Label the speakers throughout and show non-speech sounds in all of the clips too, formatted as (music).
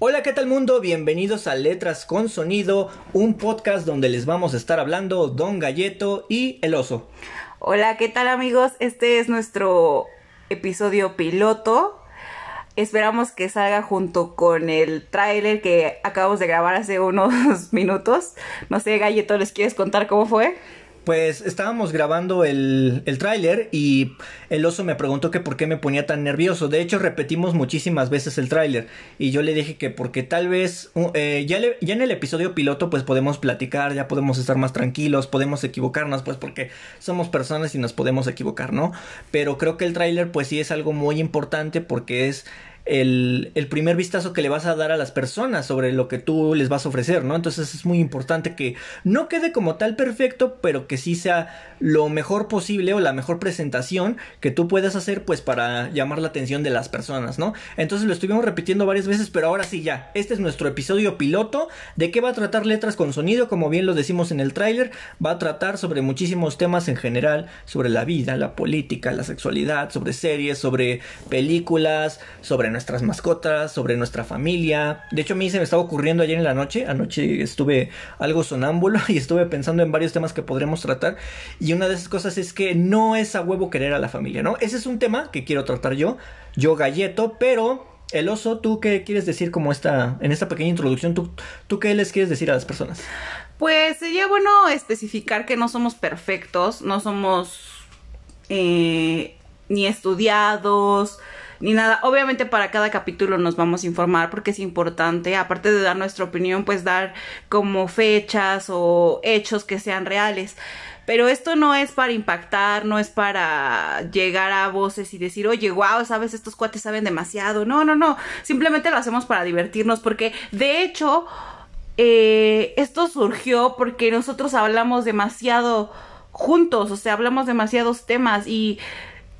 Speaker 1: Hola, ¿qué tal mundo? Bienvenidos a Letras con Sonido, un podcast donde les vamos a estar hablando Don Galleto y el oso.
Speaker 2: Hola, ¿qué tal amigos? Este es nuestro episodio piloto. Esperamos que salga junto con el tráiler que acabamos de grabar hace unos (laughs) minutos. No sé, Galleto, ¿les quieres contar cómo fue?
Speaker 1: Pues estábamos grabando el, el tráiler y el oso me preguntó que por qué me ponía tan nervioso. De hecho, repetimos muchísimas veces el tráiler y yo le dije que porque tal vez eh, ya, ya en el episodio piloto pues podemos platicar, ya podemos estar más tranquilos, podemos equivocarnos pues porque somos personas y nos podemos equivocar, ¿no? Pero creo que el tráiler pues sí es algo muy importante porque es el, primer vistazo que le vas a dar a las personas sobre lo que tú les vas a ofrecer, ¿no? Entonces es muy importante que no quede como tal perfecto, pero que sí sea lo mejor posible o la mejor presentación que tú puedas hacer, pues para llamar la atención de las personas, ¿no? Entonces lo estuvimos repitiendo varias veces, pero ahora sí ya, este es nuestro episodio piloto. ¿De qué va a tratar letras con sonido? Como bien lo decimos en el tráiler, va a tratar sobre muchísimos temas en general, sobre la vida, la política, la sexualidad, sobre series, sobre películas, sobre nuestras mascotas, sobre nuestra familia. De hecho, a mí se me estaba ocurriendo ayer en la noche. Anoche estuve algo sonámbulo (laughs) y estuve pensando en varios temas que podremos tratar. Y una de esas cosas es que no es a huevo querer a la familia, ¿no? Ese es un tema que quiero tratar yo, yo galleto, pero el oso, ¿tú qué quieres decir como esta, en esta pequeña introducción? ¿tú, ¿Tú qué les quieres decir a las personas?
Speaker 2: Pues sería bueno especificar que no somos perfectos, no somos eh, ni estudiados, ni nada. Obviamente para cada capítulo nos vamos a informar porque es importante, aparte de dar nuestra opinión, pues dar como fechas o hechos que sean reales. Pero esto no es para impactar, no es para llegar a voces y decir, oye, wow, sabes, estos cuates saben demasiado. No, no, no. Simplemente lo hacemos para divertirnos porque, de hecho, eh, esto surgió porque nosotros hablamos demasiado juntos, o sea, hablamos demasiados temas y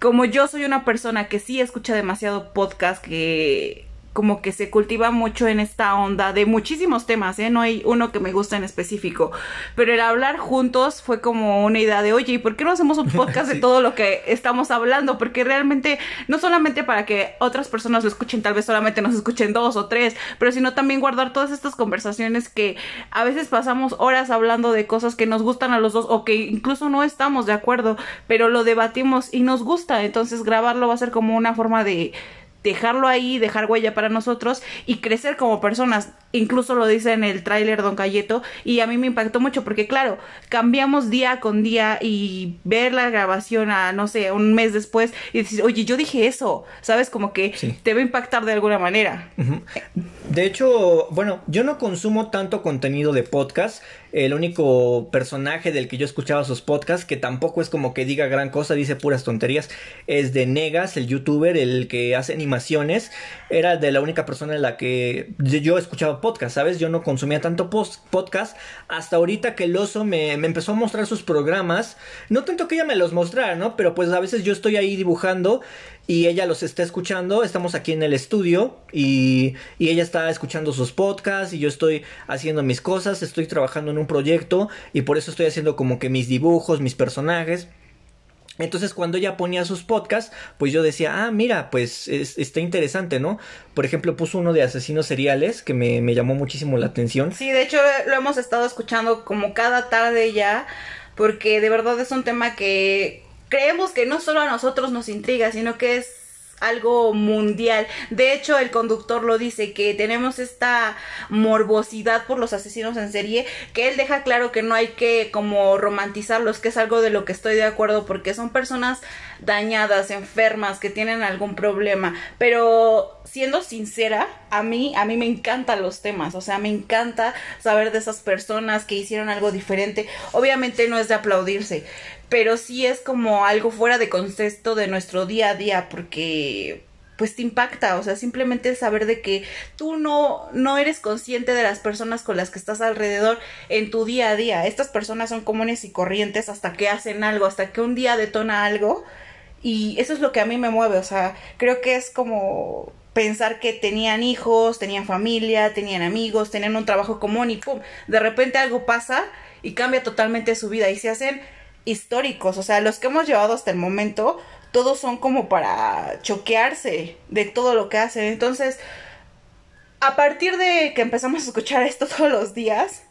Speaker 2: como yo soy una persona que sí escucha demasiado podcast, que como que se cultiva mucho en esta onda de muchísimos temas, ¿eh? No hay uno que me guste en específico. Pero el hablar juntos fue como una idea de, oye, ¿y por qué no hacemos un podcast de (laughs) todo lo que estamos hablando? Porque realmente, no solamente para que otras personas lo escuchen, tal vez solamente nos escuchen dos o tres, pero sino también guardar todas estas conversaciones que a veces pasamos horas hablando de cosas que nos gustan a los dos o que incluso no estamos de acuerdo, pero lo debatimos y nos gusta. Entonces grabarlo va a ser como una forma de dejarlo ahí, dejar huella para nosotros y crecer como personas. Incluso lo dice en el tráiler Don Cayeto y a mí me impactó mucho porque claro, cambiamos día con día y ver la grabación a, no sé, un mes después y decir, oye, yo dije eso, ¿sabes? Como que te va a impactar de alguna manera.
Speaker 1: De hecho, bueno, yo no consumo tanto contenido de podcast. El único personaje del que yo escuchaba sus podcasts, que tampoco es como que diga gran cosa, dice puras tonterías, es de Negas, el youtuber, el que hace animaciones. Era de la única persona en la que yo escuchaba podcast, ¿sabes? Yo no consumía tanto podcast hasta ahorita que el oso me, me empezó a mostrar sus programas. No tanto que ella me los mostrara, ¿no? Pero pues a veces yo estoy ahí dibujando y ella los está escuchando. Estamos aquí en el estudio y, y, ella está escuchando sus podcasts y yo estoy haciendo mis cosas, estoy trabajando en un proyecto y por eso estoy haciendo como que mis dibujos, mis personajes. Entonces cuando ella ponía sus podcasts, pues yo decía, ah, mira, pues está interesante, ¿no? Por ejemplo, puso uno de asesinos seriales que me, me llamó muchísimo la atención.
Speaker 2: Sí, de hecho lo hemos estado escuchando como cada tarde ya, porque de verdad es un tema que creemos que no solo a nosotros nos intriga, sino que es algo mundial. De hecho, el conductor lo dice, que tenemos esta morbosidad por los asesinos en serie, que él deja claro que no hay que como romantizarlos, que es algo de lo que estoy de acuerdo, porque son personas dañadas, enfermas, que tienen algún problema. Pero siendo sincera, a mí, a mí me encantan los temas, o sea, me encanta saber de esas personas que hicieron algo diferente. Obviamente no es de aplaudirse, pero sí es como algo fuera de contexto de nuestro día a día porque pues te impacta, o sea, simplemente saber de que tú no no eres consciente de las personas con las que estás alrededor en tu día a día. Estas personas son comunes y corrientes hasta que hacen algo, hasta que un día detona algo y eso es lo que a mí me mueve, o sea, creo que es como pensar que tenían hijos, tenían familia, tenían amigos, tenían un trabajo común y pum, de repente algo pasa y cambia totalmente su vida y se hacen históricos, o sea, los que hemos llevado hasta el momento, todos son como para choquearse de todo lo que hacen. Entonces, a partir de que empezamos a escuchar esto (laughs) todos los días,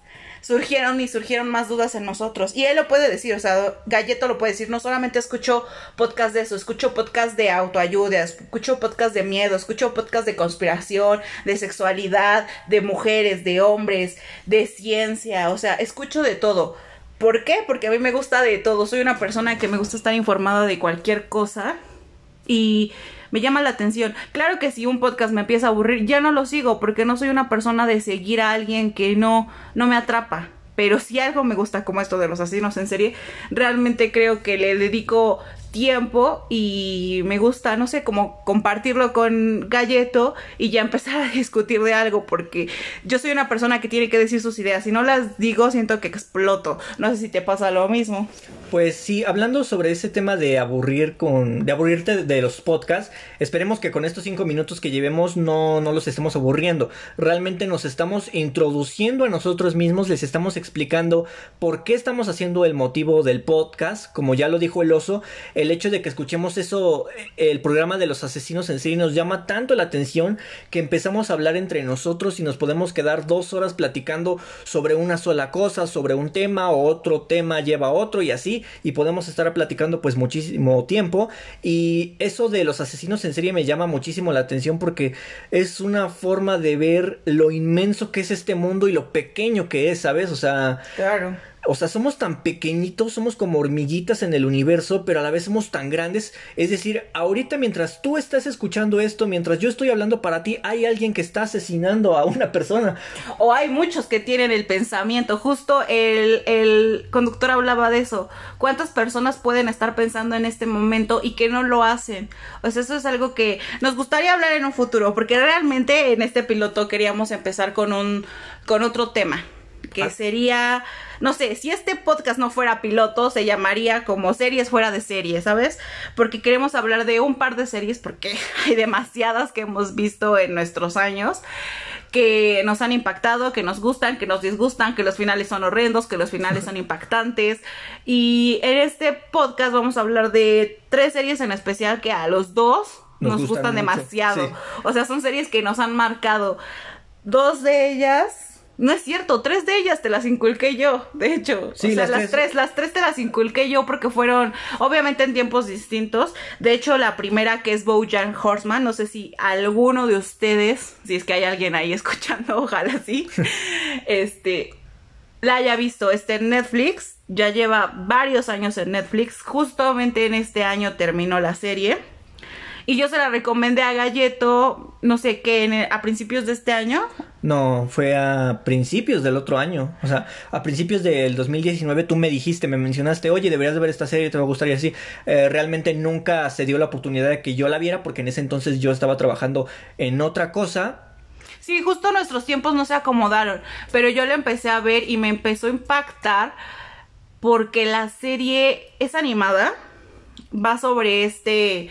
Speaker 2: surgieron y surgieron más dudas en nosotros. Y él lo puede decir, o sea, Galleto lo puede decir, no solamente escucho podcast de eso, escucho podcast de autoayuda, escucho podcast de miedo, escucho podcast de conspiración, de sexualidad, de mujeres, de hombres, de ciencia, o sea, escucho de todo. ¿Por qué? Porque a mí me gusta de todo, soy una persona que me gusta estar informada de cualquier cosa y me llama la atención. Claro que si un podcast me empieza a aburrir, ya no lo sigo porque no soy una persona de seguir a alguien que no, no me atrapa. Pero si algo me gusta como esto de los asesinos en serie, realmente creo que le dedico tiempo y me gusta, no sé, como compartirlo con Galleto y ya empezar a (laughs) discutir de algo porque yo soy una persona que tiene que decir sus ideas. Si no las digo, siento que exploto. No sé si te pasa lo mismo.
Speaker 1: Pues sí, hablando sobre ese tema de aburrir con, de aburrirte de los podcasts, esperemos que con estos cinco minutos que llevemos no, no los estemos aburriendo. Realmente nos estamos introduciendo a nosotros mismos, les estamos explicando por qué estamos haciendo el motivo del podcast, como ya lo dijo el oso, el hecho de que escuchemos eso, el programa de los asesinos en serie nos llama tanto la atención que empezamos a hablar entre nosotros y nos podemos quedar dos horas platicando sobre una sola cosa, sobre un tema o otro tema lleva otro y así y podemos estar platicando pues muchísimo tiempo y eso de los asesinos en serie me llama muchísimo la atención porque es una forma de ver lo inmenso que es este mundo y lo pequeño que es, ¿sabes? O sea,
Speaker 2: claro
Speaker 1: o sea, somos tan pequeñitos, somos como hormiguitas en el universo, pero a la vez somos tan grandes. Es decir, ahorita mientras tú estás escuchando esto, mientras yo estoy hablando para ti, hay alguien que está asesinando a una persona.
Speaker 2: O hay muchos que tienen el pensamiento. Justo el, el conductor hablaba de eso. ¿Cuántas personas pueden estar pensando en este momento y que no lo hacen? O sea, eso es algo que nos gustaría hablar en un futuro, porque realmente en este piloto queríamos empezar con un con otro tema que ah. sería, no sé, si este podcast no fuera piloto, se llamaría como series fuera de series, ¿sabes? Porque queremos hablar de un par de series, porque (laughs) hay demasiadas que hemos visto en nuestros años que nos han impactado, que nos gustan, que nos disgustan, que los finales son horrendos, que los finales son (laughs) impactantes. Y en este podcast vamos a hablar de tres series en especial que a los dos nos, gustan, demasiado. O sea, son series que nos han marcado. Dos de ellas no es cierto, tres de ellas te las inculqué yo, de hecho. Sí, o sea, las, tres. las tres te las inculqué yo porque fueron, obviamente en tiempos distintos. De hecho, la primera que es Bojack Horseman, no sé si alguno de ustedes, si es que hay alguien ahí (laughs) escuchando, ojalá sí, (laughs) este, la haya visto. Este en Netflix, ya lleva varios años en Netflix. Justamente en este año terminó la serie. Y yo se la recomendé a Galleto, no sé qué, a principios de este año.
Speaker 1: No, fue a principios del otro año. O sea, a principios del 2019 tú me dijiste, me mencionaste, oye, deberías de ver esta serie, te va a gustar y así. Eh, realmente nunca se dio la oportunidad de que yo la viera porque en ese entonces yo estaba trabajando en otra cosa.
Speaker 2: Sí, justo nuestros tiempos no se acomodaron, pero yo la empecé a ver y me empezó a impactar porque la serie es animada, va sobre este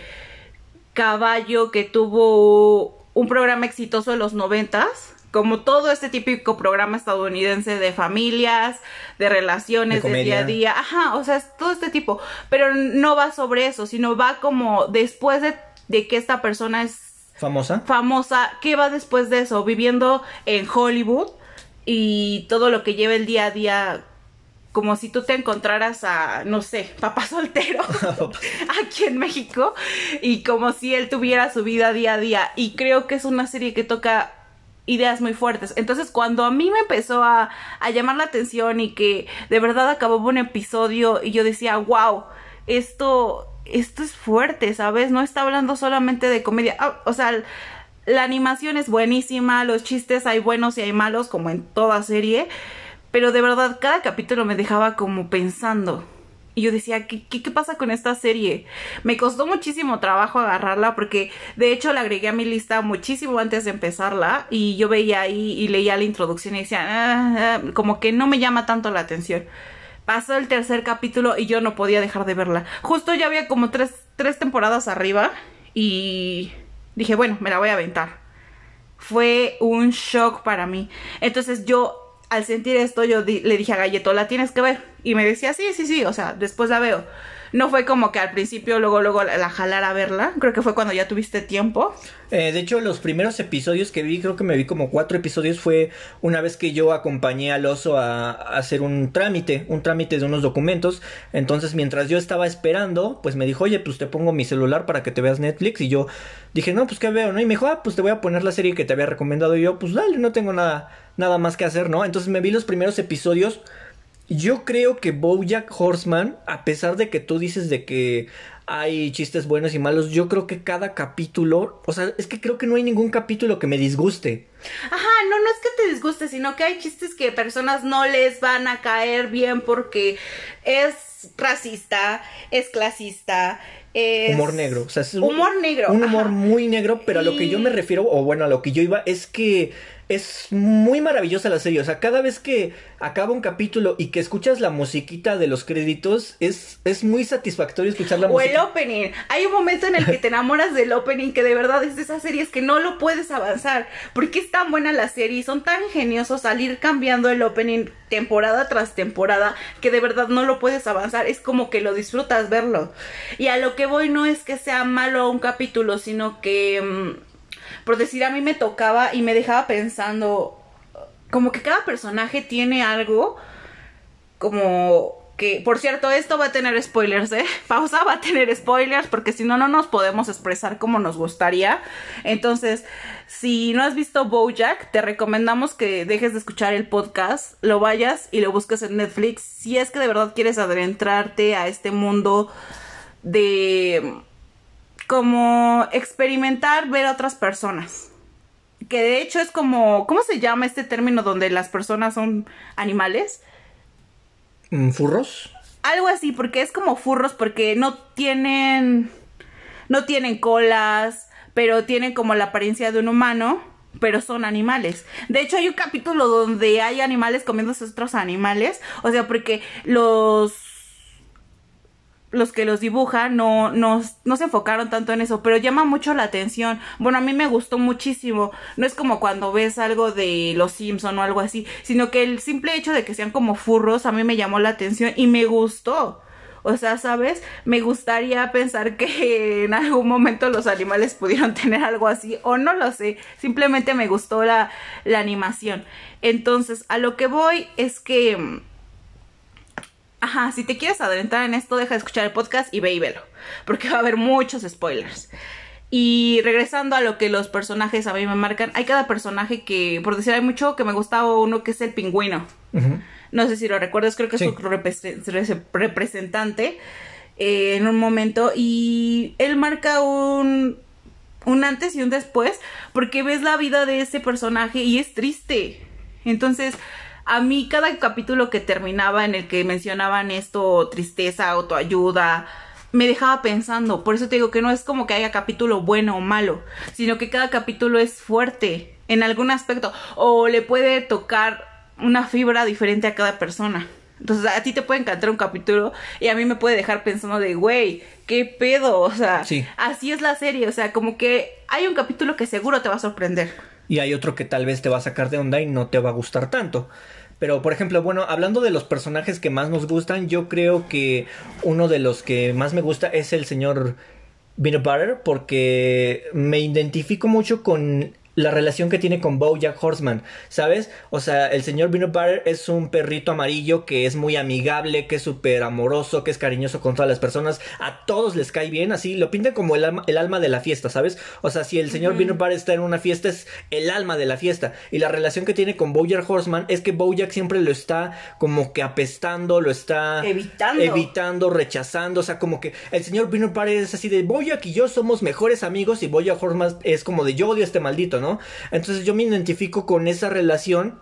Speaker 2: caballo que tuvo un programa exitoso en los noventas, como todo este típico programa estadounidense de familias, de relaciones, de, día a día, ajá, o sea, es todo este tipo, pero no va sobre eso, sino va como después de, de que esta persona es
Speaker 1: famosa.
Speaker 2: Famosa, ¿qué va después de eso? Viviendo en Hollywood y todo lo que lleva el día a día como si tú te encontraras a, no sé, papá soltero (laughs) (laughs) aquí en México y como si él tuviera su vida día a día. Y creo que es una serie que toca ideas muy fuertes. Entonces cuando a mí me empezó a, a llamar la atención y que de verdad acabó un episodio y yo decía, wow, esto, esto es fuerte, ¿sabes? No está hablando solamente de comedia. Ah, o sea, la animación es buenísima, los chistes hay buenos y hay malos como en toda serie pero de verdad, cada capítulo me dejaba como pensando. Y yo decía, ¿qué, ¿qué, pasa con esta serie? Me costó muchísimo trabajo agarrarla porque de hecho la agregué a mi lista muchísimo antes de empezarla y yo veía ahí y leía la introducción y decía, ah, ah", como que no me llama tanto la atención. Pasó el tercer capítulo y yo no podía dejar de verla. Justo ya había como tres, tres temporadas arriba y dije, bueno, me la voy a aventar. Fue un shock para mí. Entonces yo al sentir esto yo le dije a Galleto, la tienes que ver. Y me decía, sí, sí, sí, o sea, después la veo. no fue como que al principio luego luego la, la jalara a verla. Creo que fue cuando ya tuviste tiempo.
Speaker 1: Eh, de hecho, los primeros episodios que vi, creo que me vi como cuatro episodios, fue una vez que yo acompañé al oso a, a hacer un trámite, un trámite de unos documentos. Entonces, mientras yo estaba esperando, pues me dijo, oye, pues te pongo mi celular para que te veas Netflix. Y yo dije, no, pues qué veo, ¿no? Y me dijo, ah, pues te voy a poner la serie que te había recomendado. Y yo, pues dale, no tengo nada, nada más que hacer, ¿no? Entonces me vi los primeros episodios. Yo creo que Bojack Horseman, a pesar de que tú dices de que hay chistes buenos y malos, yo creo que cada capítulo, o sea, es que creo que no hay ningún capítulo que me disguste.
Speaker 2: Ajá, no, no es que te disguste, sino que hay chistes que personas no les van a caer bien porque es racista, es clasista, es...
Speaker 1: Humor negro, o sea, es un
Speaker 2: humor negro.
Speaker 1: Un humor
Speaker 2: ajá.
Speaker 1: muy negro, pero a lo que yo me refiero, o bueno, a lo que yo iba, es que es muy maravillosa la serie. O sea, cada vez que acaba un capítulo y que escuchas la musiquita de los créditos, es, es muy satisfactorio escuchar la
Speaker 2: O el
Speaker 1: música.
Speaker 2: opening. Hay un momento en el que te enamoras del opening que de verdad es de esas series que no lo puedes avanzar. Porque es tan buena la serie y son tan ingeniosos al ir cambiando el opening temporada tras temporada que de verdad no lo puedes avanzar. Es como que lo disfrutas verlo. Y a lo que voy no es que sea malo un capítulo, sino que... mm, por decir, a mí me tocaba y me dejaba pensando... Como que cada personaje tiene algo como que, por cierto, esto va a tener spoilers, ¿eh? (laughs) Pausa va a tener spoilers porque si no, no nos podemos expresar como nos gustaría. Entonces, si no has visto Bojack, te recomendamos que dejes de escuchar el podcast, lo vayas y lo busques en Netflix. Si es que de verdad quieres adentrarte a este mundo de como experimentar ver a otras personas. Que de hecho es como, ¿cómo se llama este término donde las personas son animales?
Speaker 1: Mm, ¿Furros?
Speaker 2: Algo así, porque es como furros, porque no tienen. No tienen colas, pero tienen como la apariencia de un humano, pero son animales. De hecho, hay un capítulo donde hay animales comiéndose otros animales. O sea, porque los. Los que los dibujan no, no, no se enfocaron tanto en eso, pero llama mucho la atención. Bueno, a mí me gustó muchísimo. No es como cuando ves algo de los Simpson o algo así, sino que el simple hecho de que sean como furros a mí me llamó la atención y me gustó. O sea, ¿sabes? Me gustaría pensar que en algún momento los animales pudieron (laughs) tener algo así, o no lo sé, simplemente me gustó la, la animación. Entonces, a lo que voy es que... Ajá, si te quieres adentrar en esto, deja de escuchar el podcast y ve y velo, porque va a haber muchos spoilers. Y regresando a lo que los personajes a mí me marcan, hay cada personaje que, por decir, hay mucho que me gustaba uno que es el pingüino. No sé si lo recuerdas, creo que
Speaker 1: Sí.
Speaker 2: es su repre- re- representante eh, en un momento. Y él marca un, un antes y un después, porque ves la vida de ese personaje y es triste. Entonces, a mí cada capítulo que terminaba en el que mencionaban esto, tristeza, autoayuda, me dejaba pensando. Por eso te digo que no es como que haya capítulo bueno o malo, sino que cada capítulo es fuerte en algún aspecto o le puede tocar una fibra diferente a cada persona. Entonces a ti te puede encantar un capítulo y a mí me puede dejar pensando de, güey, ¿qué pedo? O sea,
Speaker 1: Sí.
Speaker 2: así es la serie. O sea, como que hay un capítulo que seguro te va a sorprender.
Speaker 1: Y hay otro que tal vez te va a sacar de onda y no te va a gustar tanto. Pero, por ejemplo, bueno, hablando de los personajes que más nos gustan, yo creo que uno de los que más me gusta es el señor Peanut Butter, porque me identifico mucho con la relación que tiene con Bojack Horseman, ¿sabes? O sea, el señor Peanut Butter es un perrito amarillo que es muy amigable, que es súper amoroso, que es cariñoso con todas las personas, a todos les cae bien, así lo pintan como el alma, el alma de la fiesta, ¿sabes? O sea, si el señor Peanut Butter está en una fiesta, es el alma de la fiesta. Y la relación que tiene con Bojack Horseman es que Bojack siempre lo está como que apestando, lo está
Speaker 2: Evitando.
Speaker 1: evitando, rechazando, o sea, como que el señor Peanut Butter es así de Bojack y yo somos mejores amigos y Bojack Horseman es como de yo odio a este maldito, Entonces yo me identifico con esa relación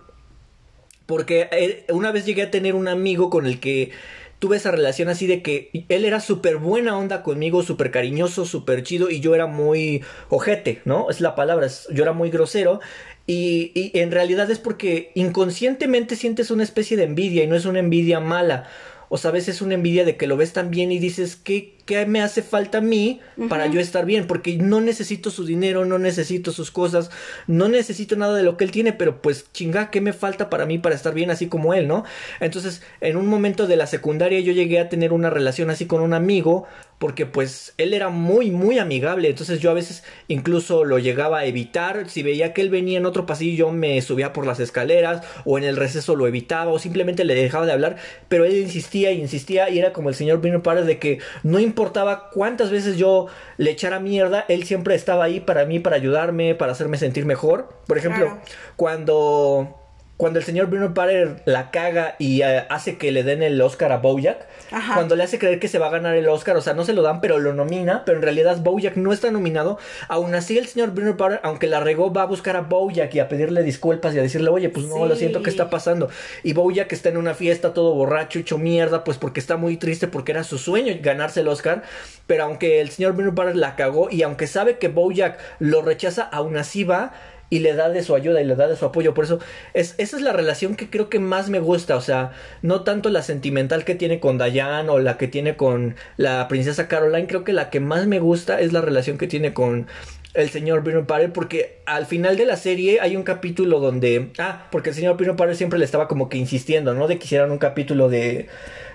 Speaker 1: porque eh, una vez llegué a tener un amigo con el que tuve esa relación así de que él era súper buena onda conmigo, súper cariñoso, súper chido y yo era muy ojete, ¿no? Es la palabra, yo era muy grosero y, en realidad es porque inconscientemente sientes una especie de envidia y no es una envidia mala. O sea, es una envidia de que lo ves tan bien y dices, qué, ¿qué me hace falta a mí para yo estar bien? Porque no necesito su dinero, no necesito sus cosas, no necesito nada de lo que él tiene, pero pues chinga, ¿qué me falta para mí para estar bien así como él, no? Entonces, en un momento de la secundaria yo llegué a tener una relación así con un amigo porque pues él era muy muy amigable, entonces yo a veces incluso lo llegaba a evitar, si veía que él venía en otro pasillo yo me subía por las escaleras o en el receso lo evitaba o simplemente le dejaba de hablar, pero él insistía y insistía y era como el señor Bruno Pares de que no importaba cuántas veces yo le echara mierda, él siempre estaba ahí para mí, para ayudarme, para hacerme sentir mejor. Por ejemplo, cuando cuando el señor Bruno Parer la caga y eh, hace que le den el Oscar a Bojack, cuando le hace creer que se va a ganar el Oscar, o sea, no se lo dan, pero lo nomina, pero en realidad Bojack no está nominado, aún así el señor Bruno Parer, aunque la regó, va a buscar a Bojack y a pedirle disculpas y a decirle, oye, pues no, lo siento, ¿qué está pasando? Y Bojack está en una fiesta todo borracho, hecho mierda, pues porque está muy triste, porque era su sueño ganarse el Oscar, pero aunque el señor Bruno Parer la cagó y aunque sabe que Bojack lo rechaza, aún así va y le da de su ayuda y le da de su apoyo. Por eso, es, esa es la relación que creo que más me gusta. O sea, no tanto la sentimental que tiene con Diane o la que tiene con la princesa Caroline. Creo que la que más me gusta es la relación que tiene con el señor Bruno Parler porque al final de la serie hay un capítulo donde ah porque el señor Bruno Parler siempre le estaba como que insistiendo no de que hicieran un capítulo de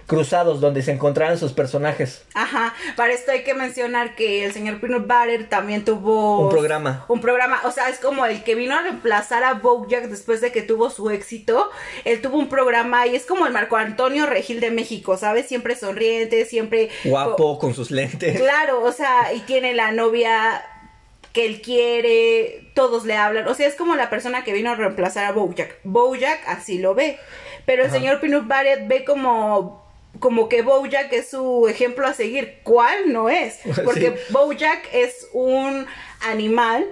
Speaker 1: cruzados donde se encontraran sus personajes.
Speaker 2: Ajá, para esto hay que mencionar que el señor Peanut Butter también tuvo
Speaker 1: un programa.
Speaker 2: Un programa, o sea, es como el que vino a reemplazar a Bojack después de que tuvo su éxito. Él tuvo un programa y es como el Marco Antonio Regil de México, ¿sabes? Siempre sonriente, siempre
Speaker 1: guapo con sus lentes.
Speaker 2: Claro, o sea, y tiene la novia que él quiere, todos le hablan, o sea, es como la persona que vino a reemplazar a Bojack. Bojack así lo ve. Pero el señor Peanut Butter ve como como que Bojack es su ejemplo a seguir. ¿Cuál no es? (laughs) Porque Bojack es un animal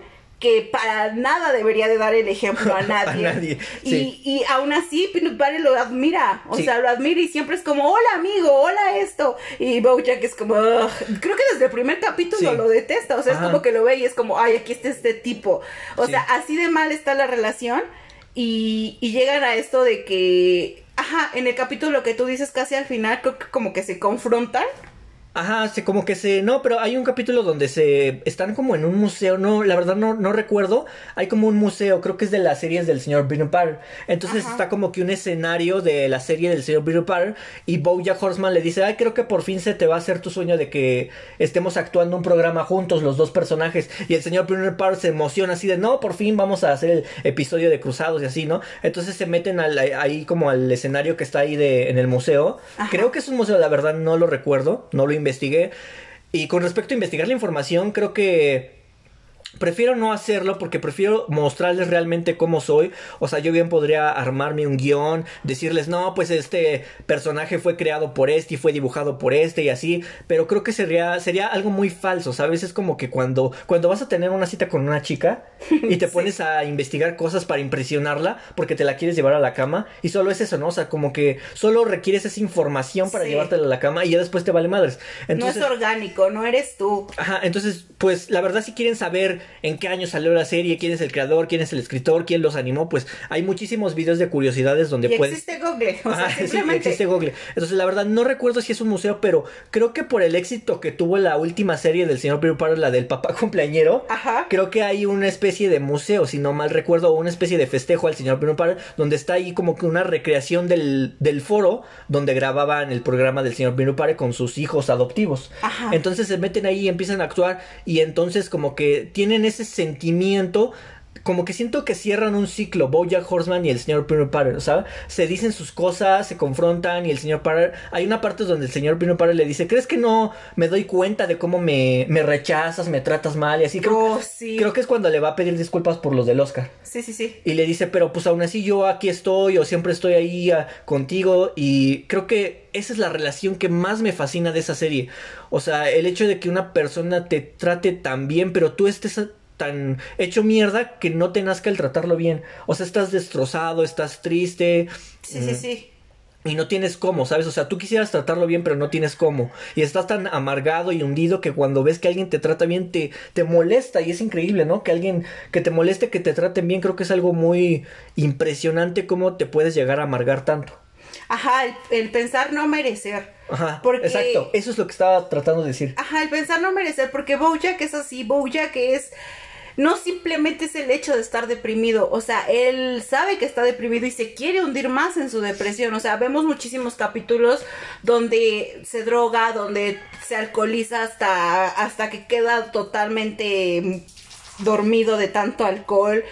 Speaker 2: que para nada debería de dar el ejemplo a (laughs) nadie. y, y, aún así Peanut Butter lo admira, o sea, lo admira y siempre es como, hola amigo, hola esto. Y Bojack es como, creo que desde el primer capítulo lo detesta, o sea, es como que lo ve y es como, ay, aquí está este tipo. O sea, así de mal está la relación y, y llegan a esto de que Ajá, en el capítulo que tú dices casi al final, creo que como que se confrontan.
Speaker 1: Ajá, se, como que se... No, pero hay un capítulo donde se... Están como en un museo, no, la verdad no, no recuerdo. Hay como un museo, creo que es de las series del señor Peter Parker. Entonces está como que un escenario de la serie del señor Peter Parker. Y Bojack Horseman le dice, ay, creo que por fin se te va a hacer tu sueño de que estemos actuando un programa juntos, los dos personajes. Y el señor Peter Parker se emociona así de, no, por fin vamos a hacer el episodio de Cruzados y así, ¿no? Entonces se meten ahí como al escenario que está ahí de, en el museo. Creo que es un museo, la verdad no lo recuerdo, no lo investigué. Y con respecto a investigar la información, creo que Prefiero no hacerlo porque prefiero mostrarles realmente cómo soy. O sea, yo bien podría armarme un guion, decirles, no, pues este personaje fue creado por este y fue dibujado por este y así. Pero creo que sería, sería algo muy falso, ¿sabes? Es como que cuando, cuando vas a tener una cita con una chica y te (laughs) pones a investigar cosas para impresionarla porque te la quieres llevar a la cama y solo es eso, ¿no? O sea, como que solo requieres esa información para llevártela a la cama y ya después te vale madres.
Speaker 2: Entonces, no es orgánico, no eres tú.
Speaker 1: Ajá, entonces, pues la verdad si quieren saber en qué año salió la serie, quién es el creador, quién es el escritor, quién los animó, pues hay muchísimos videos de curiosidades donde
Speaker 2: y existe Google, o sea, (laughs)
Speaker 1: existe Google. Entonces, la verdad, no recuerdo si es un museo, pero creo que por el éxito que tuvo la última serie del señor Peter Parker, la del papá (laughs) cumpleañero, creo que hay una especie de museo, si no mal recuerdo, o una especie de festejo al señor Peter Parker, donde está ahí como que una recreación del, del foro donde grababan el programa del señor Peter Parker con sus hijos adoptivos. Entonces se meten ahí y empiezan a actuar y entonces como que tienen ese sentimiento como que siento que cierran un ciclo, Bojack Horseman y el señor Peanut Butter, ¿sabes? Se dicen sus cosas, se confrontan y el señor Butter, hay una parte donde el señor Peanut Butter le dice, ¿crees que no me doy cuenta de cómo me, me rechazas, me tratas mal y así? Creo,
Speaker 2: oh, sí.
Speaker 1: creo que es cuando le va a pedir disculpas por los del Oscar.
Speaker 2: Sí, sí, sí.
Speaker 1: Y le dice, pero pues aún así yo aquí estoy o siempre estoy ahí ah, contigo y creo que esa es la relación que más me fascina de esa serie. O sea, el hecho de que una persona te trate tan bien, pero tú estés tan hecho mierda que no te nazca el tratarlo bien. O sea, estás destrozado, estás triste.
Speaker 2: Sí, sí, mm, sí.
Speaker 1: Y no tienes cómo, ¿sabes? O sea, tú quisieras tratarlo bien, pero no tienes cómo. Y estás tan amargado y hundido que cuando ves que alguien te trata bien, te, te molesta. Y es increíble, ¿no? Que alguien que te moleste, que te traten bien, creo que es algo muy impresionante cómo te puedes llegar a amargar tanto.
Speaker 2: Ajá, el, el pensar no merecer.
Speaker 1: Ajá,
Speaker 2: Porque-
Speaker 1: exacto. Eso es lo que estaba tratando de decir.
Speaker 2: Ajá, el pensar no merecer, porque Bojack es así, Bojack es... No simplemente es el hecho de estar deprimido, o sea, él sabe que está deprimido y se quiere hundir más en su depresión, o sea, vemos muchísimos capítulos donde se droga, donde se alcoholiza hasta, hasta que queda totalmente dormido de tanto alcohol.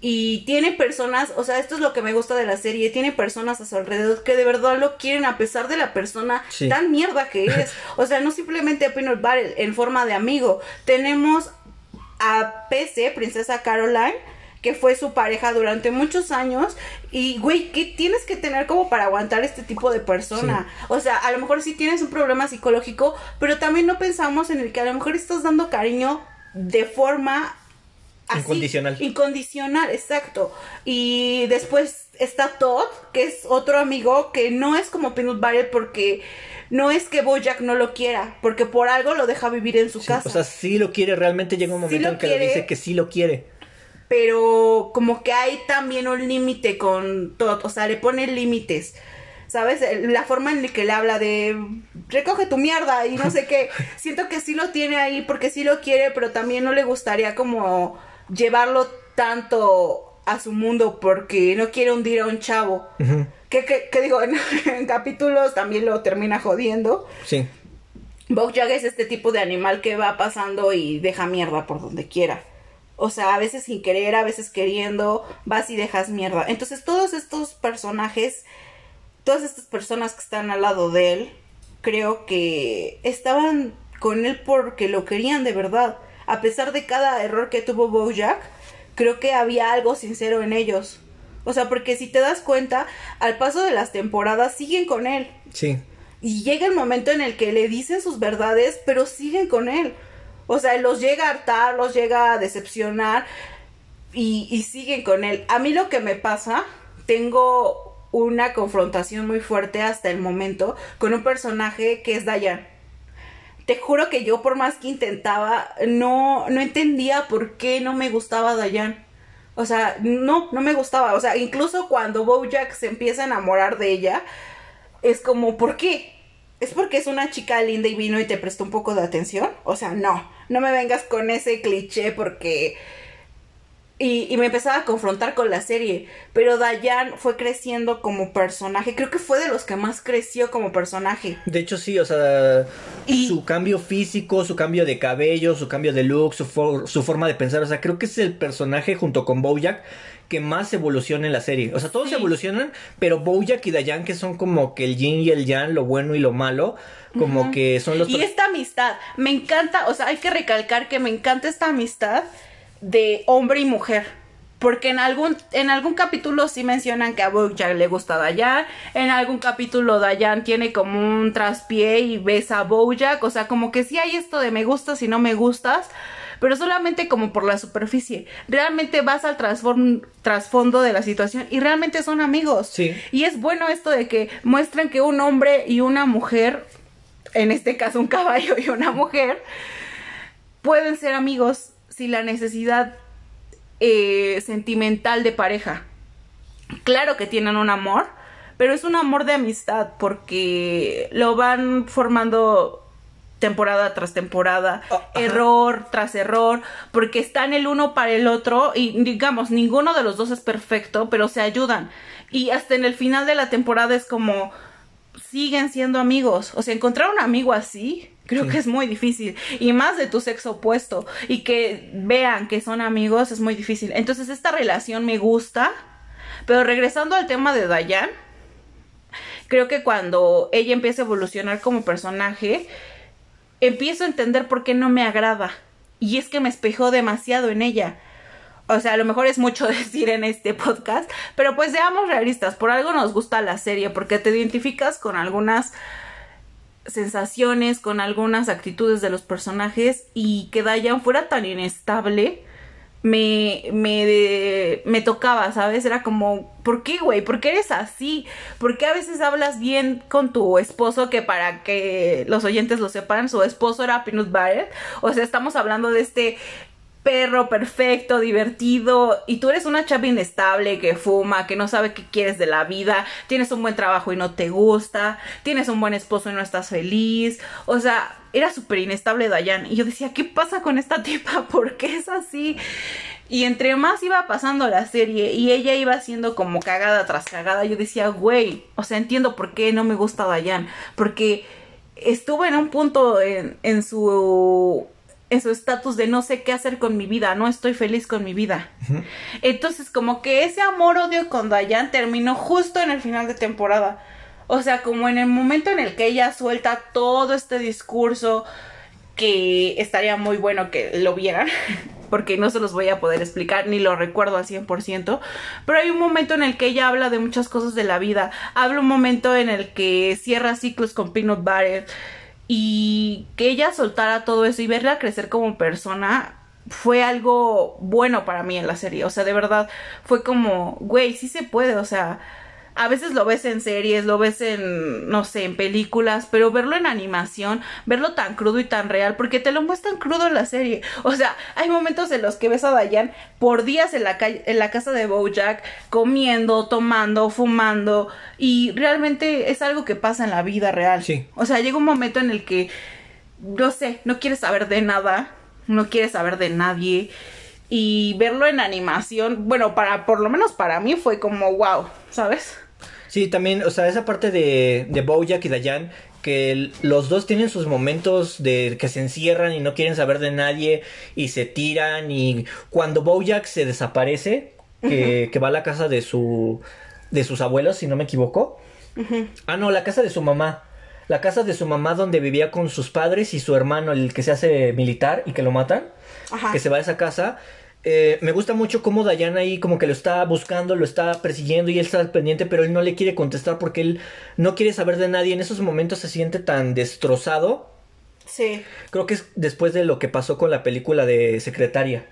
Speaker 2: Y tiene personas, o sea, esto es lo que me gusta de la serie, tiene personas a su alrededor que de verdad lo quieren a pesar de la persona
Speaker 1: Sí.
Speaker 2: tan mierda que es. (laughs) O sea, no simplemente a Peanut Butter en forma de amigo. Tenemos a PC, Princesa Caroline, que fue su pareja durante muchos años. Y, güey, ¿qué tienes que tener como para aguantar este tipo de persona? O sea, a lo mejor sí tienes un problema psicológico, pero también no pensamos en el que a lo mejor estás dando cariño de forma así,
Speaker 1: Incondicional.
Speaker 2: Incondicional, exacto. Y después está Todd, que es otro amigo que no es como Peanut Butter porque no es que Bojack no lo quiera, porque por algo lo deja vivir en su
Speaker 1: Sí,
Speaker 2: casa.
Speaker 1: o sea, sí lo quiere, realmente llega un momento en que
Speaker 2: quiere.
Speaker 1: le dice que sí lo quiere.
Speaker 2: pero como que hay también un límite con Todd, o sea, le pone límites. ¿Sabes? La forma en la que le habla de recoge tu mierda y no sé qué. (laughs) Siento que sí lo tiene ahí porque sí lo quiere, pero también no le gustaría como llevarlo tanto a su mundo porque no quiere hundir a un chavo. Que, que, que digo, en, (laughs) en capítulos también lo termina jodiendo.
Speaker 1: Sí.
Speaker 2: Bojack es este tipo de animal que va pasando y deja mierda por donde quiera. O sea, a veces sin querer, a veces queriendo, vas y dejas mierda. Entonces todos estos personajes, todas estas personas que están al lado de él, creo que estaban con él porque lo querían de verdad. A pesar de cada error que tuvo Bojack, creo que había algo sincero en ellos. O sea, porque si te das cuenta, al paso de las temporadas siguen con él.
Speaker 1: Sí.
Speaker 2: Y llega el momento en el que le dicen sus verdades, pero siguen con él. O sea, los llega a hartar, los llega a decepcionar y, y siguen con él. A mí lo que me pasa, tengo una confrontación muy fuerte hasta el momento con un personaje que es Dayan. Te juro que yo por más que intentaba, no, no entendía por qué no me gustaba Dayan. O sea, no, no me gustaba. O sea, incluso cuando Bojack se empieza a enamorar de ella, es como, ¿por qué? ¿Es porque es una chica linda y vino y te prestó un poco de atención? O sea, no, no me vengas con ese cliché porque... Y, y me empezaba a confrontar con la serie, pero Dayan fue creciendo como personaje, creo que fue de los que más creció como personaje.
Speaker 1: De hecho, sí, o sea,
Speaker 2: Y-
Speaker 1: su cambio físico, su cambio de cabello, su cambio de look, su, for- su forma de pensar, o sea, creo que es el personaje junto con Bojack que más evoluciona en la serie. O sea, todos
Speaker 2: Sí.
Speaker 1: evolucionan, pero Bojack y Dayan, que son como que el yin y el yang, lo bueno y lo malo, como que son los...
Speaker 2: Y esta amistad, me encanta, o sea, hay que recalcar que me encanta esta amistad de hombre y mujer. Porque en algún, en algún capítulo sí mencionan que a Bojack le gusta Dayan. En algún capítulo Dayan tiene como un traspié y besa a Bojack. O sea, como que sí hay esto de me gustas y no me gustas. Pero solamente como por la superficie. Realmente vas al trasfondo de la situación y realmente son amigos.
Speaker 1: Sí.
Speaker 2: Y es bueno esto de que muestren que un hombre y una mujer, en este caso un caballo y una mujer, pueden ser amigos sin la necesidad eh, sentimental de pareja. Claro que tienen un amor, pero es un amor de amistad porque lo van formando temporada tras temporada,
Speaker 1: Ah,
Speaker 2: error tras error, porque están el uno para el otro y digamos, ninguno de los dos es perfecto, pero se ayudan. Y hasta en el final de la temporada es como siguen siendo amigos. O sea, encontrar un amigo así creo
Speaker 1: Sí.
Speaker 2: que es muy difícil. Y más de tu sexo opuesto. Y que vean que son amigos es muy difícil. Entonces esta relación me gusta. Pero regresando al tema de Dayan, creo que cuando ella empieza a evolucionar como personaje, empiezo a entender por qué no me agrada. Y es que me espejó demasiado en ella. O sea, a lo mejor es mucho (laughs) decir en este podcast, pero pues seamos realistas, por algo nos gusta la serie, porque te identificas con algunas sensaciones, con algunas actitudes de los personajes y que Dayan fuera tan inestable me, me, me tocaba, ¿sabes? Era como, ¿por qué, güey? ¿Por qué eres así? ¿Por qué a veces hablas bien con tu esposo? Que para que los oyentes lo sepan, su esposo era Peanut Butter. O sea, estamos hablando de este perro perfecto, divertido, y tú eres una chava inestable que fuma, que no sabe qué quieres de la vida, tienes un buen trabajo y no te gusta, tienes un buen esposo y no estás feliz, o sea, era súper inestable Dayan, y yo decía, ¿qué pasa con esta (laughs) tipa? ¿Por qué es así? Y entre más iba pasando la serie y ella iba haciendo como cagada tras cagada, yo decía, güey, o sea, entiendo por qué no me gusta Dayan, porque estuvo en un punto en, su su estatus de no sé qué hacer con mi vida, no estoy feliz con mi vida. Entonces, como que ese amor-odio con Dayan terminó justo en el final de temporada. O sea, como en el momento en el que ella suelta todo este discurso que estaría muy bueno que lo vieran, (laughs) porque no se los voy a poder explicar, ni lo recuerdo al 100%, pero hay un momento en el que ella habla de muchas cosas de la vida, habla un momento en el que cierra ciclos con Peanut Butter, y que ella soltara todo eso y verla crecer como persona fue algo bueno para mí en la serie. O sea, de verdad fue como, güey, sí se puede. O sea, a veces lo ves en series, lo ves en, no sé, en películas, pero verlo en animación, verlo tan crudo y tan real, porque te lo muestran crudo en la serie. O sea, hay momentos en los que ves a Diane por días en la, calle, en la casa de Bojack, comiendo, tomando, fumando, y realmente es algo que pasa en la vida real.
Speaker 1: Sí.
Speaker 2: O sea, llega un momento en el que, no sé, no quieres saber de nada, no quieres saber de nadie y verlo en animación, bueno, para por lo menos para mí fue como wow, ¿sabes?
Speaker 1: Sí, también, o sea, esa parte de, de Bojack y Dayan, que los dos tienen sus momentos de que se encierran y no quieren saber de nadie y se tiran y cuando Bojack se desaparece, que, que va a la casa de su de sus abuelos, si no me equivoco. Ah, no, la casa de su mamá. La casa de su mamá donde vivía con sus padres y su hermano, el que se hace militar y que lo matan.
Speaker 2: Ajá.
Speaker 1: Que se va a esa casa. Eh, me gusta mucho cómo Diana ahí como que lo está buscando, lo está persiguiendo y él está pendiente, pero él no le quiere contestar porque él no quiere saber de nadie. En esos momentos se siente tan destrozado.
Speaker 2: Sí.
Speaker 1: Creo que es después de lo que pasó con la película de Secretaria.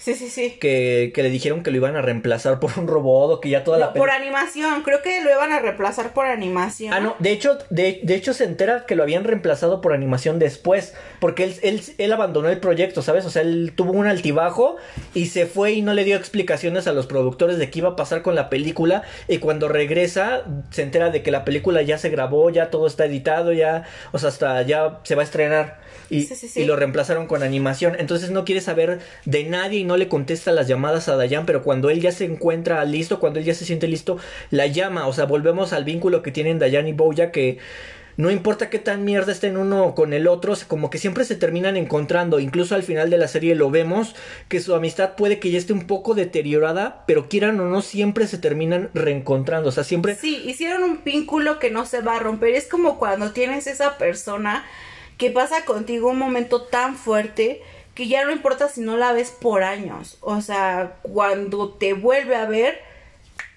Speaker 2: Sí, sí, sí.
Speaker 1: Que, que le dijeron que lo iban a reemplazar por un robot o que ya toda la
Speaker 2: por animación, creo que lo iban a reemplazar por animación.
Speaker 1: Ah, no, de hecho, de, de hecho se entera que lo habían reemplazado por animación después, porque él, él, él abandonó el proyecto, ¿sabes? O sea, él tuvo un altibajo y se fue y no le dio explicaciones a los productores de qué iba a pasar con la película y cuando regresa se entera de que la película ya se grabó, ya todo está editado, ya, o sea, hasta ya se va a estrenar y,
Speaker 2: Sí, sí, sí.
Speaker 1: y lo reemplazaron con animación, entonces no quiere saber de nadie y no le contesta las llamadas a Dayan, pero cuando él ya se encuentra listo, cuando él ya se siente listo, la llama, o sea, volvemos al vínculo que tienen Dayan y Boya que no importa qué tan mierda estén uno con el otro, como que siempre se terminan encontrando. Incluso al final de la serie lo vemos que su amistad puede que ya esté un poco deteriorada, pero quieran o no, siempre se terminan reencontrando. O sea, siempre.
Speaker 2: Sí, hicieron un vínculo que no se va a romper. Es como cuando tienes esa persona que pasa contigo un momento tan fuerte que ya no importa si no la ves por años. O sea, cuando te vuelve a ver,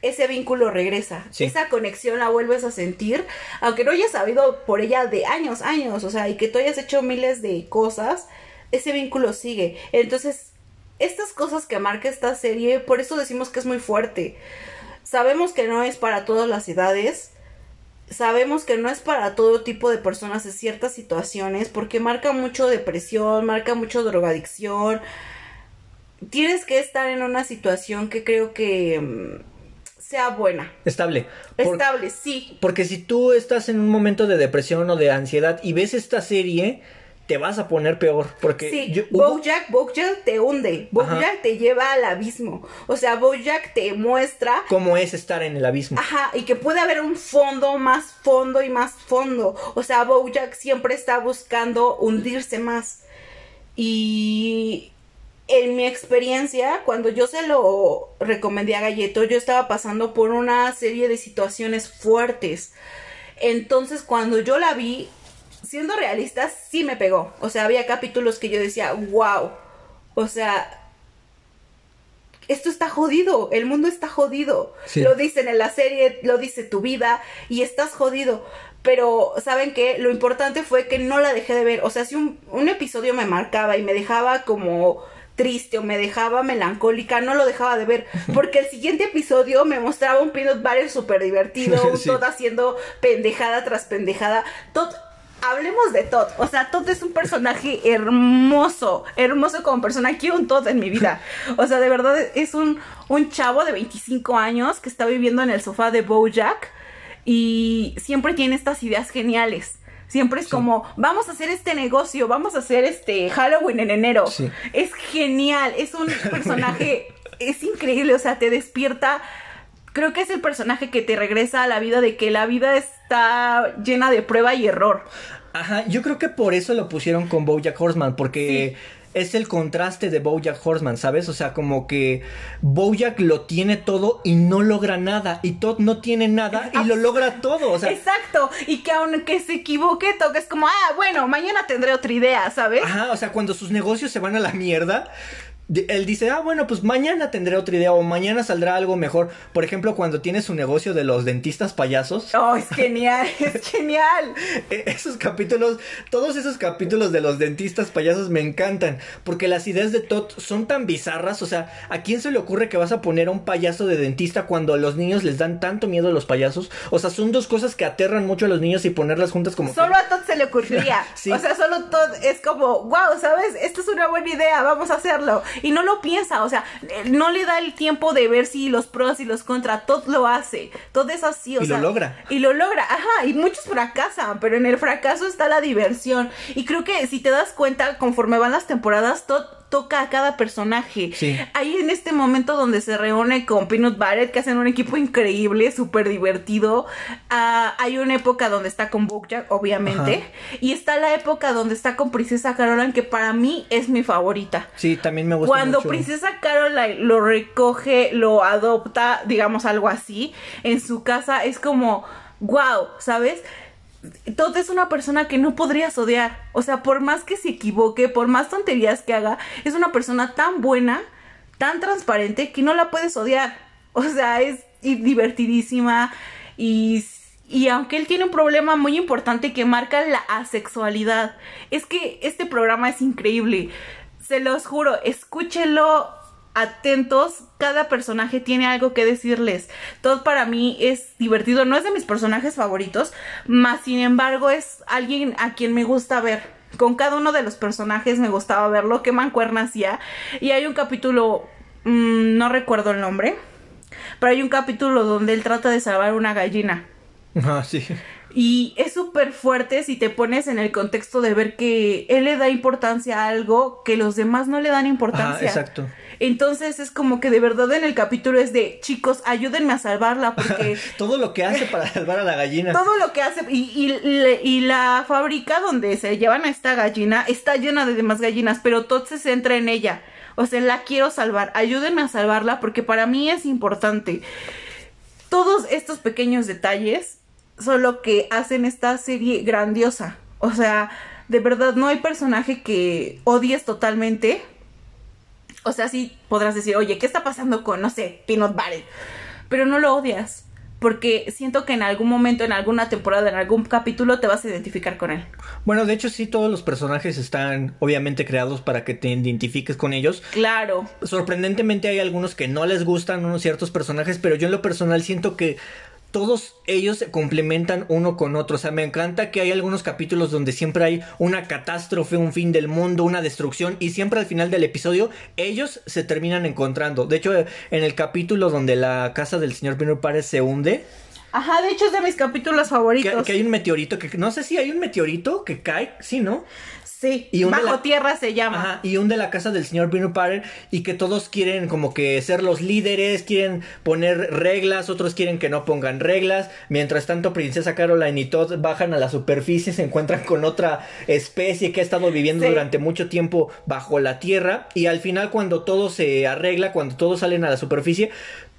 Speaker 2: ese vínculo regresa.
Speaker 1: Sí.
Speaker 2: Esa conexión la vuelves a sentir, aunque no hayas sabido por ella de años, años, o sea, y que tú hayas hecho miles de cosas, ese vínculo sigue. Entonces, estas cosas que marca esta serie, por eso decimos que es muy fuerte. Sabemos que no es para todas las edades, sabemos que no es para todo tipo de personas en ciertas situaciones, porque marca mucho depresión, marca mucho drogadicción. Tienes que estar en una situación que creo que mm, sea buena,
Speaker 1: Estable. Por-
Speaker 2: estable, sí.
Speaker 1: Porque si tú estás en un momento de depresión o de ansiedad y ves esta serie, te vas a poner peor. Porque
Speaker 2: Sí,
Speaker 1: yo- hubo-
Speaker 2: Bojack, Bojack te hunde, Bojack te lleva al abismo, o sea, Bojack te muestra
Speaker 1: cómo es estar en el abismo.
Speaker 2: Ajá, y que puede haber un fondo, más fondo y más fondo. O sea, Bojack siempre está buscando hundirse más. Y en mi experiencia, cuando yo se lo recomendé a Galleto, yo estaba pasando por una serie de situaciones fuertes. Entonces, cuando yo la vi, siendo realista, sí me pegó. O sea, había capítulos que yo decía, wow. O sea, esto está jodido, el mundo está jodido.
Speaker 1: Sí.
Speaker 2: Lo dicen en la serie, lo dice tu vida y estás jodido. Pero, ¿saben qué? Lo importante fue que no la dejé de ver. O sea, si un, un episodio me marcaba y me dejaba como triste o me dejaba melancólica, no lo dejaba de ver. Porque el siguiente episodio me mostraba un peanut butter súper divertido, (laughs) un
Speaker 1: Sí.
Speaker 2: Todd haciendo pendejada tras pendejada. Hablemos de Todd. O sea, Todd es un personaje hermoso, hermoso como persona. Quiero un Todd en mi vida. O sea, de verdad es un, un chavo de 25 años que está viviendo en el sofá de Bojack y siempre tiene estas ideas geniales. Siempre es como, vamos a hacer este negocio, vamos a hacer este Halloween en enero. Es genial, es un personaje, (laughs) es increíble, o sea, te despierta. Creo que es el personaje que te regresa a la vida de que la vida está llena de prueba y error.
Speaker 1: Ajá, yo creo que por eso lo pusieron con Bojack Horseman, porque es el contraste de Bojack Horseman, ¿sabes? O sea, como que Bojack lo tiene todo y no logra nada. Y Todd no tiene nada y lo logra todo. O sea,
Speaker 2: Exacto. Y que aunque se equivoque, Todd es como, ah, bueno, mañana tendré otra idea, ¿sabes?
Speaker 1: Ajá, o sea, cuando sus negocios se van a la mierda, él dice, ah, bueno, pues mañana tendré otra idea o mañana saldrá algo mejor. Por ejemplo, cuando tiene su negocio de los dentistas payasos.
Speaker 2: Oh, es genial, (laughs) es genial.
Speaker 1: E, esos capítulos, todos esos capítulos de los dentistas payasos me encantan. Porque las ideas de Todd son tan bizarras. O sea, ¿a quién se le ocurre que vas a poner a un payaso de dentista cuando a los niños les dan tanto miedo a los payasos? O sea, son dos cosas que aterran mucho a los niños y ponerlas juntas como.
Speaker 2: Solo a Todd se le ocurriría. (laughs) O sea, solo Todd es como, wow, ¿sabes? Esto es una buena idea, vamos a hacerlo y no lo piensa, o sea, no le da el tiempo de ver si los pros y los contras, todo lo hace, todo es así, o
Speaker 1: y
Speaker 2: sea.
Speaker 1: Y lo logra.
Speaker 2: Y lo logra, ajá, y muchos fracasan, pero en el fracaso está la diversión. Y creo que si te das cuenta, conforme van las temporadas, todo toca a cada personaje. Sí. Hay en este momento donde se reúne con Peanut Barrett, que hacen un equipo increíble, súper divertido. Ah, hay una época donde está con Bojack, obviamente. Y está la época donde está con Princesa Caroline, que para mí es mi favorita.
Speaker 1: Sí, también me gusta
Speaker 2: Cuando Princesa Caroline lo recoge, lo adopta, digamos algo así, en su casa, es como, wow, ¿sabes? Todd es una persona que no podrías odiar. O sea, por más que se equivoque, por más tonterías que haga, es una persona tan buena, tan transparente, que no la puedes odiar. O sea, es divertidísima y, y aunque él tiene un problema muy importante que marca la asexualidad, es que este programa es increíble. Se los juro, escúchelo atentos, cada personaje tiene algo que decirles. Todo para mí es divertido, no es de mis personajes favoritos, más sin embargo es alguien a quien me gusta ver. Con cada uno de los personajes me gustaba verlo, qué mancuerna hacía. Y hay un capítulo, mmm, no recuerdo el nombre, pero hay un capítulo donde él trata de salvar una gallina.
Speaker 1: Ah, sí.
Speaker 2: Y es súper fuerte si te pones en el contexto de ver que él le da importancia a algo que los demás no le dan importancia.
Speaker 1: exacto.
Speaker 2: Entonces es como que de verdad en el capítulo es de chicos, ayúdenme a salvarla porque... (laughs)
Speaker 1: todo lo que hace para salvar a la gallina.
Speaker 2: Todo lo que hace y, y, y, la fábrica donde se llevan a esta gallina está llena de demás gallinas, pero Todd se centra en ella. O sea, la quiero salvar, ayúdenme a salvarla porque para mí es importante. Todos estos pequeños detalles solo que hacen esta serie grandiosa. O sea, de verdad no hay personaje que odies totalmente. O sea, sí podrás decir, oye, ¿qué está pasando con, no sé, Peanut Butter? Pero no lo odias. Porque siento que en algún momento, en alguna temporada, en algún capítulo te vas a identificar con él.
Speaker 1: Bueno, de hecho sí, todos los personajes están obviamente creados para que te identifiques con ellos.
Speaker 2: Claro.
Speaker 1: Sorprendentemente hay algunos que no les gustan unos ciertos personajes, pero yo en lo personal siento que todos ellos se complementan uno con otro. O sea, me encanta que hay algunos capítulos donde siempre hay una catástrofe, un fin del mundo, una destrucción y siempre al final del episodio ellos se terminan encontrando. De hecho, en el capítulo donde la casa del señor Pino Párez se hunde.
Speaker 2: Ajá, de hecho es de mis capítulos favoritos.
Speaker 1: Que, que, hay un meteorito que no sé si hay un meteorito que cae, sí, ¿no?
Speaker 2: Sí, y bajo tierra se llama.
Speaker 1: Ajá, y un de la casa del señor Bruno Potter y que todos quieren como que ser los líderes, quieren poner reglas, otros quieren que no pongan reglas. Mientras tanto, Princesa Caroline y Todd bajan a la superficie, se encuentran con otra especie que ha estado viviendo durante mucho tiempo bajo la tierra. Y al final, cuando todo se arregla, cuando todos salen a la superficie,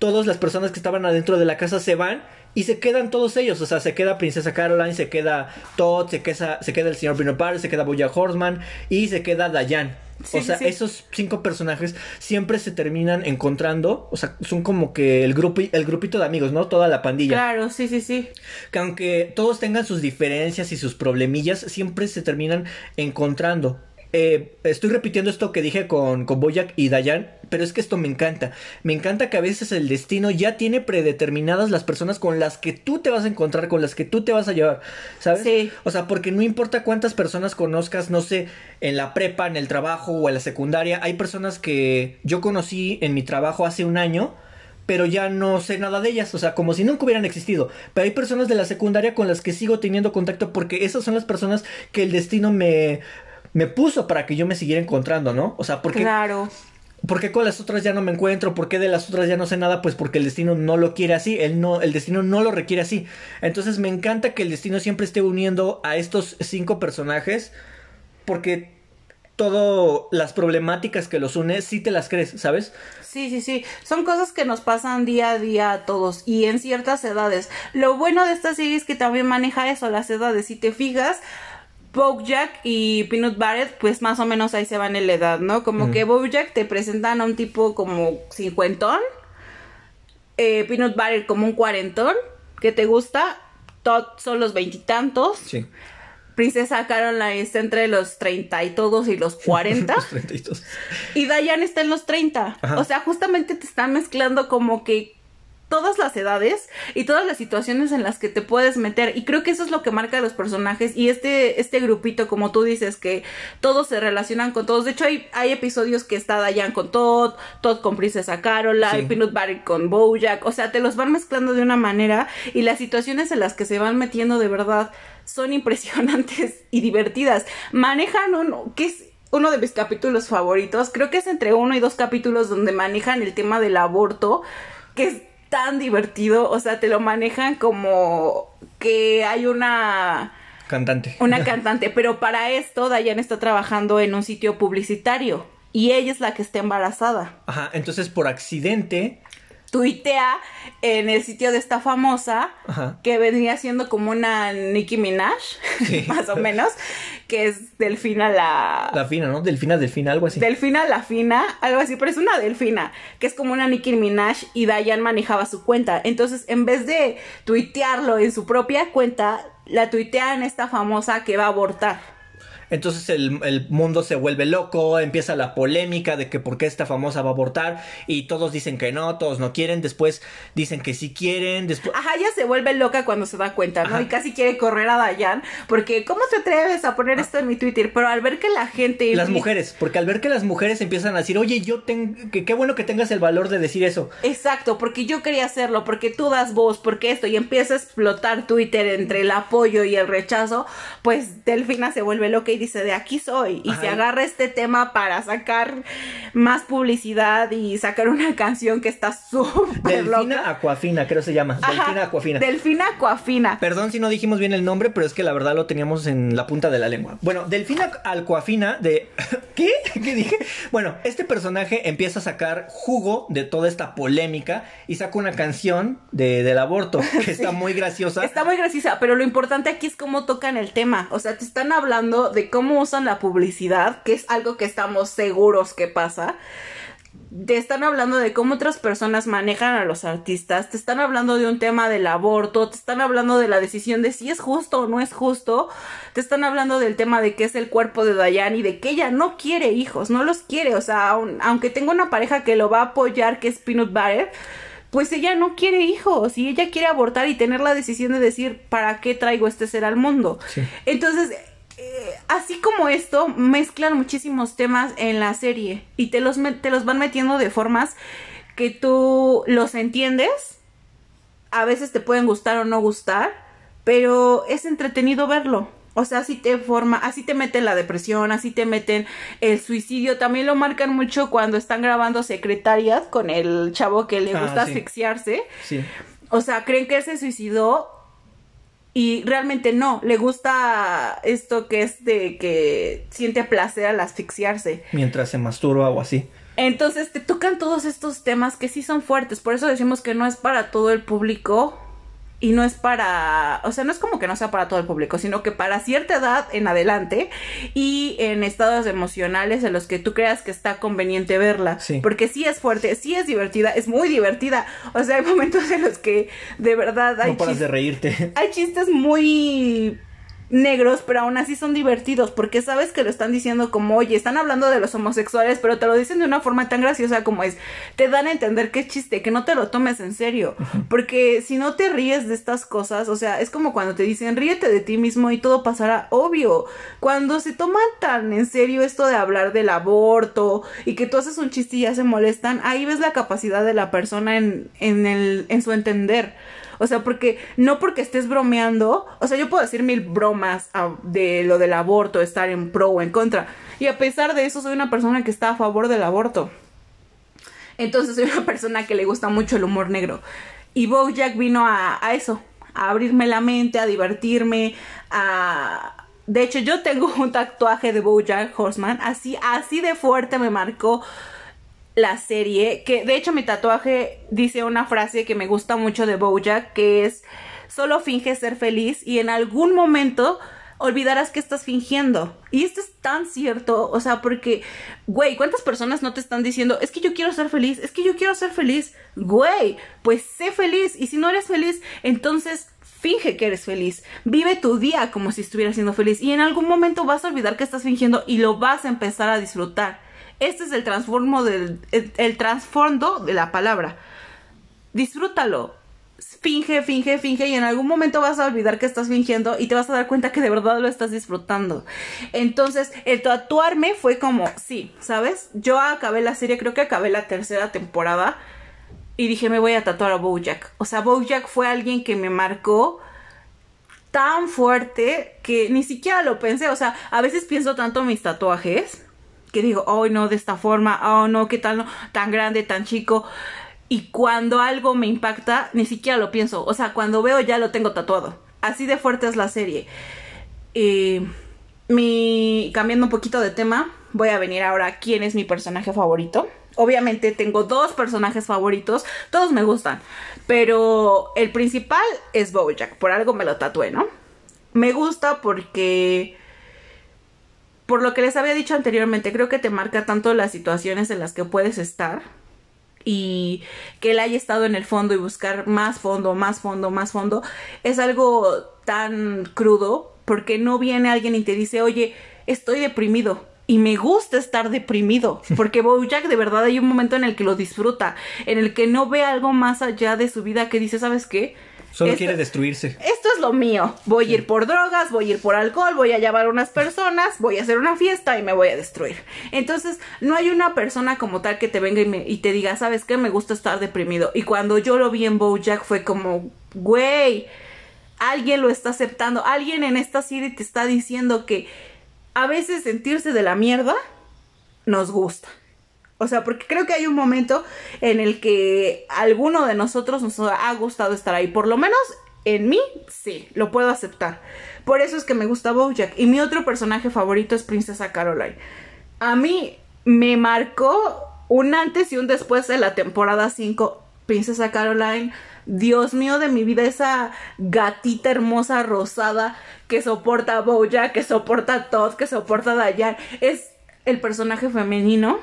Speaker 1: todas las personas que estaban adentro de la casa se van y se quedan todos ellos, o sea, se queda Princesa Caroline, se queda Todd, se queda, se queda el señor Bruno se queda Boya Horseman y se queda Dayan. o sea, esos cinco personajes siempre se terminan encontrando, o sea, son como que el grupo el grupito de amigos, ¿no? Toda la pandilla.
Speaker 2: Claro, sí, sí, sí.
Speaker 1: Que aunque todos tengan sus diferencias y sus problemillas, siempre se terminan encontrando. Eh, estoy repitiendo esto que dije con, con Boyack y Dayan, pero es que esto me encanta. Me encanta que a veces el destino ya tiene predeterminadas las personas con las que tú te vas a encontrar, con las que tú te vas a llevar, ¿sabes?
Speaker 2: Sí.
Speaker 1: O sea, porque no importa cuántas personas conozcas, no sé, en la prepa, en el trabajo o en la secundaria, hay personas que yo conocí en mi trabajo hace un año pero ya no sé nada de ellas, o sea, como si nunca hubieran existido. Pero hay personas de la secundaria con las que sigo teniendo contacto porque esas son las personas que el destino me, me puso para que yo me siguiera encontrando, ¿no? O sea, porque...
Speaker 2: Claro.
Speaker 1: ¿Por qué con las otras ya no me encuentro? ¿Por qué de las otras ya no sé nada? Pues porque el destino no lo quiere así, el, no, el destino no lo requiere así. Entonces me encanta que el destino siempre esté uniendo a estos cinco personajes porque todo las problemáticas que los une sí te las crees, ¿sabes?
Speaker 2: Sí, sí, sí. Son cosas que nos pasan día a día a todos y en ciertas edades. Lo bueno de esta serie es que también maneja eso, las edades. Si te fijas, Bojack y Peanut Barrett, pues más o menos ahí se van en la edad, ¿no? Como que Bojack te presentan a un tipo como cincuentón, eh, Peanut Barrett como un cuarentón, que te gusta, Todd son los veintitantos.
Speaker 1: Sí.
Speaker 2: Princesa Caroline está entre los treinta y todos y los cuarenta. (laughs)
Speaker 1: 32.
Speaker 2: Y Diane está en los 30.
Speaker 1: Ajá.
Speaker 2: O sea, justamente te están mezclando como que todas las edades y todas las situaciones en las que te puedes meter. Y creo que eso es lo que marca a los personajes. Y este, este grupito, como tú dices, que todos se relacionan con todos. De hecho, hay, hay episodios que está Diane con Todd, Todd con Princesa Caroline,
Speaker 1: Sí.
Speaker 2: Peanut Butter con Bojack. O sea, te los van mezclando de una manera. Y las situaciones en las que se van metiendo de verdad son (laughs) impresionantes y divertidas. Manejan un... que es uno de mis capítulos favoritos. Creo que es entre uno y dos capítulos donde manejan el tema del aborto, que es tan divertido. O sea, te lo manejan como que hay una
Speaker 1: Cantante.
Speaker 2: una (laughs) cantante, pero para esto Dayan está trabajando en un sitio publicitario y ella es la que está embarazada.
Speaker 1: Ajá, entonces por accidente.
Speaker 2: Tuitea en el sitio de esta famosa
Speaker 1: Ajá.
Speaker 2: que vendría siendo como una Nicki Minaj,
Speaker 1: Sí. (laughs)
Speaker 2: más o menos, que es Delfina la,
Speaker 1: La fina, ¿no? Delfina, delfina, algo así.
Speaker 2: Delfina la fina, algo así, pero es una delfina, que es como una Nicki Minaj y Dayan manejaba su cuenta. Entonces, en vez de tuitearlo en su propia cuenta, la tuitea en esta famosa que va a abortar.
Speaker 1: Entonces el, el mundo se vuelve loco, empieza la polémica de que por qué esta famosa va a abortar y todos dicen que no, todos no quieren, después dicen que sí quieren, después...
Speaker 2: Ajá, ella se vuelve loca cuando se da cuenta, ¿no?
Speaker 1: Ajá.
Speaker 2: Y casi quiere correr a Dayan, porque ¿cómo te atreves a poner esto en mi Twitter? Pero al ver que la gente...
Speaker 1: Las mujeres, porque al ver que las mujeres empiezan a decir, oye, yo tengo, que qué bueno que tengas el valor de decir eso.
Speaker 2: Exacto, porque yo quería hacerlo, porque tú das voz, porque esto, y empieza a explotar Twitter entre el apoyo y el rechazo, pues Delfina se vuelve loca y dice, de aquí soy, y
Speaker 1: Ajá.
Speaker 2: se agarra este tema para sacar más publicidad y sacar una canción que está súper
Speaker 1: Delfina
Speaker 2: loca.
Speaker 1: Aquafina, creo se llama.
Speaker 2: Ajá,
Speaker 1: Delfina Aquafina.
Speaker 2: Delfina Aquafina.
Speaker 1: Perdón si no dijimos bien el nombre, pero es que la verdad lo teníamos en la punta de la lengua. Bueno, Delfina Alcoafina de... (laughs) ¿Qué? ¿Qué dije? Bueno, este personaje empieza a sacar jugo de toda esta polémica y saca una canción de, del aborto (laughs) que está muy graciosa.
Speaker 2: Está muy graciosa, pero lo importante aquí es cómo tocan el tema. O sea, te están hablando de cómo usan la publicidad, que es algo que estamos seguros que pasa. Te están hablando de cómo otras personas manejan a los artistas, te están hablando de un tema del aborto, te están hablando de la decisión de si es justo o no es justo, te están hablando del tema de qué es el cuerpo de Dayan y de que ella no quiere hijos, no los quiere, o sea, aun- aunque tenga una pareja que lo va a apoyar, que es Peanut Butter, pues ella no quiere hijos y ella quiere abortar y tener la decisión de decir, ¿para qué traigo este ser al mundo?
Speaker 1: Sí.
Speaker 2: Entonces, eh, así como esto, mezclan muchísimos temas en la serie y te los, te los van metiendo de formas que tú los entiendes. A veces te pueden gustar o no gustar, pero es entretenido verlo. O sea, así te forma, así te meten la depresión, así te meten el suicidio. También lo marcan mucho cuando están grabando secretarias con el chavo que le
Speaker 1: Ah,
Speaker 2: gusta
Speaker 1: sí.
Speaker 2: asfixiarse.
Speaker 1: Sí.
Speaker 2: O sea, creen que él se suicidó y realmente no. Le gusta esto que es de que siente placer al asfixiarse.
Speaker 1: Mientras se masturba o así.
Speaker 2: Entonces te tocan todos estos temas que sí son fuertes. Por eso decimos que no es para todo el público. Y no es para, o sea, no es como que no sea para todo el público, sino que para cierta edad en adelante y en estados emocionales en los que tú creas que está conveniente verla.
Speaker 1: Sí.
Speaker 2: Porque sí es fuerte, sí es divertida, es muy divertida. O sea, hay (laughs) momentos en los que de verdad hay
Speaker 1: no paras de reírte.
Speaker 2: hay chistes muy negros, pero aún así son divertidos, porque sabes que lo están diciendo como, oye, están hablando de los homosexuales, pero te lo dicen de una forma tan graciosa como es, te dan a entender que es chiste, que no te lo tomes en serio, porque si no te ríes de estas cosas, o sea, es como cuando te dicen, ríete de ti mismo y todo pasará, obvio, cuando se toman tan en serio esto de hablar del aborto y que tú haces un chiste y ya se molestan, ahí ves la capacidad de la persona en, en, el, en su entender. O sea, porque no porque estés bromeando, o sea, yo puedo decir mil bromas ah, de lo del aborto, estar en pro o en contra. Y a pesar de eso, soy una persona que está a favor del aborto. Entonces, soy una persona que le gusta mucho el humor negro. Y Bojack vino a, a eso, a abrirme la mente, a divertirme, a... De hecho, yo tengo un tatuaje de Bojack Horseman, así, así de fuerte me marcó la serie, que de hecho mi tatuaje dice una frase que me gusta mucho de Bojack, que es, solo finge ser feliz y en algún momento olvidarás que estás fingiendo. Y esto es tan cierto, o sea, porque, güey, ¿cuántas personas no te están diciendo, es que yo quiero ser feliz, es que yo quiero ser feliz? Güey, pues sé feliz y si no eres feliz, entonces finge que eres feliz. Vive tu día como si estuvieras siendo feliz y en algún momento vas a olvidar que estás fingiendo y lo vas a empezar a disfrutar. Este es el transformo del el, trasfondo de la palabra. Disfrútalo. Finge, finge, finge y en algún momento vas a olvidar que estás fingiendo y te vas a dar cuenta que de verdad lo estás disfrutando. Entonces, el tatuarme fue como, sí, ¿sabes? Yo acabé la serie, creo que acabé la tercera temporada y dije, me voy a tatuar a Bojack. O sea, Bojack fue alguien que me marcó tan fuerte que ni siquiera lo pensé. O sea, a veces pienso tanto en mis tatuajes que digo, oh no, de esta forma, oh no, qué tal, no, tan grande, tan chico. Y cuando algo me impacta, ni siquiera lo pienso. O sea, cuando veo ya lo tengo tatuado. Así de fuerte es la serie. Eh, mi, cambiando un poquito de tema, voy a venir ahora a quién es mi personaje favorito. Obviamente tengo dos personajes favoritos, todos me gustan, pero el principal es Bojack, por algo me lo tatué, ¿no? Me gusta porque por lo que les había dicho anteriormente, creo que te marca tanto las situaciones en las que puedes estar y que él haya estado en el fondo y buscar más fondo, más fondo, más fondo, es algo tan crudo porque no viene alguien y te dice, oye, estoy deprimido. Y me gusta estar deprimido, (laughs) porque Bojack de verdad hay un momento en el que lo disfruta, en el que no ve algo más allá de su vida que dice, ¿sabes qué?
Speaker 1: Solo quiere destruirse.
Speaker 2: Esto es lo mío. Voy a ir por drogas, voy a ir por alcohol, voy a llevar a unas personas, voy a hacer una fiesta y me voy a destruir. Entonces, no hay una persona como tal que te venga y, y te diga, ¿sabes qué? Me gusta estar deprimido. Y cuando yo lo vi en Bojack fue como, güey, alguien lo está aceptando. Alguien en esta serie te está diciendo que a veces sentirse de la mierda nos gusta. O sea, porque creo que hay un momento en el que alguno de nosotros nos ha gustado estar ahí. Por lo menos en mí, sí, lo puedo aceptar. Por eso es que me gusta Bojack. Y mi otro personaje favorito es Princesa Caroline. A mí me marcó un antes y un después de la temporada 5. Princesa Caroline. Dios mío de mi vida, esa gatita hermosa rosada que soporta a Bojack, que soporta a Todd, que soporta Dayan. Es el personaje femenino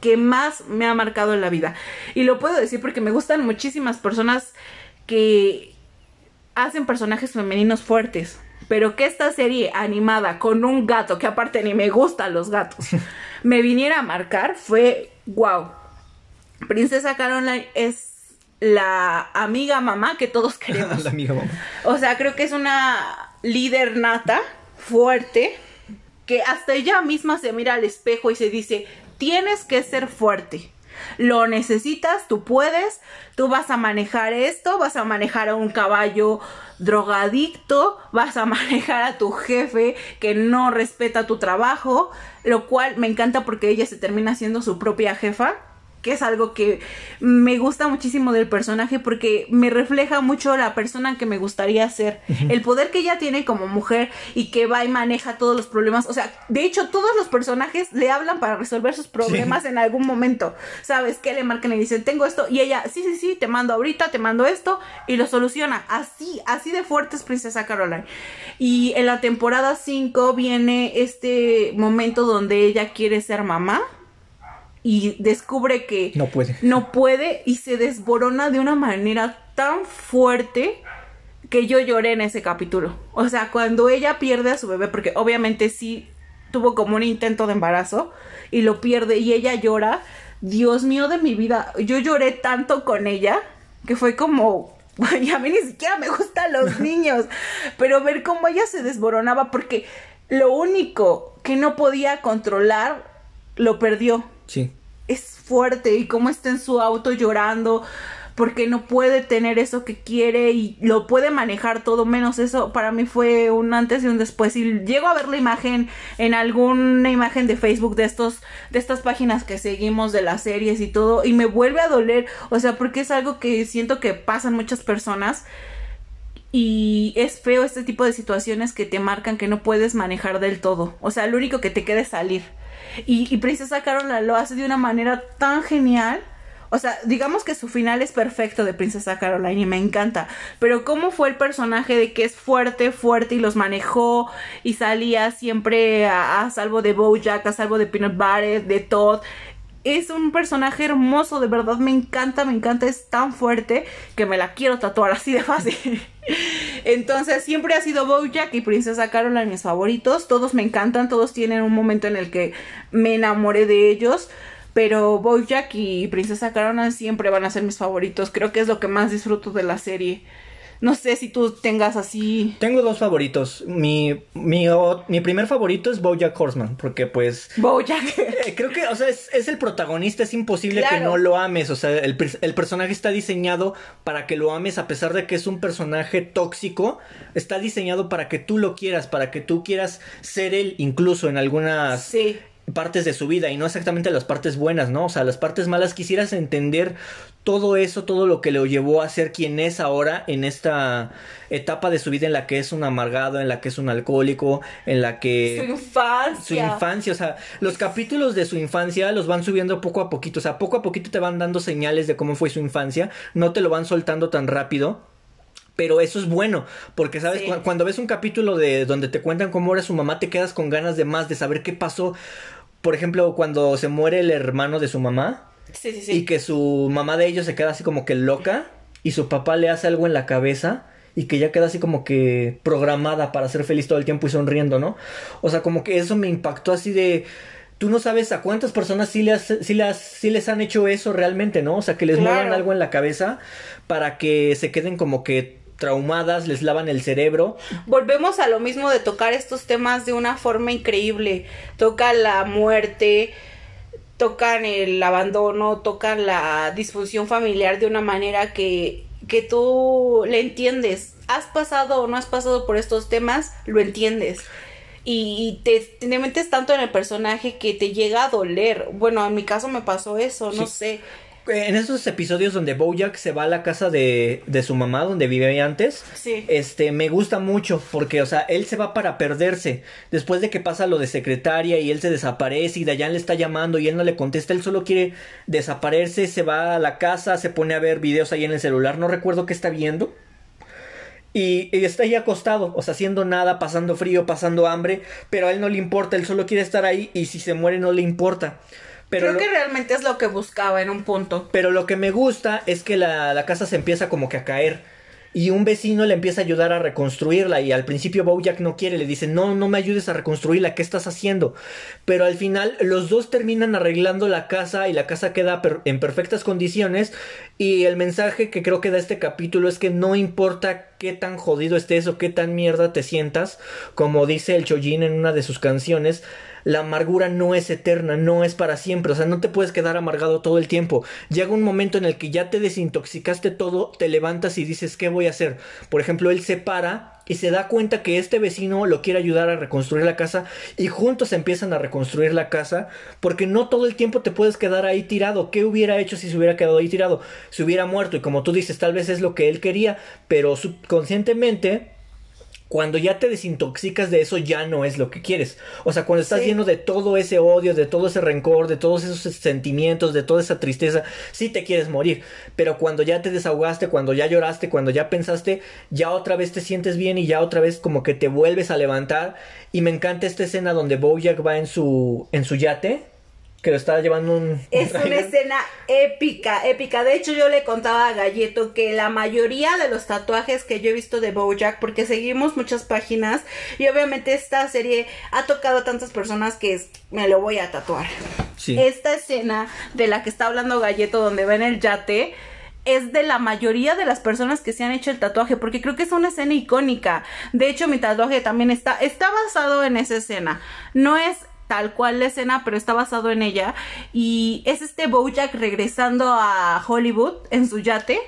Speaker 2: que más me ha marcado en la vida. Y lo puedo decir porque me gustan muchísimas personas que hacen personajes femeninos fuertes. Pero que esta serie animada con un gato, que aparte ni me gustan los gatos, (laughs) me viniera a marcar fue wow. Princesa Caroline es la amiga mamá que todos (laughs) queremos.
Speaker 1: la amiga mamá.
Speaker 2: O sea, creo que es una líder nata, fuerte, que hasta ella misma se mira al espejo y se dice, tienes que ser fuerte. Lo necesitas, tú puedes, tú vas a manejar esto, vas a manejar a un caballo drogadicto, vas a (laughs) manejar a tu jefe que no respeta tu trabajo, lo cual me encanta porque ella se termina siendo su propia jefa que es algo que me gusta muchísimo del personaje porque me refleja mucho la persona que me gustaría ser. El poder que ella tiene como mujer y que va y maneja todos los problemas. O sea, de hecho, todos los personajes le hablan para resolver sus problemas en algún momento. ¿Sabes? Que le marcan y dicen, tengo esto. Y ella, sí, sí, sí, te mando ahorita, te mando esto. Y lo soluciona. Así, así de fuerte es Princesa Caroline. Y en la temporada 5 viene este momento donde ella quiere ser mamá y descubre que
Speaker 1: no puede.
Speaker 2: No puede y se desborona de una manera tan fuerte que yo lloré en ese capítulo. O sea, cuando ella pierde a su bebé, porque obviamente sí tuvo como un intento de embarazo y lo pierde y ella llora. Dios mío de mi vida, yo lloré tanto con ella que fue como, (laughs) y a mí ni siquiera me gustan los (laughs) niños, pero ver cómo ella se desboronaba porque lo único que no podía controlar lo perdió.
Speaker 1: Sí.
Speaker 2: Es fuerte y cómo está en su auto llorando porque no puede tener eso que quiere y lo puede manejar todo menos eso. Para mí fue un antes y un después. Y llego a ver la imagen en alguna imagen de Facebook de estos de estas páginas que seguimos de las series y todo y me vuelve a doler. O sea porque es algo que siento que pasan muchas personas y es feo este tipo de situaciones que te marcan que no puedes manejar del todo. O sea lo único que te queda es salir y, Princesa Carola lo hace de una manera tan genial o sea, digamos que su final es perfecto de Princesa Caroline y me encanta. Pero cómo fue el personaje de que es fuerte, fuerte y los manejó y salía siempre a, salvo de Bojack, a salvo de Peanut Butter, de Todd. Es un personaje hermoso, de verdad me encanta, me encanta, es tan fuerte que me la quiero tatuar así de fácil. (laughs) Entonces siempre ha sido Bojack y Princesa Caroline mis favoritos. Todos me encantan, todos tienen un momento en el que me enamoré de ellos pero Bojack y Princesa Caroline siempre van a ser mis favoritos. Creo que es lo que más disfruto de la serie. No sé si tú tengas así.
Speaker 1: Tengo dos favoritos. Mi, mi, mi primer favorito es Bojack Horseman, porque pues.
Speaker 2: Bojack. (laughs)
Speaker 1: Eh, creo que, o sea, es, es el protagonista, es imposible que no lo ames. O sea, el, el, personaje está diseñado para que lo ames, a pesar de que es un personaje tóxico. Está diseñado para que tú lo quieras, para que tú quieras ser él, incluso en algunas.
Speaker 2: Sí
Speaker 1: partes de su vida y no exactamente las partes buenas, ¿no? O sea, las partes malas quisieras entender todo eso, todo lo que lo llevó a ser quien es ahora en esta etapa de su vida en la que es un amargado, en la que es un alcohólico, en la que...
Speaker 2: Su infancia.
Speaker 1: Su infancia, o sea, los capítulos de su infancia los van subiendo poco a poquito, o sea, poco a poquito te van dando señales de cómo fue su infancia, no te lo van soltando tan rápido. Pero eso es bueno, porque sabes, cuando ves un capítulo de donde te cuentan cómo era su mamá, te quedas con ganas de más, de saber qué pasó, por ejemplo, cuando se muere el hermano de su mamá.
Speaker 2: Sí, sí, sí.
Speaker 1: Y que su mamá de ellos se queda así como que loca y su papá le hace algo en la cabeza y que ya queda así como que programada para ser feliz todo el tiempo y sonriendo, ¿no? O sea, como que eso me impactó así de tú no sabes a cuántas personas sí les, sí les, sí les han hecho eso realmente, ¿no? O sea, que les muevan algo en la cabeza para que se queden como que traumadas, les lavan el cerebro.
Speaker 2: Volvemos a lo mismo de tocar estos temas de una forma increíble. Toca la muerte, tocan el abandono, tocan la disfunción familiar de una manera que, que tú le entiendes. Has pasado o no has pasado por estos temas, lo entiendes. Y te, te metes tanto en el personaje que te llega a doler. Bueno, en mi caso me pasó eso, no sé
Speaker 1: en esos episodios donde Bojack se va a la casa de, de su mamá, donde vivía antes,
Speaker 2: sí.
Speaker 1: este, me gusta mucho, porque, o sea, él se va para perderse. Después de que pasa lo de secretaria y él se desaparece y Dayan le está llamando y él no le contesta, él solo quiere desaparecerse, se va a la casa, se pone a ver videos ahí en el celular, no recuerdo qué está viendo. Y, y, está ahí acostado, o sea, haciendo nada, pasando frío, pasando hambre, pero a él no le importa, él solo quiere estar ahí y si se muere no le importa.
Speaker 2: Pero Creo que realmente es lo que buscaba en un punto.
Speaker 1: Pero lo que me gusta es que la, la casa se empieza como que a caer y un vecino le empieza a ayudar a reconstruirla y al principio Bojack no quiere, le dice, no, no me ayudes a reconstruirla, ¿qué estás haciendo? Pero al final los dos terminan arreglando la casa y la casa queda en perfectas condiciones y el mensaje que creo que da este capítulo es que no importa qué tan jodido estés o qué tan mierda te sientas, como dice el Chojin en una de sus canciones, la amargura no es eterna, no es para siempre, o sea, no te puedes quedar amargado todo el tiempo. Llega un momento en el que ya te desintoxicaste todo, te levantas y dices, ¿qué voy a hacer? Por ejemplo, él se para y se da cuenta que este vecino lo quiere ayudar a reconstruir la casa y juntos empiezan a reconstruir la casa porque no todo el tiempo te puedes quedar ahí tirado. ¿Qué hubiera hecho si se hubiera quedado ahí tirado? Se hubiera muerto y como tú dices, tal vez es lo que él quería, pero subconscientemente cuando ya te desintoxicas de eso ya no es lo que quieres. O sea, cuando estás lleno de todo ese odio, de todo ese rencor, de todos esos sentimientos, de toda esa tristeza, sí te quieres morir. Pero cuando ya te desahogaste, cuando ya lloraste, cuando ya pensaste, ya otra vez te sientes bien y ya otra vez como que te vuelves a levantar. Y me encanta esta escena donde Bojack va en su, en su yate que lo está llevando un...
Speaker 2: Es una escena épica, épica. De hecho, yo le contaba a Galleto que la mayoría de los tatuajes que yo he visto de Bojack, porque seguimos muchas páginas, y obviamente esta serie ha tocado a tantas personas que me lo voy a tatuar. Esta escena de la que está hablando Galleto, donde va en el yate, es de la mayoría de las personas que se han hecho el tatuaje, porque creo que es una escena icónica. De hecho, mi tatuaje también está, está basado en esa escena. No es tal cual la escena, pero está basado en ella. Y es este Bojack regresando a Hollywood en su yate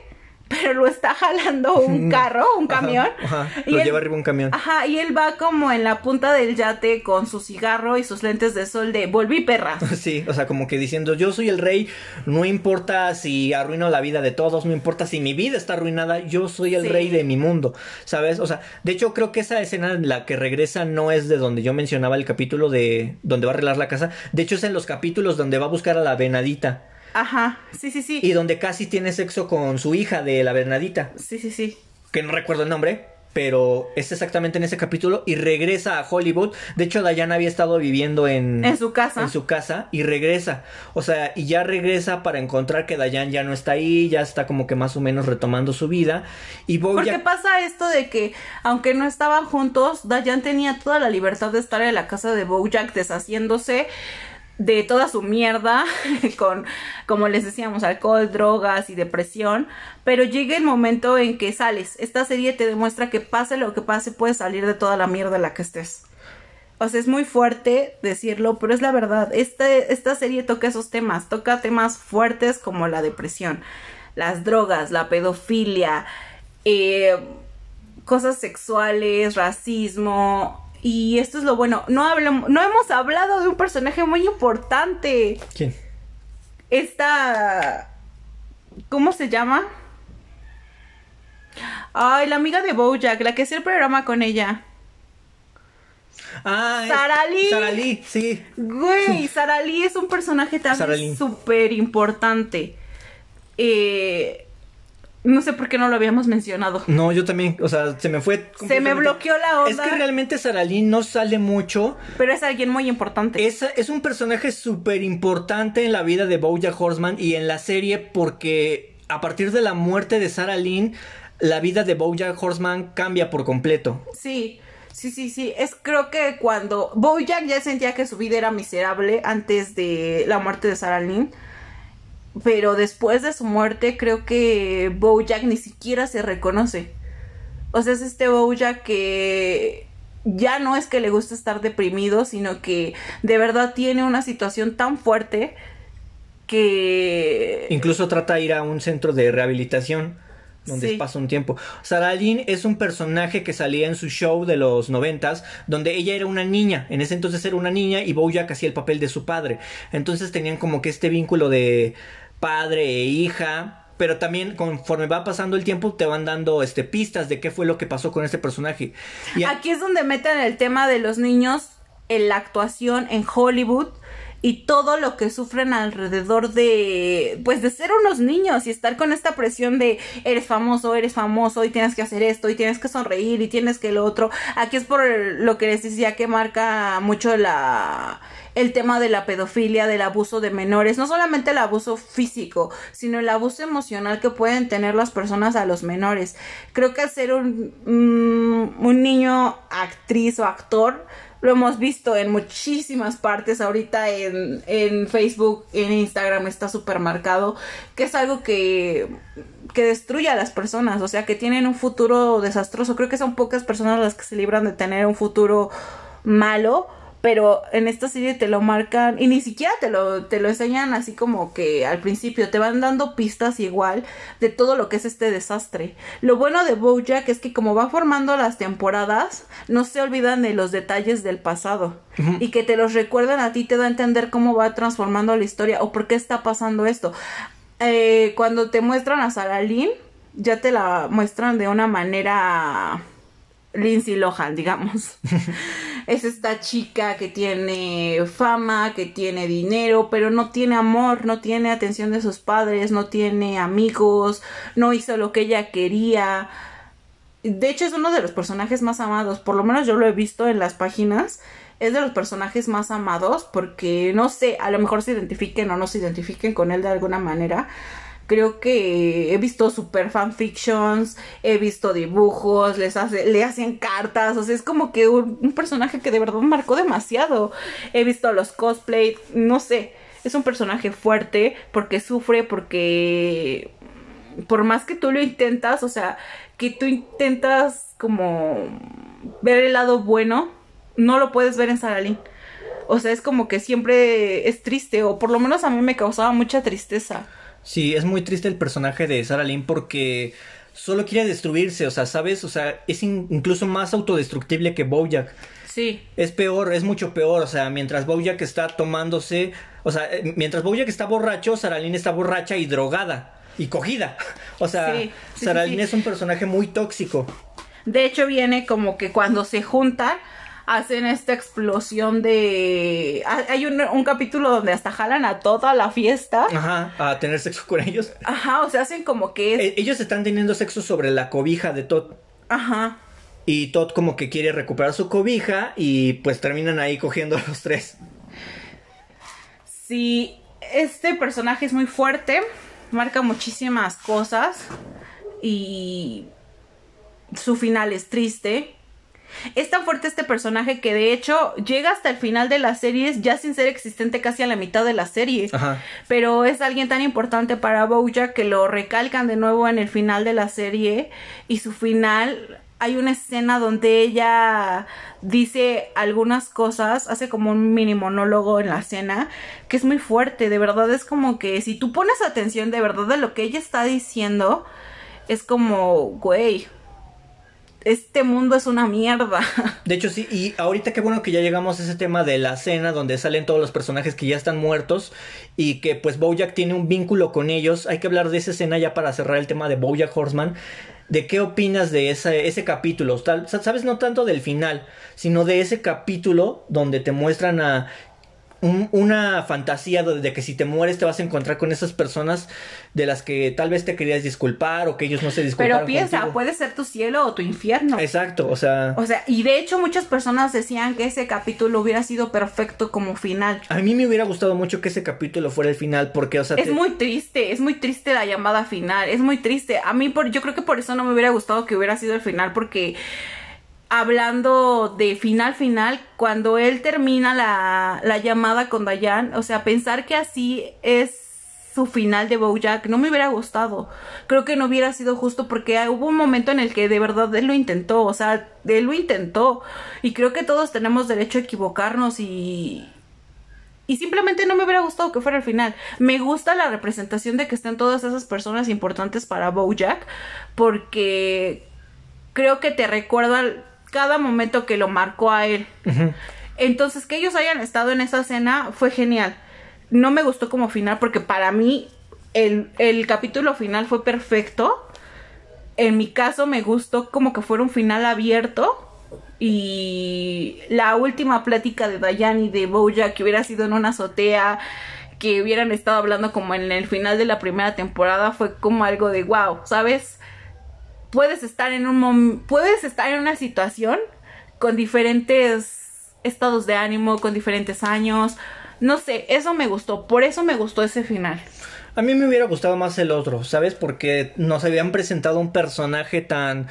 Speaker 2: pero lo está jalando un carro, un camión.
Speaker 1: Ajá, Lo lleva arriba un camión.
Speaker 2: Ajá, y él va como en la punta del yate con su cigarro y sus lentes de sol de volví perra. (laughs)
Speaker 1: Sí, o sea, como que diciendo, yo soy el rey, no importa si arruino la vida de todos, no importa si mi vida está arruinada, yo soy el rey de mi mundo, ¿sabes? O sea, de hecho creo que esa escena en la que regresa no es de donde yo mencionaba el capítulo de donde va a arreglar la casa, de hecho es en los capítulos donde va a buscar a la venadita.
Speaker 2: Ajá, sí, sí, sí.
Speaker 1: Y donde casi tiene sexo con su hija de la Bernadita.
Speaker 2: Sí, sí, sí.
Speaker 1: Que no recuerdo el nombre, pero es exactamente en ese capítulo y regresa a Hollywood. De hecho, Diana había estado viviendo en,
Speaker 2: en su casa.
Speaker 1: En su casa y regresa. O sea, y ya regresa para encontrar que Diane ya no está ahí, ya está como que más o menos retomando su vida. Y
Speaker 2: Bojack... Porque pasa esto de que, aunque no estaban juntos, Diane tenía toda la libertad de estar en la casa de Bojack deshaciéndose de toda su mierda (laughs) con, como les decíamos, alcohol, drogas y depresión, pero llega el momento en que sales. Esta serie te demuestra que pase lo que pase, puedes salir de toda la mierda en la que estés. O sea, es muy fuerte decirlo, pero es la verdad. Esta, esta serie toca esos temas, toca temas fuertes como la depresión, las drogas, la pedofilia, eh, cosas sexuales, racismo, y esto es lo bueno. No, hablamos, no hemos hablado de un personaje muy importante.
Speaker 1: ¿Quién?
Speaker 2: Esta. ¿Cómo se llama? Ay, la amiga de Bojack, la que hacía el programa con ella.
Speaker 1: Ah,
Speaker 2: Sara Lee.
Speaker 1: Sara Lee, sí.
Speaker 2: Güey, Sara Lee es un personaje también súper importante. Eh, no sé por qué no lo habíamos mencionado.
Speaker 1: No, yo también, o sea, se me fue.
Speaker 2: Se me bloqueó la onda.
Speaker 1: Es que realmente Saralín no sale mucho.
Speaker 2: Pero es alguien muy importante.
Speaker 1: Es, es un personaje súper importante en la vida de Bojack Horseman y en la serie porque a partir de la muerte de Sarah Lynn, la vida de Bojack Horseman cambia por completo.
Speaker 2: Sí. Sí, sí, sí. Es creo que cuando Bojack ya sentía que su vida era miserable antes de la muerte de Sarah Lynn pero después de su muerte creo que Bojack ni siquiera se reconoce. O sea, es este Bojack que ya no es que le guste estar deprimido, sino que de verdad tiene una situación tan fuerte que...
Speaker 1: Incluso trata de ir a un centro de rehabilitación donde pasa un tiempo. Sarah Lynn es un personaje que salía en su show de los noventas, donde ella era una niña, en ese entonces era una niña y Bojack hacía el papel de su padre. Entonces tenían como que este vínculo de padre e hija, pero también conforme va pasando el tiempo te van dando este pistas de qué fue lo que pasó con este personaje.
Speaker 2: Y Aquí es donde meten el tema de los niños en la actuación en Hollywood y todo lo que sufren alrededor de pues de ser unos niños y estar con esta presión de eres famoso, eres famoso y tienes que hacer esto y tienes que sonreír y tienes que lo otro. Aquí es por lo que les decía que marca mucho la el tema de la pedofilia, del abuso de menores, no solamente el abuso físico, sino el abuso emocional que pueden tener las personas a los menores. Creo que ser un, mm, un niño actriz o actor lo hemos visto en muchísimas partes ahorita en, en Facebook, en Instagram está súper marcado, que es algo que, que destruye a las personas, o sea, que tienen un futuro desastroso. Creo que son pocas personas las que se libran de tener un futuro malo pero en esta serie te lo marcan y ni siquiera te lo, te lo enseñan así como que al principio te van dando pistas igual de todo lo que es este desastre. Lo bueno de Bojack es que como va formando las temporadas, no se olvidan de los detalles del pasado y que te los recuerdan a ti te da a entender cómo va transformando la historia o por qué está pasando esto. Eh, cuando te muestran a Sarah Lynn, ya te la muestran de una manera Lindsay Lohan, digamos. (laughs) es esta chica que tiene fama, que tiene dinero, pero no tiene amor, no tiene atención de sus padres, no tiene amigos, no hizo lo que ella quería. De hecho, es uno de los personajes más amados, por lo menos yo lo he visto en las páginas. es de los personajes más amados porque no sé, a lo mejor se identifiquen o no se identifiquen con él de alguna manera. Creo que he visto super fanfictions, he visto dibujos, les hace, le hacen cartas, o sea, es como que un, personaje que de verdad marcó demasiado. He visto los cosplay, no sé, es un personaje fuerte porque sufre, porque por más que tú lo intentas, o sea, que tú intentas como ver el lado bueno, no lo puedes ver en Saralín. O sea, es como que siempre es triste, o por lo menos a mí me causaba mucha tristeza.
Speaker 1: Sí, es muy triste el personaje de Sarah Lynn porque solo quiere destruirse, o sea, ¿sabes? O sea, es incluso más autodestructible que Bojack.
Speaker 2: Sí.
Speaker 1: Es peor, es mucho peor, o sea, mientras Bojack está tomándose, o sea, eh, mientras Bojack está borracho, Sarah Lynn está borracha y drogada y cogida. (laughs) O sea,
Speaker 2: Sí, sí,
Speaker 1: Sarah Lynn
Speaker 2: sí.
Speaker 1: es un personaje muy tóxico.
Speaker 2: De hecho, viene como que cuando se juntan, hacen esta explosión de... ha- Hay un, un capítulo donde hasta jalan a toda la fiesta.
Speaker 1: Ajá, a tener sexo con ellos.
Speaker 2: Ajá, o sea, hacen como que es...
Speaker 1: Eh, ellos están teniendo sexo sobre la cobija de Todd.
Speaker 2: Ajá.
Speaker 1: Y Todd como que quiere recuperar su cobija y pues terminan ahí cogiendo los tres.
Speaker 2: Sí, este personaje es muy fuerte, marca muchísimas cosas y su final es triste. Es tan fuerte este personaje que de hecho llega hasta el final de las series ya sin ser existente casi a la mitad de la serie.
Speaker 1: Ajá.
Speaker 2: Pero es alguien tan importante para Bojack que lo recalcan de nuevo en el final de la serie y su final hay una escena donde ella dice algunas cosas, hace como un mini monólogo en la escena que es muy fuerte, de verdad es como que si tú pones atención de verdad de lo que ella está diciendo, es como, güey, este mundo es una mierda. (laughs)
Speaker 1: De hecho, sí, y ahorita qué bueno que ya llegamos a ese tema de la cena donde salen todos los personajes que ya están muertos y que pues Bojack tiene un vínculo con ellos. Hay que hablar de esa escena ya para cerrar el tema de Bojack Horseman. ¿De qué opinas de ese, capítulo? Sabes, no tanto del final, sino de ese capítulo donde te muestran a un- una fantasía de, que si te mueres te vas a encontrar con esas personas de las que tal vez te querías disculpar o que ellos no se disculparon
Speaker 2: Pero piensa,
Speaker 1: contigo.
Speaker 2: puede ser tu cielo o tu infierno.
Speaker 1: Exacto, o sea...
Speaker 2: O sea, y de hecho muchas personas decían que ese capítulo hubiera sido perfecto como final.
Speaker 1: A mí me hubiera gustado mucho que ese capítulo fuera el final, porque, o sea,
Speaker 2: Es
Speaker 1: te-
Speaker 2: muy triste, es muy triste la llamada final, es muy triste. A mí por, yo creo que por eso no me hubiera gustado que hubiera sido el final, porque hablando de final final, cuando él termina la, la llamada con Dayan, o sea, pensar que así es su final de Bojack no me hubiera gustado. Creo que no hubiera sido justo porque hubo un momento en el que de verdad él lo intentó, o sea, él lo intentó y creo que todos tenemos derecho a equivocarnos y y simplemente no me hubiera gustado que fuera el final. Me gusta la representación de que estén todas esas personas importantes para Bojack porque creo que te recuerda cada momento que lo marcó a él. Entonces, que ellos hayan estado en esa escena fue genial. No me gustó como final porque para mí el, el capítulo final fue perfecto. En mi caso me gustó como que fuera un final abierto. Y la última plática de Dayan y de Bojack que hubiera sido en una azotea, que hubieran estado hablando como en el final de la primera temporada, fue como algo de wow, ¿sabes? Puedes estar en un puedes estar en una situación con diferentes estados de ánimo, con diferentes años. No sé, eso me gustó, por eso me gustó ese final.
Speaker 1: A mí me hubiera gustado más el otro, ¿sabes? Porque nos habían presentado un personaje tan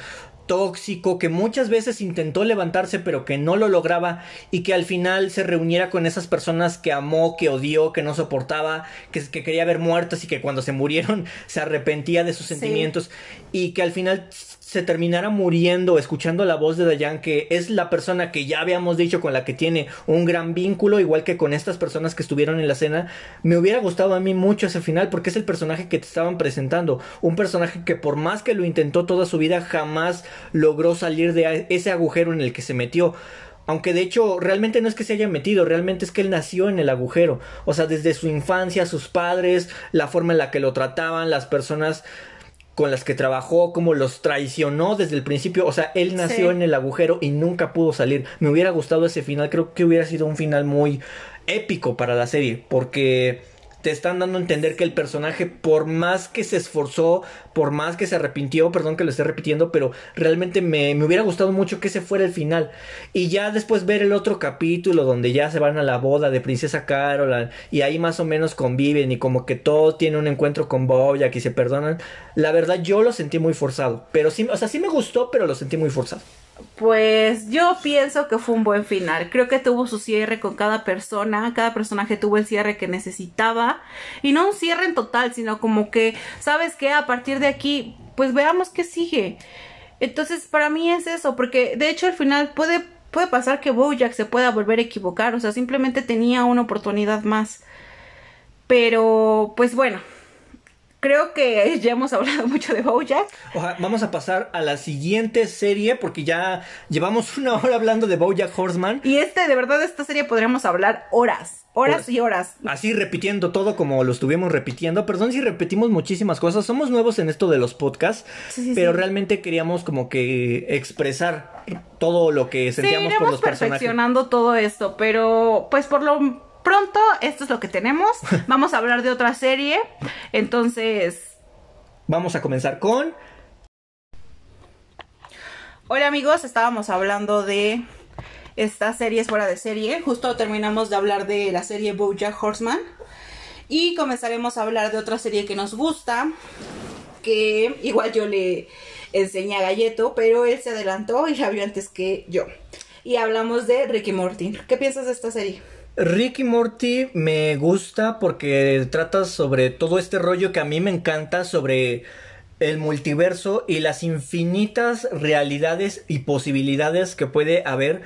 Speaker 1: tóxico que muchas veces intentó levantarse pero que no lo lograba y que al final se reuniera con esas personas que amó, que odió, que no soportaba, que, que quería ver muertas y que cuando se murieron (laughs) se arrepentía de sus
Speaker 2: Sí.
Speaker 1: sentimientos y que al final se terminara muriendo escuchando la voz de Dayan que es la persona que ya habíamos dicho con la que tiene un gran vínculo igual que con estas personas que estuvieron en la cena me hubiera gustado a mí mucho ese final porque es el personaje que te estaban presentando un personaje que por más que lo intentó toda su vida jamás logró salir de ese agujero en el que se metió aunque de hecho realmente no es que se haya metido, realmente es que él nació en el agujero. O sea, desde su infancia, sus padres, la forma en la que lo trataban, las personas con las que trabajó, cómo los traicionó desde el principio. O sea, él nació
Speaker 2: Sí.
Speaker 1: en el agujero y nunca pudo salir. Me hubiera gustado ese final, creo que hubiera sido un final muy épico para la serie, porque te están dando a entender que el personaje, por más que se esforzó, por más que se arrepintió, perdón que lo esté repitiendo, pero realmente me, me hubiera gustado mucho que ese fuera el final. Y ya después ver el otro capítulo donde ya se van a la boda de Princesa Carol y ahí más o menos conviven y como que todo tiene un encuentro con Bojack y se perdonan. La verdad yo lo sentí muy forzado, pero sí, o sea, sí me gustó, pero lo sentí muy forzado.
Speaker 2: Pues yo pienso que fue un buen final. Creo que tuvo su cierre con cada persona. Cada personaje tuvo el cierre que necesitaba. Y no un cierre en total, sino como que, ¿sabes qué? A partir de aquí, pues veamos qué sigue. Entonces, para mí es eso, porque de hecho al final puede, puede pasar que Bojack se pueda volver a equivocar. O sea, simplemente tenía una oportunidad más. Pero, pues bueno, Creo que (laughs) ya hemos hablado mucho de Bojack.
Speaker 1: Ojalá, vamos a pasar a la siguiente serie porque ya llevamos (laughs) una hora hablando de Bojack Horseman.
Speaker 2: Y este, de verdad, esta serie podríamos hablar horas. Horas y horas.
Speaker 1: Así repitiendo todo como lo estuvimos repitiendo. Perdón si repetimos muchísimas cosas. Somos nuevos en esto de los podcasts. pero realmente queríamos como que expresar todo lo que sentíamos por los personajes.
Speaker 2: perfeccionando todo esto. Pero pues por lo pronto, esto es lo que tenemos. (laughs) Vamos a hablar de otra serie. Entonces.
Speaker 1: Vamos a comenzar con.
Speaker 2: Hola amigos, estábamos hablando de estas series fuera de serie. Justo terminamos de hablar de la serie Bojack Horseman. Y comenzaremos a hablar de otra serie que nos gusta. Que igual yo le enseñé a Galleto, pero él se adelantó y la vio antes que yo. Y hablamos de Ricky Morty. ¿Qué piensas de esta serie?
Speaker 1: Ricky Morty me gusta porque trata sobre todo este rollo que a mí me encanta sobre el multiverso y las infinitas realidades y posibilidades que puede haber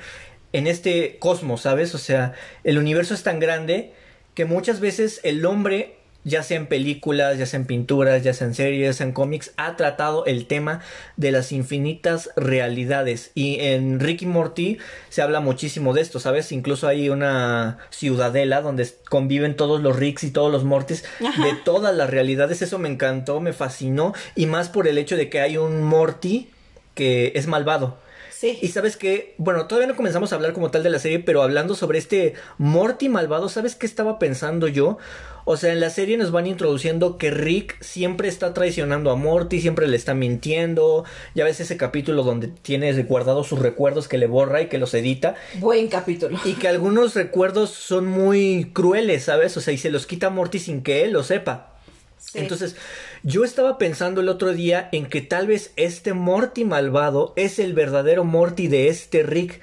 Speaker 1: en este cosmos, ¿sabes? O sea, el universo es tan grande que muchas veces el hombre ya sea en películas, ya sea en pinturas, ya sea en series, ya sea en cómics, ha tratado el tema de las infinitas realidades. Y en Ricky Morty se habla muchísimo de esto, ¿sabes? Incluso hay una ciudadela donde conviven todos los Ricks y todos los Mortys de todas las realidades. Eso me encantó, me fascinó. Y más por el hecho de que hay un Morty que es malvado.
Speaker 2: Sí.
Speaker 1: Y sabes que, bueno, todavía no comenzamos a hablar como tal de la serie, pero hablando sobre este Morty malvado, ¿sabes qué estaba pensando yo? O sea, en la serie nos van introduciendo que Rick siempre está traicionando a Morty, siempre le está mintiendo. Ya ves ese capítulo donde tiene guardados sus recuerdos que le borra y que los edita.
Speaker 2: Buen capítulo.
Speaker 1: Y que algunos recuerdos son muy crueles, ¿sabes? O sea, y se los quita a Morty sin que él lo sepa. Entonces, yo estaba pensando el otro día en que tal vez este Morty malvado es el verdadero Morty de este Rick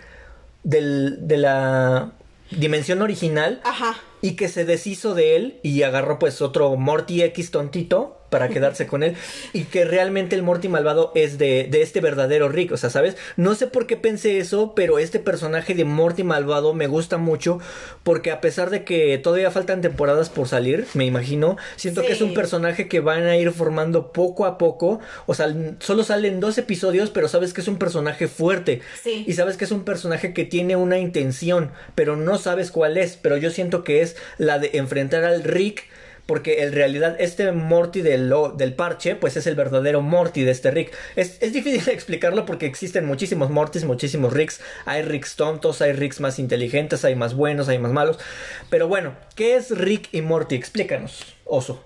Speaker 1: del, de la dimensión original.
Speaker 2: Ajá
Speaker 1: y que se deshizo de él y agarró pues otro Morty X tontito para (laughs) quedarse con él y que realmente el Morty malvado es de, de, este verdadero Rick, o sea, ¿sabes? No sé por qué pensé eso, pero este personaje de Morty malvado me gusta mucho porque a pesar de que todavía faltan temporadas por salir, me imagino, siento que es un personaje que van a ir formando poco a poco, o sea, solo salen dos episodios, pero sabes que es un personaje fuerte
Speaker 2: sí.
Speaker 1: y sabes que es un personaje que tiene una intención, pero no sabes cuál es, pero yo siento que es la de enfrentar al Rick porque en realidad este Morty del, del parche, pues es el verdadero Morty de este Rick. Es, es, difícil (laughs) explicarlo porque existen muchísimos Mortys, muchísimos Ricks. Hay Ricks tontos, hay Ricks más inteligentes, hay más buenos, hay más malos. Pero bueno, ¿qué es Rick y Morty? Explícanos, Oso.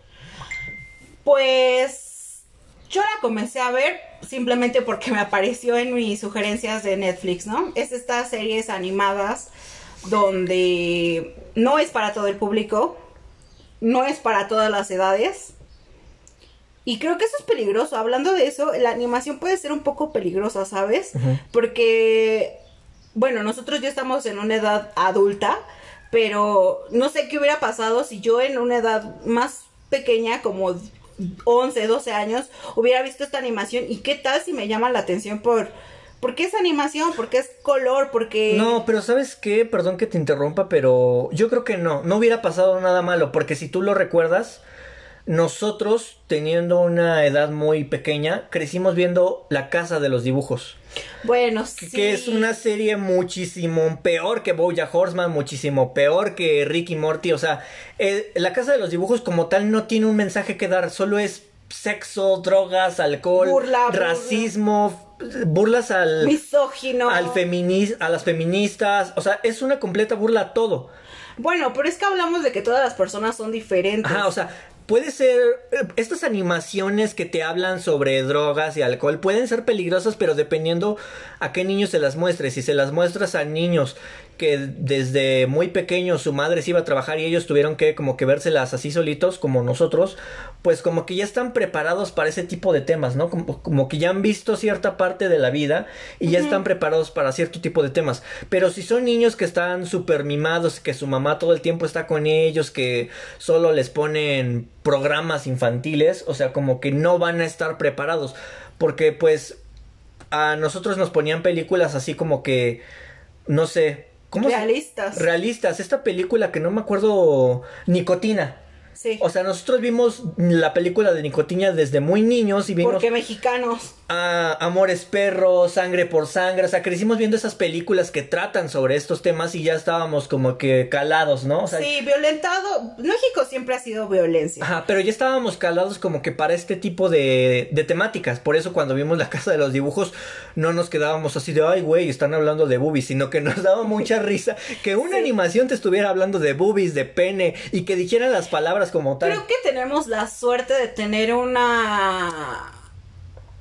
Speaker 2: Pues yo la comencé a ver simplemente porque me apareció en mis sugerencias de Netflix, ¿no? Es estas series animadas donde no es para todo el público, no es para todas las edades. Y creo que eso es peligroso. Hablando de eso, la animación puede ser un poco peligrosa, ¿sabes?
Speaker 1: Uh -huh.
Speaker 2: Porque, bueno, nosotros ya estamos en una edad adulta, pero no sé qué hubiera pasado si yo en una edad más pequeña, como 11, 12 años, hubiera visto esta animación. ¿Y qué tal si me llama la atención por ¿Por qué es animación? ¿Por qué es color? Porque...
Speaker 1: No, pero ¿sabes qué? Perdón que te interrumpa, pero yo creo que no. No hubiera pasado nada malo, porque si tú lo recuerdas, nosotros, teniendo una edad muy pequeña, crecimos viendo La Casa de los Dibujos.
Speaker 2: Bueno, sí.
Speaker 1: Que es una serie muchísimo peor que Bojack Horseman, muchísimo peor que Ricky Morty. O sea, eh, La Casa de los Dibujos como tal no tiene un mensaje que dar, solo es sexo, drogas, alcohol,
Speaker 2: burla,
Speaker 1: racismo, burlas al
Speaker 2: misógino,
Speaker 1: al feminis, a las feministas, o sea, es una completa burla a todo.
Speaker 2: Bueno, pero es que hablamos de que todas las personas son diferentes.
Speaker 1: Ajá, o sea, puede ser eh, estas animaciones que te hablan sobre drogas y alcohol pueden ser peligrosas pero dependiendo a qué niños se las muestres. Si se las muestras a niños que desde muy pequeños su madre se iba a trabajar y ellos tuvieron que como que vérselas así solitos como nosotros pues como que ya están preparados para ese tipo de temas no como, como que ya han visto cierta parte de la vida y ya están preparados para cierto tipo de temas. Pero si son niños que están súper mimados que su mamá todo el tiempo está con ellos que solo les ponen programas infantiles, o sea, como que no van a estar preparados, porque pues a nosotros nos ponían películas así como que, no sé,
Speaker 2: ¿cómo realistas.
Speaker 1: realistas, esta película que no me acuerdo, Nicotina. O sea, nosotros vimos la película de Nicotina desde muy niños y vimos...
Speaker 2: Porque mexicanos.
Speaker 1: Amores Perros, Sangre por Sangre, o sea, crecimos viendo esas películas que tratan sobre estos temas y ya estábamos como que calados, ¿no?
Speaker 2: sí, violentado. México siempre ha sido violencia.
Speaker 1: Ajá, pero ya estábamos calados como que para este tipo de, de temáticas. Por eso cuando vimos la casa de los dibujos no nos quedábamos así de, ay, güey, están hablando de boobies, sino que nos daba mucha (laughs) risa que una animación te estuviera hablando de boobies, de pene y que dijera las palabras como tal.
Speaker 2: Creo que tenemos la suerte de tener una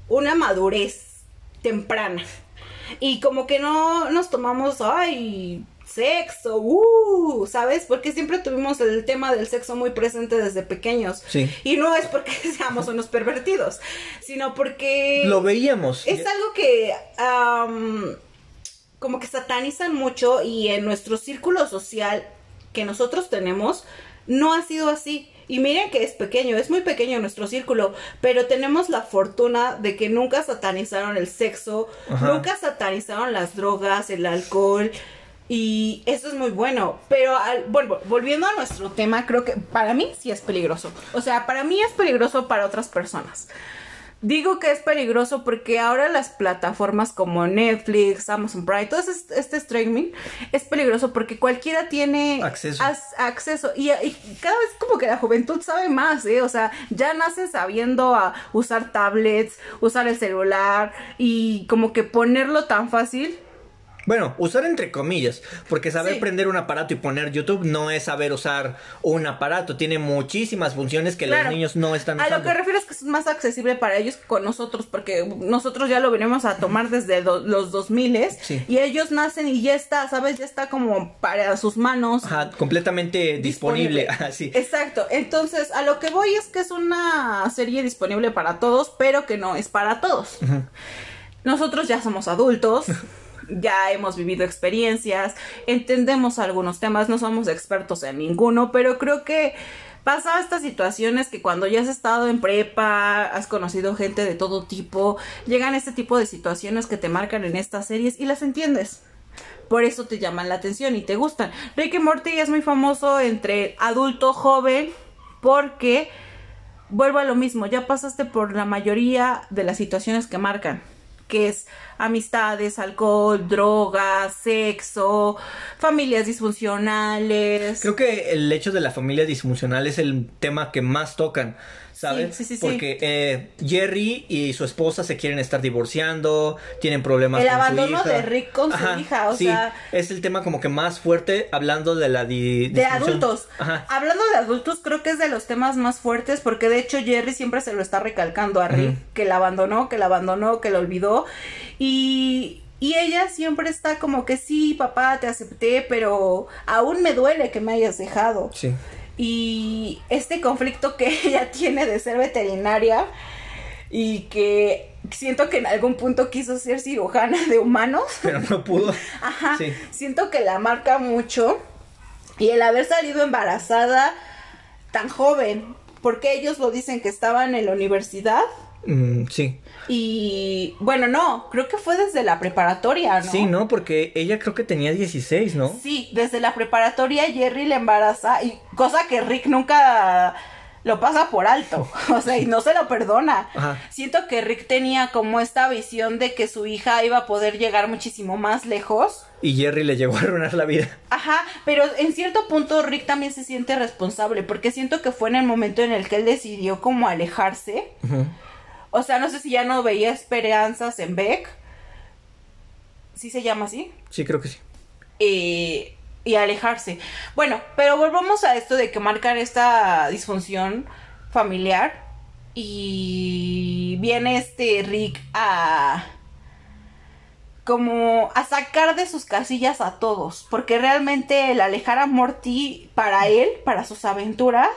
Speaker 2: una madurez temprana. Y como que no nos tomamos, ay, sexo, uh, ¿sabes? Porque siempre tuvimos el tema del sexo muy presente desde pequeños.
Speaker 1: Sí.
Speaker 2: Y no es porque (laughs) seamos unos pervertidos, sino porque...
Speaker 1: Lo veíamos.
Speaker 2: Es algo que... como que satanizan mucho y en nuestro círculo social que nosotros tenemos, no ha sido así. Y miren que es pequeño, es muy pequeño nuestro círculo, pero tenemos la fortuna de que nunca satanizaron el sexo, nunca satanizaron las drogas, el alcohol. Y eso es muy bueno. Pero, bueno, volviendo a nuestro tema, creo que para mí sí es peligroso. O sea, para mí es peligroso para otras personas. Digo que es peligroso porque ahora las plataformas como Netflix, Amazon Prime, todo este, este streaming es peligroso porque cualquiera tiene
Speaker 1: acceso.
Speaker 2: acceso. Y, cada vez como que la juventud sabe más, ¿eh? O sea, ya nacen sabiendo a usar tablets, usar el celular y como que ponerlo tan fácil
Speaker 1: bueno, usar entre comillas, porque saber prender un aparato y poner YouTube no es saber usar un aparato, tiene muchísimas funciones que los niños no están
Speaker 2: usando. A lo que refieres que es más accesible para ellos con nosotros, porque nosotros ya lo venimos a tomar desde los 2000 s y ellos nacen y ya está, ¿sabes? Ya está como para sus manos.
Speaker 1: Ajá, completamente disponible. Así. (laughs)
Speaker 2: Exacto, entonces a lo que voy es que es una serie disponible para todos, pero que no es para todos. Nosotros ya somos adultos. (laughs) ya hemos vivido experiencias, entendemos algunos temas, no somos expertos en ninguno, pero creo que pasa estas situaciones que cuando ya has estado en prepa, has conocido gente de todo tipo, llegan este tipo de situaciones que te marcan en estas series y las entiendes. Por eso te llaman la atención y te gustan. Ricky Morty es muy famoso entre adulto joven porque vuelvo a lo mismo, ya pasaste por la mayoría de las situaciones que marcan que es amistades, alcohol, drogas, sexo, familias disfuncionales.
Speaker 1: Creo que el hecho de la familia disfuncional es el tema que más tocan. ¿Sabes?
Speaker 2: Sí, sí, sí,
Speaker 1: Porque eh, Jerry y su esposa se quieren estar divorciando, tienen problemas
Speaker 2: el abandono de Rick con su hija, o sea,
Speaker 1: es el tema como que más fuerte hablando de la
Speaker 2: de adultos. Hablando de adultos, creo que es de los temas más fuertes porque de hecho Jerry siempre se lo está recalcando a Rick que la abandonó, que la abandonó, que la olvidó. Y y ella siempre está como que sí, papá, te acepté, pero aún me duele que me hayas dejado.
Speaker 1: Sí
Speaker 2: y este conflicto que (laughs) ella tiene de ser veterinaria y que siento que en algún punto quiso ser cirujana de humanos. (laughs)
Speaker 1: Pero no pudo.
Speaker 2: Ajá. Siento que la marca mucho. Y el haber salido embarazada tan joven, porque ellos lo dicen que estaban en la universidad.
Speaker 1: Mm, sí.
Speaker 2: Y bueno, no, creo que fue desde la preparatoria, ¿no?
Speaker 1: Sí, ¿no? Porque ella creo que tenía 16, ¿no?
Speaker 2: Sí, desde la preparatoria Jerry le embaraza y cosa que Rick nunca lo pasa por alto, (laughs) o sea, y no se lo perdona. Siento que Rick tenía como esta visión de que su hija iba a poder llegar muchísimo más lejos.
Speaker 1: Y Jerry le llegó a arruinar la vida.
Speaker 2: Ajá, pero en cierto punto Rick también se siente responsable, porque siento que fue en el momento en el que él decidió como alejarse. O sea, no sé si ya no veía esperanzas en Beck. ¿Sí se llama así?
Speaker 1: Sí, creo que sí.
Speaker 2: Eh, y alejarse. Bueno, pero volvamos a esto de que marcan esta disfunción familiar y viene este Rick a como a sacar de sus casillas a todos, porque realmente el alejar a Morty para él, para sus aventuras,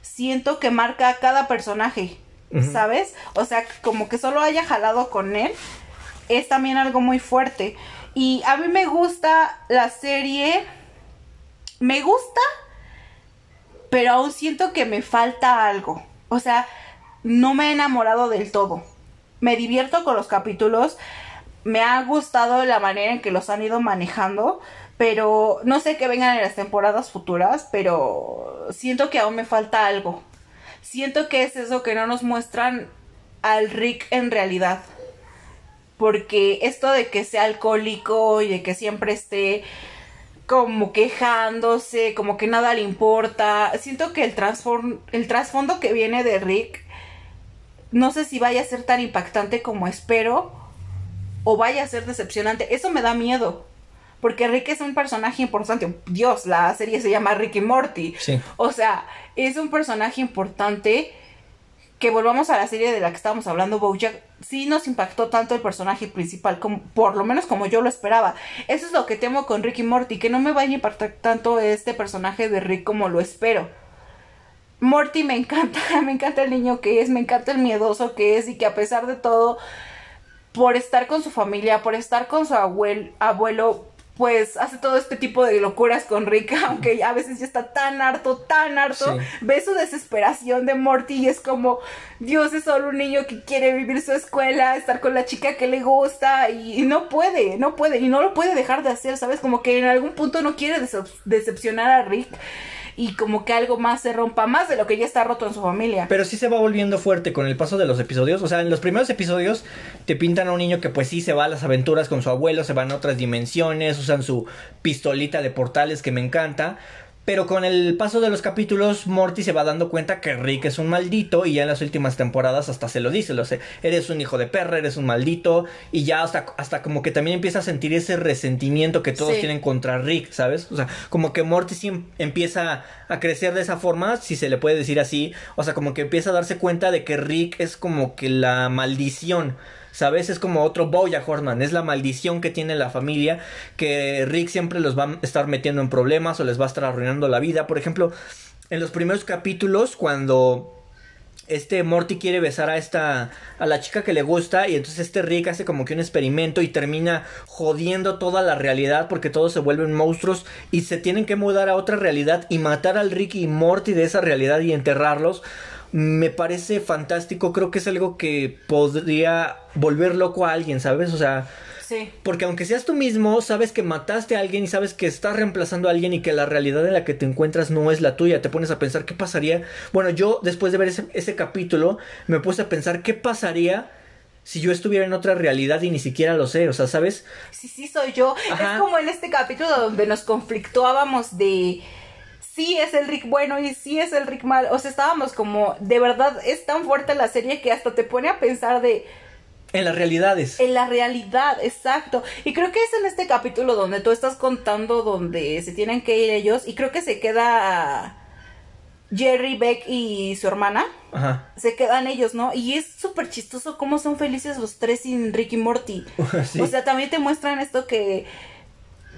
Speaker 2: siento que marca a cada personaje, ¿sabes? O sea, como que solo haya jalado con él, es también algo muy fuerte. Y a mí me gusta la serie, me gusta, pero aún siento que me falta algo. O sea, no me he enamorado del todo. Me divierto con los capítulos, me ha gustado la manera en que los han ido manejando, pero no sé qué vengan en las temporadas futuras, pero siento que aún me falta algo. Siento que es eso que no nos muestran al Rick en realidad. Porque esto de que sea alcohólico y de que siempre esté como quejándose, como que nada le importa, siento que el, trasfondo que viene de Rick no sé si vaya a ser tan impactante como espero o vaya a ser decepcionante. Eso me da miedo. Porque Rick es un personaje importante. Dios, la serie se llama Rick y Morty. O sea, es un personaje importante. Que volvamos a la serie de la que estábamos hablando, Bojack. Sí nos impactó tanto el personaje principal, como, por lo menos como yo lo esperaba. Eso es lo que temo con Rick y Morty, que no me vaya a impactar tanto este personaje de Rick como lo espero. Morty me encanta, (laughs) me encanta el niño que es, me encanta el miedoso que es y que a pesar de todo, por estar con su familia, por estar con su abuelo, pues hace todo este tipo de locuras con Rick, aunque a veces ya está tan harto, tan harto, ve su desesperación de Morty y es como, Dios es solo un niño que quiere vivir su escuela, estar con la chica que le gusta y, no puede, no puede, y no lo puede dejar de hacer, ¿sabes? Como que en algún punto no quiere decepcionar a Rick y como que algo más se rompa más de lo que ya está roto en su familia.
Speaker 1: Pero sí se va volviendo fuerte con el paso de los episodios. O sea, en los primeros episodios te pintan a un niño que pues sí se va a las aventuras con su abuelo, se van a otras dimensiones, usan su pistolita de portales que me encanta. Pero con el paso de los capítulos, Morty se va dando cuenta que Rick es un maldito y ya en las últimas temporadas hasta se lo dice, lo sé, eres un hijo de perra, eres un maldito. Y ya hasta, hasta como que también empieza a sentir ese resentimiento que todos tienen contra Rick, ¿sabes? O sea, como que Morty sí em, empieza a crecer de esa forma, si se le puede decir así, o sea, como que empieza a darse cuenta de que Rick es como que la maldición ¿sabes? Es como otro Boya Horseman, es la maldición que tiene la familia, que Rick siempre los va a estar metiendo en problemas o les va a estar arruinando la vida. Por ejemplo, en los primeros capítulos, cuando este Morty quiere besar a esta a la chica que le gusta y entonces este Rick hace como que un experimento y termina jodiendo toda la realidad porque todos se vuelven monstruos y se tienen que mudar a otra realidad y matar al Rick y Morty de esa realidad y enterrarlos me parece fantástico, creo que es algo que podría volver loco a alguien, ¿sabes? O sea, sí. porque aunque seas tú mismo, sabes que mataste a alguien y sabes que estás reemplazando a alguien y que la realidad en la que te encuentras no es la tuya, te pones a pensar qué pasaría. Bueno, yo después de ver ese, capítulo me puse a pensar qué pasaría si yo estuviera en otra realidad y ni siquiera lo sé, o sea, ¿sabes?
Speaker 2: Sí, sí, soy yo. Es como en este capítulo donde nos conflictuábamos de sí es el Rick bueno y sí es el Rick mal. O sea, estábamos como, de verdad, es tan fuerte la serie que hasta te pone a pensar de...
Speaker 1: En las realidades.
Speaker 2: En la realidad, exacto. Y creo que es en este capítulo donde tú estás contando donde se tienen que ir ellos y creo que se queda Jerry, Beck y su hermana. Ajá. Se quedan ellos, ¿no? Y es súper chistoso cómo son felices los tres sin Rick y Morty. (laughs) O sea, también te muestran esto que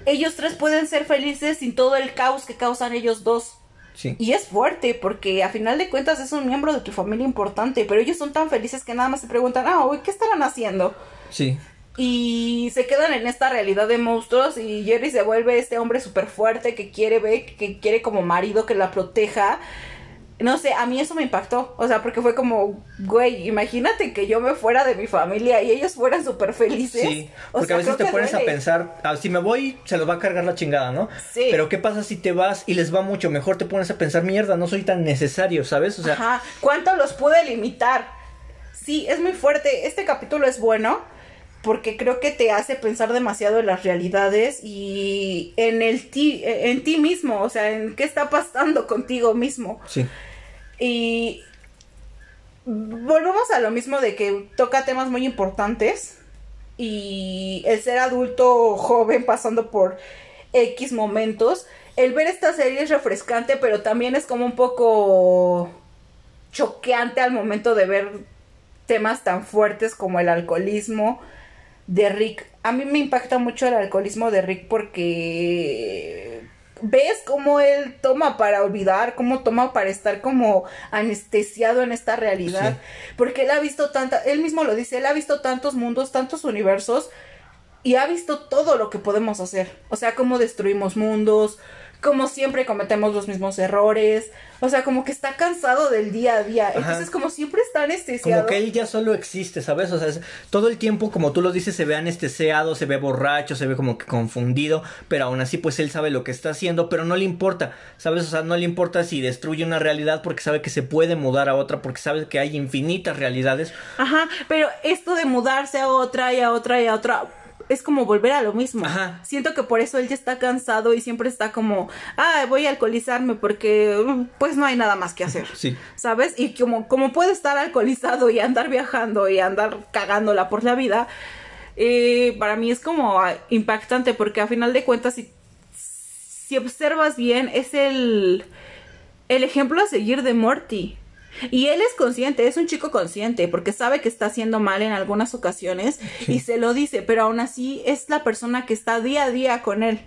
Speaker 2: ellos tres pueden ser felices sin todo el caos que causan ellos dos. Sí. Y es fuerte porque a final de cuentas es un miembro de tu familia importante, pero ellos son tan felices que nada más se preguntan, ah, ¿qué estarán haciendo? Sí. Y se quedan en esta realidad de monstruos y Jerry se vuelve este hombre súper fuerte que quiere ver, que quiere como marido que la proteja no sé, a mí eso me impactó. O sea, porque fue como, güey, imagínate que yo me fuera de mi familia y ellos fueran súper felices. Sí,
Speaker 1: porque a veces te pones a pensar, ah, si me voy, se los va a cargar la chingada, ¿no? Sí. Pero ¿qué pasa si te vas y les va mucho? Mejor te pones a pensar, mierda, no soy tan necesario, ¿sabes?
Speaker 2: O sea, Ajá, ¿cuánto los pude limitar? Sí, es muy fuerte. Este capítulo es bueno porque creo que te hace pensar demasiado en las realidades y en el ti, en ti mismo, o sea, en qué está pasando contigo mismo. Sí. Y volvemos a lo mismo de que toca temas muy importantes y el ser adulto joven pasando por X momentos. El ver esta serie es refrescante, pero también es como un poco choqueante al momento de ver temas tan fuertes como el alcoholismo de Rick. A mí me impacta mucho el alcoholismo de Rick porque ves cómo él toma para olvidar, cómo toma para estar como anestesiado en esta realidad, porque él ha visto tanta, él mismo lo dice, él ha visto tantos mundos, tantos universos y ha visto todo lo que podemos hacer, o sea, cómo destruimos mundos, como siempre cometemos los mismos errores, o sea, como que está cansado del día a día, entonces como siempre está anestesiado.
Speaker 1: Como que él ya solo existe, ¿sabes? O sea, todo el tiempo, como tú lo dices, se ve anestesiado, se ve borracho, se ve como que confundido, pero aún así pues él sabe lo que está haciendo, pero no le importa, ¿sabes? O sea, no le importa si destruye una realidad porque sabe que se puede mudar a otra, porque sabe que hay infinitas realidades.
Speaker 2: Ajá, pero esto de mudarse a otra y a otra y a otra es como volver a lo mismo. Siento que por eso él ya está cansado y siempre está como, ah, voy a alcoholizarme porque pues no hay nada más que hacer.
Speaker 1: Sí.
Speaker 2: ¿Sabes? Y como, como puede estar alcoholizado y andar viajando y andar cagándola por la vida, eh, para mí es como impactante porque a final de cuentas, si, si observas bien, es el, el ejemplo a seguir de Morty. Y él es consciente, es un chico consciente, porque sabe que está haciendo mal en algunas ocasiones y se lo dice, pero aún así es la persona que está día a día con él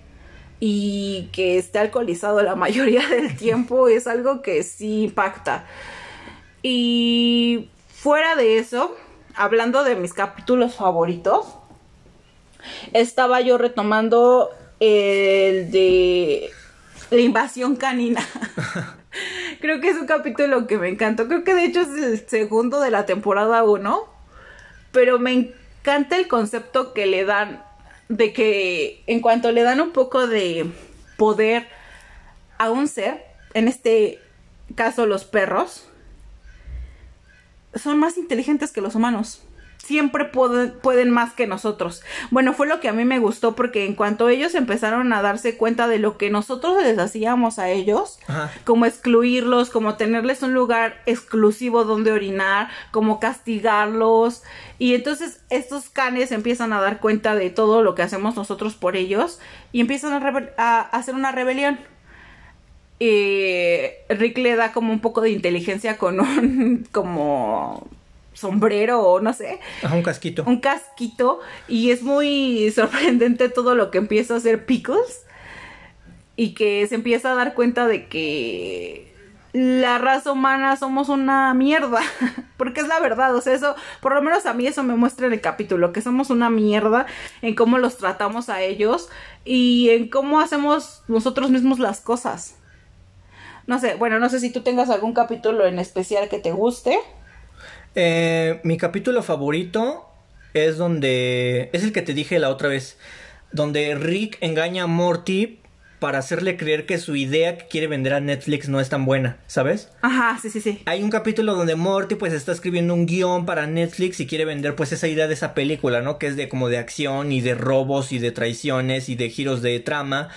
Speaker 2: y que esté alcoholizado la (laughs) mayoría del tiempo es algo que sí impacta. Y fuera de eso, hablando de mis capítulos favoritos, estaba yo retomando el de la invasión canina. (laughs) Creo que es un capítulo que me encantó. Creo que de hecho es el segundo de la temporada 1. Pero me encanta el concepto que le dan de que en cuanto le dan un poco de poder a un ser, en este caso los perros, son más inteligentes que los humanos siempre pueden, más que nosotros. Bueno, fue lo que a mí me gustó porque en cuanto ellos empezaron a darse cuenta de lo que nosotros les hacíamos a ellos, como excluirlos, como tenerles un lugar exclusivo donde orinar, como castigarlos, y entonces estos canes empiezan a dar cuenta de todo lo que hacemos nosotros por ellos y empiezan a, a hacer una rebelión. Y Rick le da como un poco de inteligencia con un (laughs) como sombrero o no sé.
Speaker 1: un casquito.
Speaker 2: Un casquito. Y es muy (laughs) sorprendente todo lo que empieza a hacer Pickles. Y que se empieza a dar cuenta de que la raza humana somos una mierda. (laughs) Porque es la verdad. O sea, eso, por lo menos a mí eso me muestra en el capítulo. Que somos una mierda en cómo los tratamos a ellos. Y en cómo hacemos nosotros mismos las cosas. No sé, bueno, no sé si tú tengas algún capítulo en especial que te guste.
Speaker 1: Eh, mi capítulo favorito es donde. Es el que te dije la otra vez. Donde Rick engaña a Morty para hacerle creer que su idea que quiere vender a Netflix no es tan buena, ¿sabes?
Speaker 2: Ajá, sí, sí, sí.
Speaker 1: Hay un capítulo donde Morty pues está escribiendo un guion para Netflix y quiere vender pues esa idea de esa película, ¿no? Que es de como de acción y de robos y de traiciones y de giros de trama.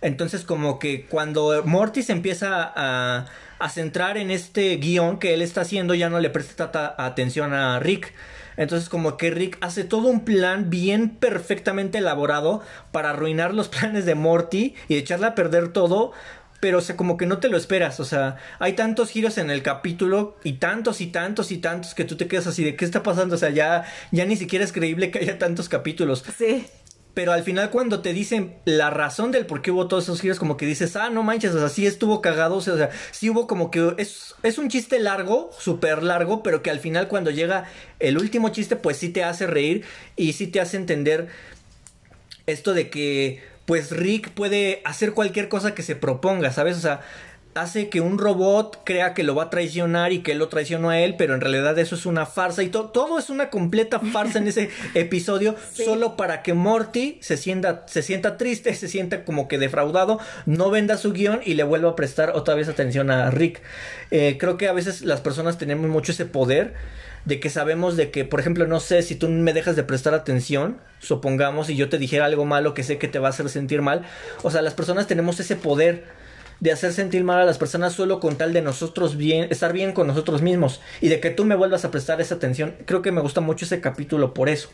Speaker 1: Entonces como que cuando Morty se empieza a a centrar en este guion que él está haciendo, ya no le presta atención a Rick. Entonces como que Rick hace todo un plan bien perfectamente elaborado para arruinar los planes de Morty y echarle a perder todo. Pero o sea, como que no te lo esperas. O sea, hay tantos giros en el capítulo y tantos y tantos y tantos que tú te quedas así de qué está pasando. O sea, ya, ya ni siquiera es creíble que haya tantos capítulos.
Speaker 2: Sí.
Speaker 1: Pero al final cuando te dicen la razón del por qué hubo todos esos giros, como que dices, ah, no manches, o sea, sí estuvo cagado, o sea, sí hubo como que es, es un chiste largo, súper largo, pero que al final cuando llega el último chiste, pues sí te hace reír y sí te hace entender esto de que, pues Rick puede hacer cualquier cosa que se proponga, ¿sabes? O sea, hace que un robot crea que lo va a traicionar y que él lo traicionó a él, pero en realidad eso es una farsa y todo es una completa farsa en ese (laughs) episodio, solo para que Morty se sienta, se sienta triste, se sienta como que defraudado, no venda su guion y le vuelva a prestar otra vez atención a Rick. Eh, creo que a veces las personas tenemos mucho ese poder de que sabemos de que, por ejemplo, no sé, si tú me dejas de prestar atención, supongamos, y yo te dijera algo malo que sé que te va a hacer sentir mal, o sea, las personas tenemos ese poder de hacer sentir mal a las personas solo con tal de nosotros bien, estar bien con nosotros mismos y de que tú me vuelvas a prestar esa atención. Creo que me gusta mucho ese capítulo por eso.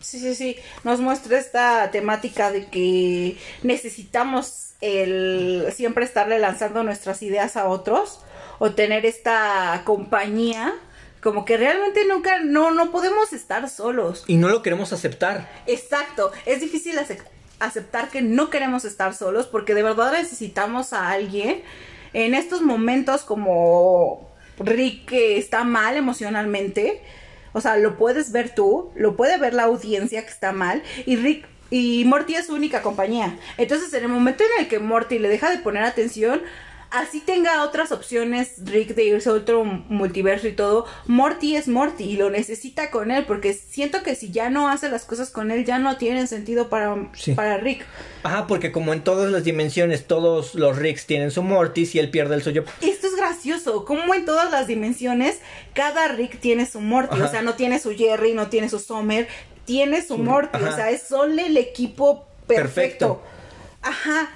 Speaker 2: Sí, sí, sí. Nos muestra esta temática de que necesitamos el siempre estarle lanzando nuestras ideas a otros o tener esta compañía como que realmente nunca no no podemos estar solos.
Speaker 1: Y no lo queremos aceptar.
Speaker 2: Exacto, es difícil acep- aceptar que no queremos estar solos porque de verdad necesitamos a alguien en estos momentos como Rick que está mal emocionalmente. O sea, lo puedes ver tú, lo puede ver la audiencia que está mal y Rick y Morty es su única compañía. Entonces, en el momento en el que Morty le deja de poner atención, así tenga otras opciones Rick de irse a otro multiverso y todo, Morty es Morty y lo necesita con él porque siento que si ya no hace las cosas con él ya no tienen sentido para,
Speaker 1: Sí.
Speaker 2: para Rick.
Speaker 1: Ajá, porque como en todas las dimensiones, todos los Ricks tienen su Mortis y él pierde el suyo.
Speaker 2: Esto es gracioso, como en todas las dimensiones cada Rick tiene su Morty,
Speaker 1: Ajá.
Speaker 2: o sea, no tiene su Jerry, no tiene su Summer, tiene su Morty,
Speaker 1: ajá.
Speaker 2: o sea, es solo el equipo perfecto.
Speaker 1: Perfecto.
Speaker 2: Ajá.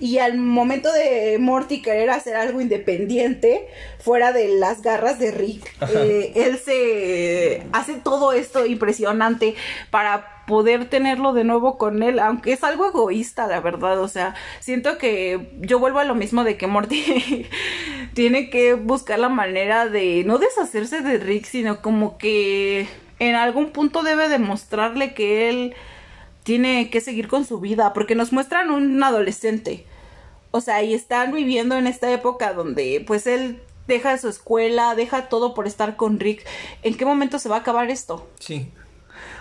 Speaker 2: Y al momento de Morty querer hacer algo independiente, fuera de las garras de Rick, eh, él se hace todo esto impresionante para poder tenerlo de nuevo con él, aunque es algo egoísta, la verdad. O sea, siento que yo vuelvo a lo mismo de que Morty (laughs) tiene que buscar la manera de no deshacerse de Rick, sino como que en algún punto debe demostrarle que él tiene que seguir con su vida, porque nos muestran un adolescente. O sea, y están viviendo en esta época donde pues él deja su escuela, deja todo por estar con Rick. ¿En qué momento se va a acabar esto?
Speaker 1: Sí.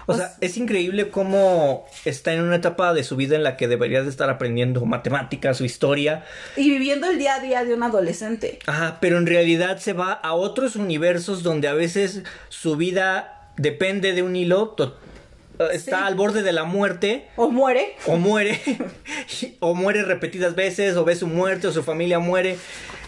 Speaker 1: O
Speaker 2: O
Speaker 1: sea, es increíble cómo está en una etapa de su vida en la que debería de estar aprendiendo matemáticas, su historia.
Speaker 2: Y viviendo el día a día de un adolescente.
Speaker 1: Ajá, pero en realidad se va a otros universos donde a veces su vida depende de un hilo, está
Speaker 2: Sí.
Speaker 1: al borde de la muerte.
Speaker 2: O muere.
Speaker 1: O muere, (laughs) o muere repetidas veces, o ve su muerte, o su familia muere.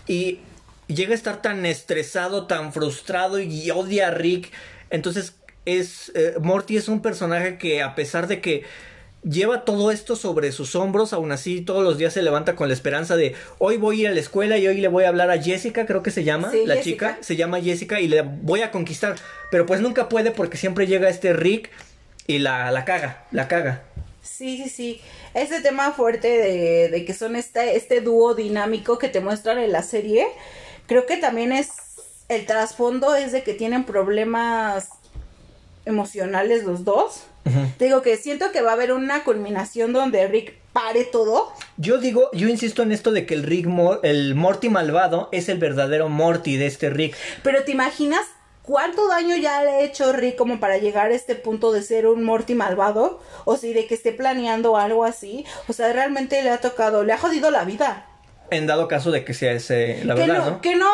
Speaker 1: Y llega a estar tan estresado, tan frustrado y odia a Rick. Entonces, es. eh, Morty es un personaje que, a pesar de que lleva todo esto sobre sus hombros, aún así todos los días se levanta con la esperanza de hoy voy a ir a la escuela y hoy le voy a hablar a Jessica, creo que se llama,
Speaker 2: Sí,
Speaker 1: la
Speaker 2: Jessica.
Speaker 1: chica, se llama Jessica y le voy a conquistar. Pero pues nunca puede porque siempre llega este Rick y la, la caga, la caga.
Speaker 2: Sí, sí, sí. Ese tema fuerte de, de que son este, este dúo dinámico que te muestran en la serie, creo que también es el trasfondo es de que tienen problemas emocionales los dos. Te digo que siento que va a haber una culminación donde Rick pare todo.
Speaker 1: Yo digo, yo insisto en esto de que el Rick, Mor- el Morty malvado es el verdadero Morty de este Rick.
Speaker 2: Pero ¿te imaginas cuánto daño ya le ha hecho Rick como para llegar a este punto de ser un Morty malvado? O si de que esté planeando algo así. O sea, realmente le ha tocado, le ha jodido la vida.
Speaker 1: En dado caso de que sea ese, la
Speaker 2: que
Speaker 1: verdad,
Speaker 2: no,
Speaker 1: ¿no?
Speaker 2: que no,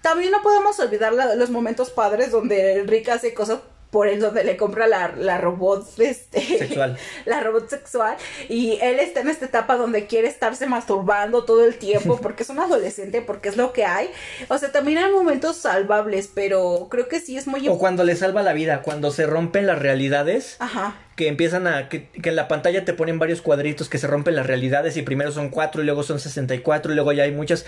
Speaker 2: también no podemos olvidar la- los momentos padres donde Rick hace cosas por él, donde le compra la, la robot, este,
Speaker 1: Sexual. (laughs)
Speaker 2: la robot sexual, y él está en esta etapa donde quiere estarse masturbando todo el tiempo, (laughs) porque es un adolescente, porque es lo que hay, o sea, también hay momentos salvables, pero creo que sí es muy...
Speaker 1: O cuando le salva la vida, cuando se rompen las realidades,
Speaker 2: Ajá,
Speaker 1: que empiezan a, que, que en la pantalla te ponen varios cuadritos que se rompen las realidades y primero son cuatro y luego son 64 y luego ya hay muchas.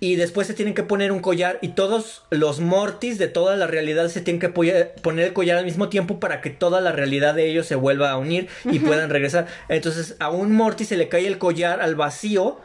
Speaker 1: Y después se tienen que poner un collar y todos los mortis de toda la realidad se tienen que poner el collar al mismo tiempo para que toda la realidad de ellos se vuelva a unir y puedan regresar. Entonces a un mortis se le cae el collar al vacío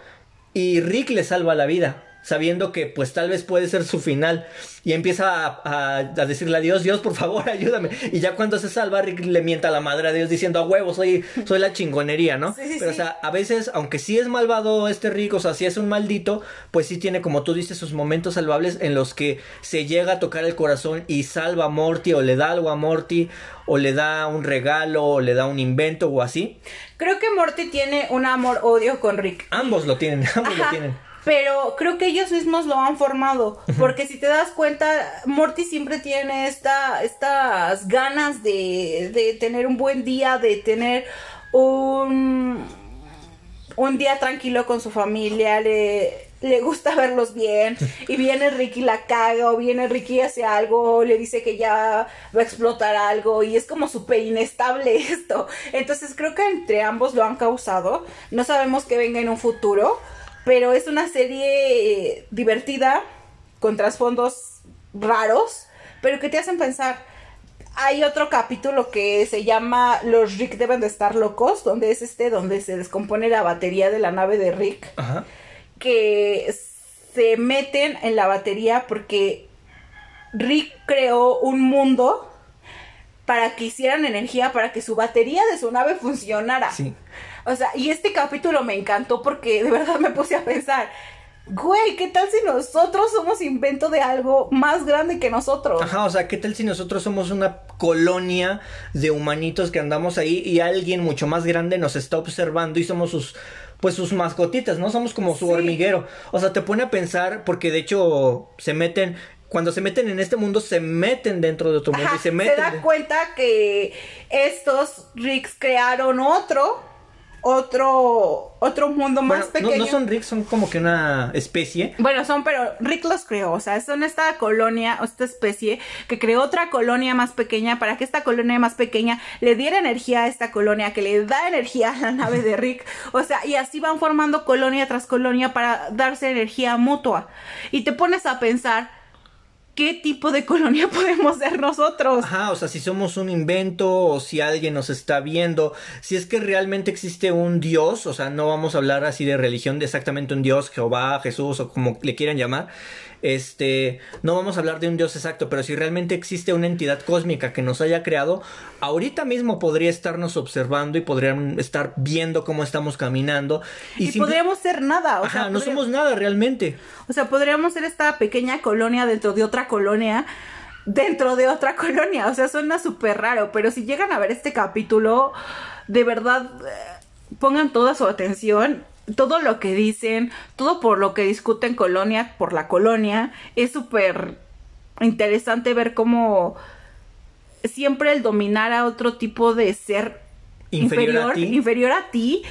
Speaker 1: y Rick le salva la vida. Sabiendo que pues tal vez puede ser su final. Y empieza a, a- a decirle a Dios, Dios por favor (laughs) ayúdame. Y ya cuando se salva, Rick le mienta a la madre a Dios diciendo a huevo, soy, soy la chingonería, ¿no?
Speaker 2: Sí, sí,
Speaker 1: Pero
Speaker 2: sí.
Speaker 1: o sea, a veces, aunque sí es malvado este Rick, o sea, sí es un maldito, pues sí tiene, como tú dices, sus momentos salvables en los que se llega a tocar el corazón y salva a Morty, o le da algo a Morty, o le da un regalo, o le da un invento, o así.
Speaker 2: creo que Morty tiene un amor-odio con Rick.
Speaker 1: Ambos lo tienen, (laughs) ambos lo tienen.
Speaker 2: Pero creo que ellos mismos lo han formado. Porque si te das cuenta, Morty siempre tiene esta, estas ganas de, de tener un buen día, de tener un, un día tranquilo con su familia. Le, le gusta (laughs) verlos bien. Y viene Ricky la caga, o viene Ricky hace algo, o le dice que ya va a explotar algo. Y es como súper inestable (laughs) esto. Entonces creo que entre ambos lo han causado. No sabemos qué venga en un futuro. Pero es una serie eh, divertida, con trasfondos raros, pero que te hacen pensar. hay otro capítulo que se llama Los Rick deben de estar locos, donde es este, donde se descompone la batería de la nave de Rick.
Speaker 1: Ajá.
Speaker 2: Que se meten en la batería porque Rick creó un mundo para que hicieran energía para que su batería de su nave funcionara.
Speaker 1: Sí.
Speaker 2: O sea, y este capítulo me encantó porque de verdad me puse a pensar, güey, ¿qué tal si nosotros somos invento de algo más grande que nosotros?
Speaker 1: Ajá, o sea, ¿qué tal si nosotros somos una colonia de humanitos que andamos ahí y alguien mucho más grande nos está observando y somos sus pues sus mascotitas, ¿no? Somos como su
Speaker 2: Sí.
Speaker 1: hormiguero. O sea, te pone a pensar porque de hecho se meten cuando se meten en este mundo se meten dentro de otro mundo
Speaker 2: Ajá,
Speaker 1: y se meten
Speaker 2: da
Speaker 1: de-
Speaker 2: cuenta que estos Ricks crearon otro, otro, otro mundo más
Speaker 1: Bueno, no,
Speaker 2: pequeño.
Speaker 1: no son ricks, son como que una especie.
Speaker 2: Bueno, son, pero Rick los creó, o sea, son esta colonia, o esta especie que creó otra colonia más pequeña para que esta colonia más pequeña le diera energía a esta colonia, que le da energía a la nave de Rick, o sea, y así van formando colonia tras colonia para darse energía mutua. Y te pones a pensar, ¿qué tipo de colonia (laughs) podemos ser nosotros?
Speaker 1: Ajá, o sea, si somos un invento o si alguien nos está viendo, si es que realmente existe un Dios, o sea, no vamos a hablar así de religión de exactamente un Dios, Jehová, Jesús o como le quieran llamar, este, no vamos a hablar de un Dios exacto, pero si realmente existe una entidad cósmica que nos haya creado, ahorita mismo podría estarnos observando y podrían estar viendo cómo estamos caminando
Speaker 2: Y,
Speaker 1: simple-
Speaker 2: podríamos ser nada, o
Speaker 1: Ajá,
Speaker 2: sea,
Speaker 1: no
Speaker 2: podría-
Speaker 1: somos nada realmente.
Speaker 2: O sea, podríamos ser esta pequeña colonia dentro de otra colonia, dentro de otra (laughs) colonia. O sea, suena súper raro, pero si llegan a ver este capítulo, de verdad, eh, pongan toda su atención. Todo lo que dicen, todo por lo que discuten colonia por la colonia, es súper interesante ver cómo siempre el dominar a otro tipo de ser
Speaker 1: Inferior a ti.
Speaker 2: inferior a ti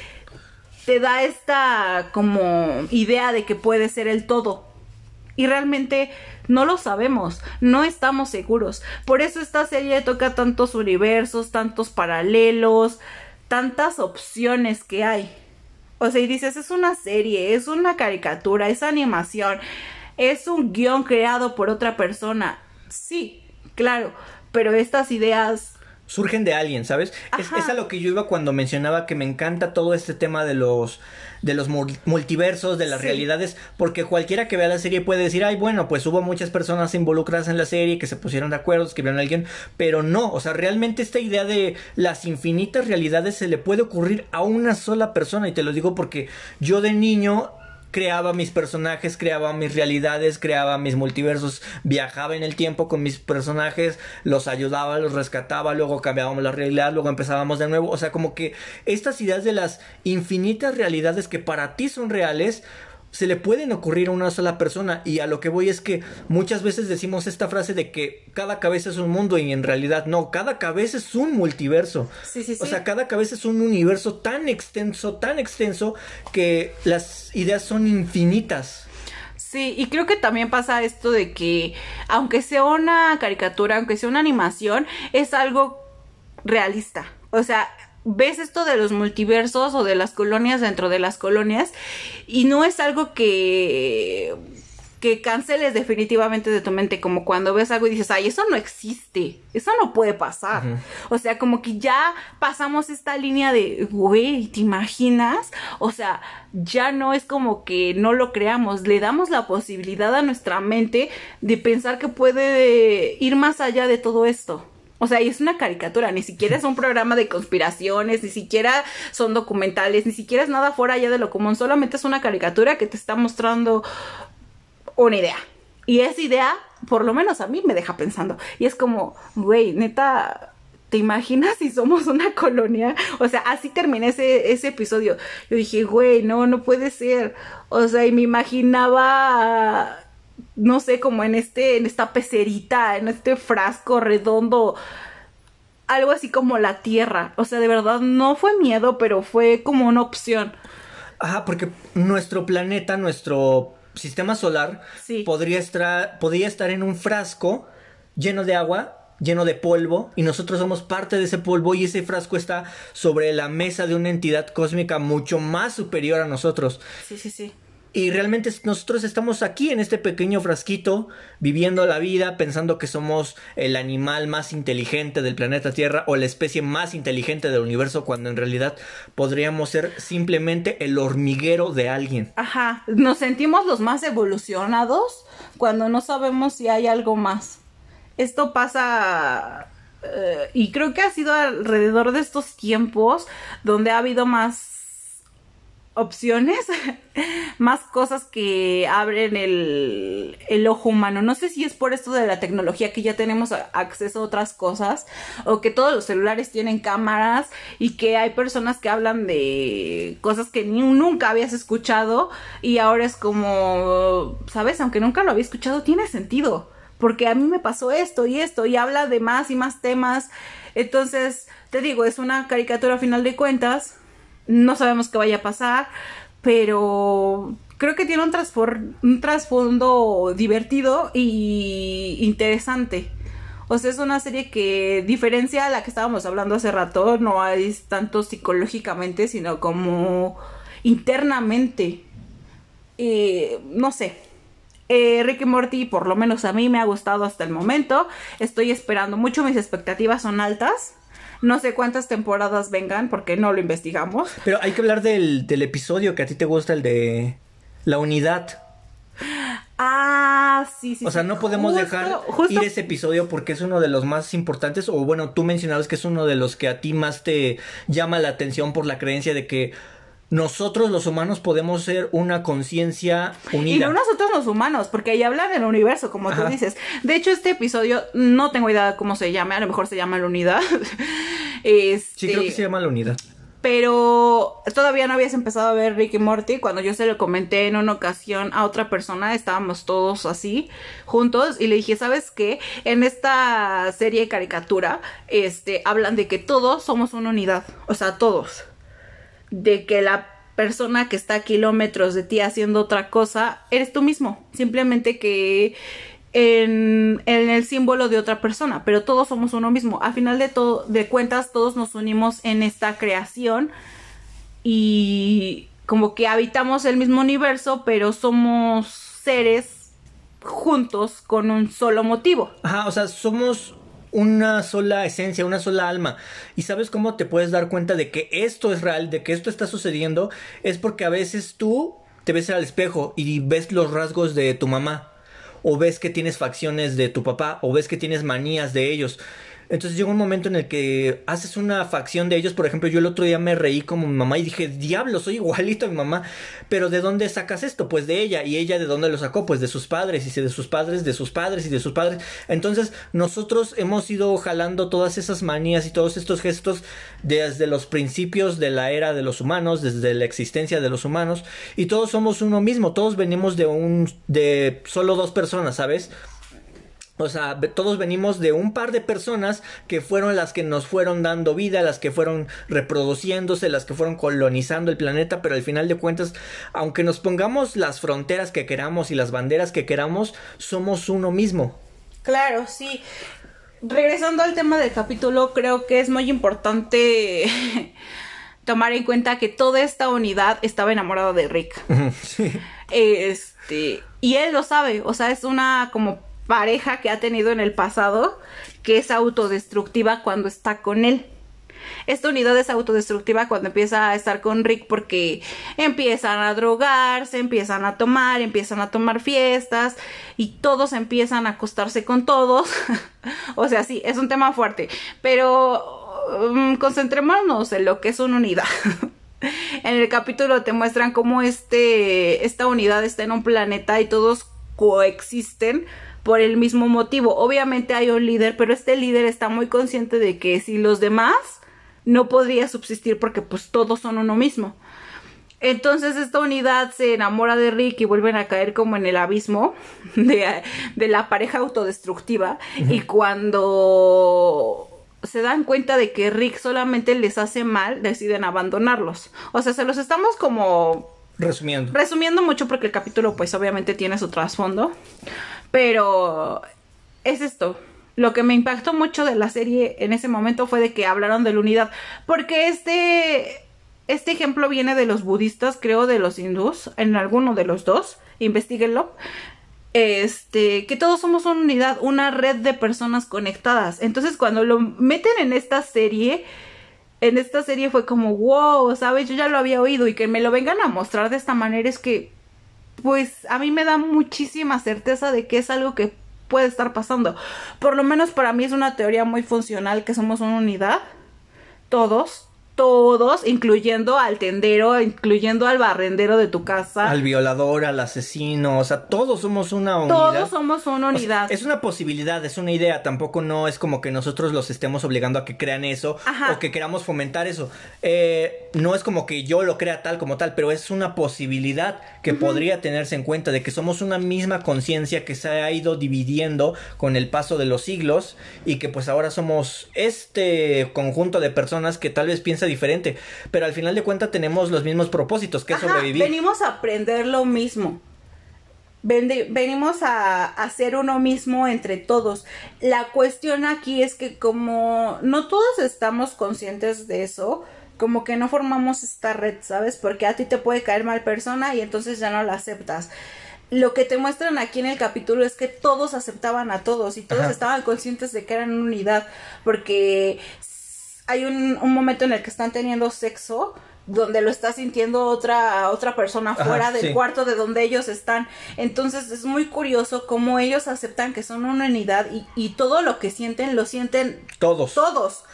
Speaker 2: te da esta como idea de que puede ser el todo. Y realmente no lo sabemos, no estamos seguros. Por eso esta serie toca tantos universos, tantos paralelos, tantas opciones que hay. O sea, y dices, es una serie, es una caricatura, es animación, es un guion creado por otra persona. Sí, claro, pero estas ideas
Speaker 1: surgen de alguien, ¿sabes? Es, es a lo que yo iba cuando mencionaba que me encanta todo este tema de los de los mul- multiversos, de las
Speaker 2: Sí.
Speaker 1: realidades, porque cualquiera que vea la serie puede decir, ay, bueno, pues hubo muchas personas involucradas en la serie que se pusieron de acuerdo, escribieron a alguien, pero no, o sea, realmente esta idea de las infinitas realidades se le puede ocurrir a una sola persona, y te lo digo porque yo de niño creaba mis personajes, creaba mis realidades, creaba mis multiversos, viajaba en el tiempo con mis personajes, los ayudaba, los rescataba, luego cambiábamos la realidad, luego empezábamos de nuevo, o sea, como que estas ideas de las infinitas realidades que para ti son reales, se le pueden ocurrir a una sola persona y a lo que voy es que muchas veces decimos esta frase de que cada cabeza es un mundo y en realidad no, cada cabeza es un multiverso.
Speaker 2: Sí, sí,
Speaker 1: O
Speaker 2: sí.
Speaker 1: sea, cada cabeza es un universo tan extenso, tan extenso que las ideas son infinitas.
Speaker 2: Sí, y creo que también pasa esto de que aunque sea una caricatura, aunque sea una animación, es algo realista. O sea, ves esto de los multiversos o de las colonias dentro de las colonias y no es algo que que canceles definitivamente de tu mente, como cuando ves algo y dices, ay, eso no existe, eso no puede pasar. O sea, como que ya pasamos esta línea de, güey, ¿te imaginas? O sea, ya no es como que no lo creamos, le damos la posibilidad a nuestra mente de pensar que puede ir más allá de todo esto. O sea, y es una caricatura, ni siquiera es un programa de conspiraciones, ni siquiera son documentales, ni siquiera es nada fuera allá de lo común, solamente es una caricatura que te está mostrando una idea. Y esa idea, por lo menos a mí, me deja pensando. Y es como, güey, neta, ¿te imaginas si somos una colonia? O sea, así terminé ese, ese episodio. Yo dije, güey, no, no puede ser. O sea, y me imaginaba, no sé, como en este, en esta pecerita, en este frasco redondo. Algo así como la tierra. O sea, de verdad, no fue miedo, pero fue como una opción.
Speaker 1: Ajá, porque nuestro planeta, nuestro sistema solar,
Speaker 2: Sí.
Speaker 1: podría, estar, podría estar en un frasco lleno de agua, lleno de polvo, y nosotros somos parte de ese polvo y ese frasco está sobre la mesa de una entidad cósmica mucho más superior a nosotros.
Speaker 2: Sí, sí, sí.
Speaker 1: Y realmente nosotros estamos aquí en este pequeño frasquito, viviendo la vida, pensando que somos el animal más inteligente del planeta Tierra o la especie más inteligente del universo, cuando en realidad podríamos ser simplemente el hormiguero de alguien.
Speaker 2: Ajá, nos sentimos los más evolucionados cuando no sabemos si hay algo más. Esto pasa eh, y creo que ha sido alrededor de estos tiempos donde ha habido más opciones, (laughs) más cosas que abren el, el, ojo humano. No sé si es por esto de la tecnología que ya tenemos acceso a otras cosas o que todos los celulares tienen cámaras y que hay personas que hablan de cosas que ni, nunca habías escuchado y ahora es como, ¿sabes? Aunque nunca lo había escuchado, tiene sentido. Porque a mí me pasó esto y esto y habla de más y más temas. Entonces, te digo, es una caricatura a final de cuentas no sabemos qué vaya a pasar, pero creo que tiene un, trasfondo divertido y interesante. O sea, es una serie que diferencia a la que estábamos hablando hace rato, no es tanto psicológicamente, sino como internamente. no sé. Eh, Ricky Morty, por lo menos a mí me ha gustado hasta el momento. Estoy esperando mucho, mis expectativas son altas. No sé cuántas temporadas vengan porque no lo investigamos.
Speaker 1: Pero hay que hablar del, episodio que a ti te gusta, el de la unidad.
Speaker 2: Ah, sí, sí.
Speaker 1: O sea, no podemos dejar ir ese episodio porque es uno de los más importantes. O bueno, tú mencionabas que es uno de los que a ti más te llama la atención por la creencia de que nosotros los humanos podemos ser una conciencia unida. Y
Speaker 2: no nosotros los humanos, porque ahí hablan del universo, como tú dices. De hecho, este episodio, no tengo idea de cómo se llame, a lo mejor se llama la unidad. (laughs)
Speaker 1: este... Sí, creo que se llama la unidad.
Speaker 2: Pero todavía no habías empezado a ver Ricky Morty. Cuando yo se lo comenté en una ocasión a otra persona, estábamos todos así, juntos, y le dije, ¿sabes qué? En esta serie de caricatura, este, hablan de que todos somos una unidad. O sea, todos de que la persona que está a kilómetros de ti haciendo otra cosa, eres tú mismo. Simplemente que en, el símbolo de otra persona, pero todos somos uno mismo. A final de, todo, de cuentas, todos nos unimos en esta creación y como que habitamos el mismo universo, pero somos seres juntos con un solo motivo.
Speaker 1: Ajá, o sea, somos una sola esencia, una sola alma. Y sabes cómo te puedes dar cuenta de que esto es real, de que esto está sucediendo, es porque a veces tú te ves al espejo y ves los rasgos de tu mamá, o ves que tienes facciones de tu papá, o ves que tienes manías de ellos. Entonces llega un momento en el que haces una facción de ellos. Por ejemplo, yo el otro día me reí como mi mamá y dije, diablo, soy igualito a mi mamá. Pero ¿de dónde sacas esto? Pues de ella. ¿Y ella de dónde lo sacó? Pues de sus padres. Y de sus padres, de sus padres y de sus padres. Entonces nosotros hemos ido jalando todas esas manías y todos estos gestos desde los principios de la era de los humanos, desde la existencia de los humanos. Y todos somos uno mismo. Todos venimos de un... de solo dos personas, ¿sabes? O sea, todos venimos de un par de personas que fueron las que nos fueron dando vida, las que fueron reproduciéndose, las que fueron colonizando el planeta, pero al final de cuentas, aunque nos pongamos las fronteras que queramos y las banderas que queramos, somos uno mismo.
Speaker 2: Claro, sí. Regresando al tema del capítulo, creo que es muy importante (laughs) tomar en cuenta que toda esta unidad estaba enamorada de Rick. Sí. Este, y él lo sabe, o sea, es una como pareja que ha tenido en el pasado que es autodestructiva cuando está con él. Esta unidad es autodestructiva cuando empieza a estar con Rick porque empiezan a drogarse, empiezan a tomar, empiezan a tomar fiestas y todos empiezan a acostarse con todos. (laughs) o sea, sí, es un tema fuerte, pero um, concentrémonos en lo que es una unidad. (laughs) en el capítulo te muestran cómo este, esta unidad está en un planeta y todos coexisten por el mismo motivo. Obviamente hay un líder, pero este líder está muy consciente de que si los demás no podría subsistir porque pues todos son uno mismo. Entonces esta unidad se enamora de Rick y vuelven a caer como en el abismo (laughs) de, la pareja autodestructiva. Y cuando se dan cuenta de que Rick solamente les hace mal, deciden abandonarlos. O sea, se los estamos como...
Speaker 1: Resumiendo.
Speaker 2: Resumiendo mucho porque el capítulo pues obviamente tiene su trasfondo. Pero es esto. Lo que me impactó mucho de la serie en ese momento fue de que hablaron de la unidad. Porque este este ejemplo viene de los budistas, creo, de los hindús, en alguno de los dos, investiguenlo. Este, que todos somos una unidad, una red de personas conectadas. Entonces, cuando lo meten en esta serie, en esta serie fue como, wow, ¿sabes? Yo ya lo había oído y que me lo vengan a mostrar de esta manera es que, pues, a mí me da muchísima certeza de que es algo que puede estar pasando. Por lo menos para mí es una teoría muy funcional que somos una unidad, todos, todos, incluyendo al tendero, incluyendo al barrendero de tu casa.
Speaker 1: Al violador, al asesino, o sea, todos somos una unidad.
Speaker 2: Todos somos una unidad.
Speaker 1: es una posibilidad, es una idea, tampoco no es como que nosotros los estemos obligando a que crean eso o que queramos fomentar eso. Eh, no es como que yo lo crea tal como tal, pero es una posibilidad que podría tenerse en cuenta de que somos una misma conciencia que se ha ido dividiendo con el paso de los siglos y que pues ahora somos este conjunto de personas que tal vez piensan diferente, pero al final de cuentas tenemos los mismos propósitos, que es sobrevivir.
Speaker 2: Venimos a aprender lo mismo. venimos a hacer uno mismo entre todos. La cuestión aquí es que como no todos estamos conscientes de eso, como que no formamos esta red, ¿sabes? Porque a ti te puede caer mal persona y entonces ya no la aceptas. Lo que te muestran aquí en el capítulo es que todos aceptaban a todos y todos estaban conscientes de que eran unidad, porque hay un, momento en el que están teniendo sexo donde lo está sintiendo otra otra persona fuera del cuarto de donde ellos están. Entonces es muy curioso cómo ellos aceptan que son una unidad y, y todo lo que sienten lo sienten
Speaker 1: todos.
Speaker 2: Todos.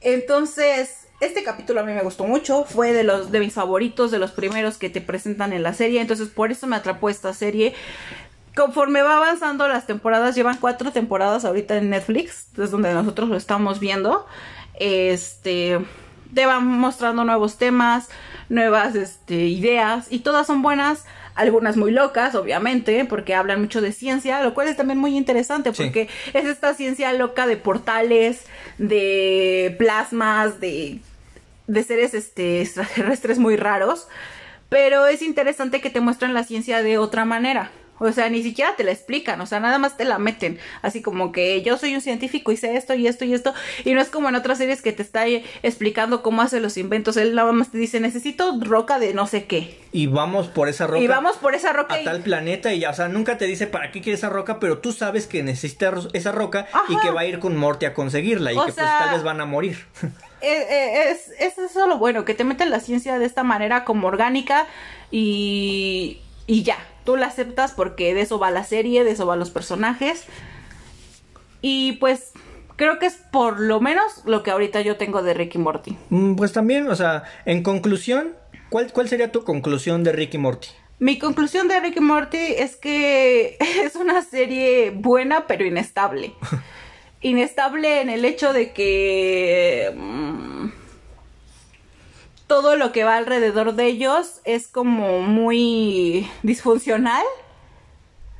Speaker 2: Entonces, este capítulo a mí me gustó mucho, fue de los de mis favoritos, de los primeros que te presentan en la serie, entonces por eso me atrapó esta serie. Conforme va avanzando las temporadas, llevan cuatro temporadas ahorita en Netflix, es donde nosotros lo estamos viendo este, te van mostrando nuevos temas, nuevas este, ideas y todas son buenas. Algunas muy locas, obviamente, porque hablan mucho de ciencia, lo cual es también muy interesante, porque es esta ciencia loca de portales, de plasmas, de, de seres este, extraterrestres muy raros. Pero es interesante que te muestran la ciencia de otra manera. O sea, ni siquiera te la explican, o sea, nada más te la meten. Así como que yo soy un científico y sé esto y esto y esto. Y no es como en otras series que te está explicando cómo hace los inventos. Él nada más te dice, necesito roca de no sé qué.
Speaker 1: Y vamos por esa roca.
Speaker 2: Y vamos por esa roca.
Speaker 1: A tal planeta y ya, o sea, nunca te dice para qué quieres esa roca, pero tú sabes que necesitas esa roca y que va a ir con Morty a conseguirla y que pues tal vez van a morir. (laughs)
Speaker 2: Eh, eh, es, es, es eso lo bueno, que te meten la ciencia de esta manera como orgánica y, y ya tú la aceptas porque de eso va la serie, de eso van los personajes. Y pues creo que es por lo menos lo que ahorita yo tengo de Ricky Morty.
Speaker 1: Mm, pues también, o sea, en conclusión, ¿cuál, cuál sería tu conclusión de Ricky Morty?
Speaker 2: Mi conclusión de Ricky Morty es que (laughs) es una serie buena pero inestable. (laughs) inestable en el hecho de que... Mm, todo lo que va alrededor de ellos es como muy disfuncional.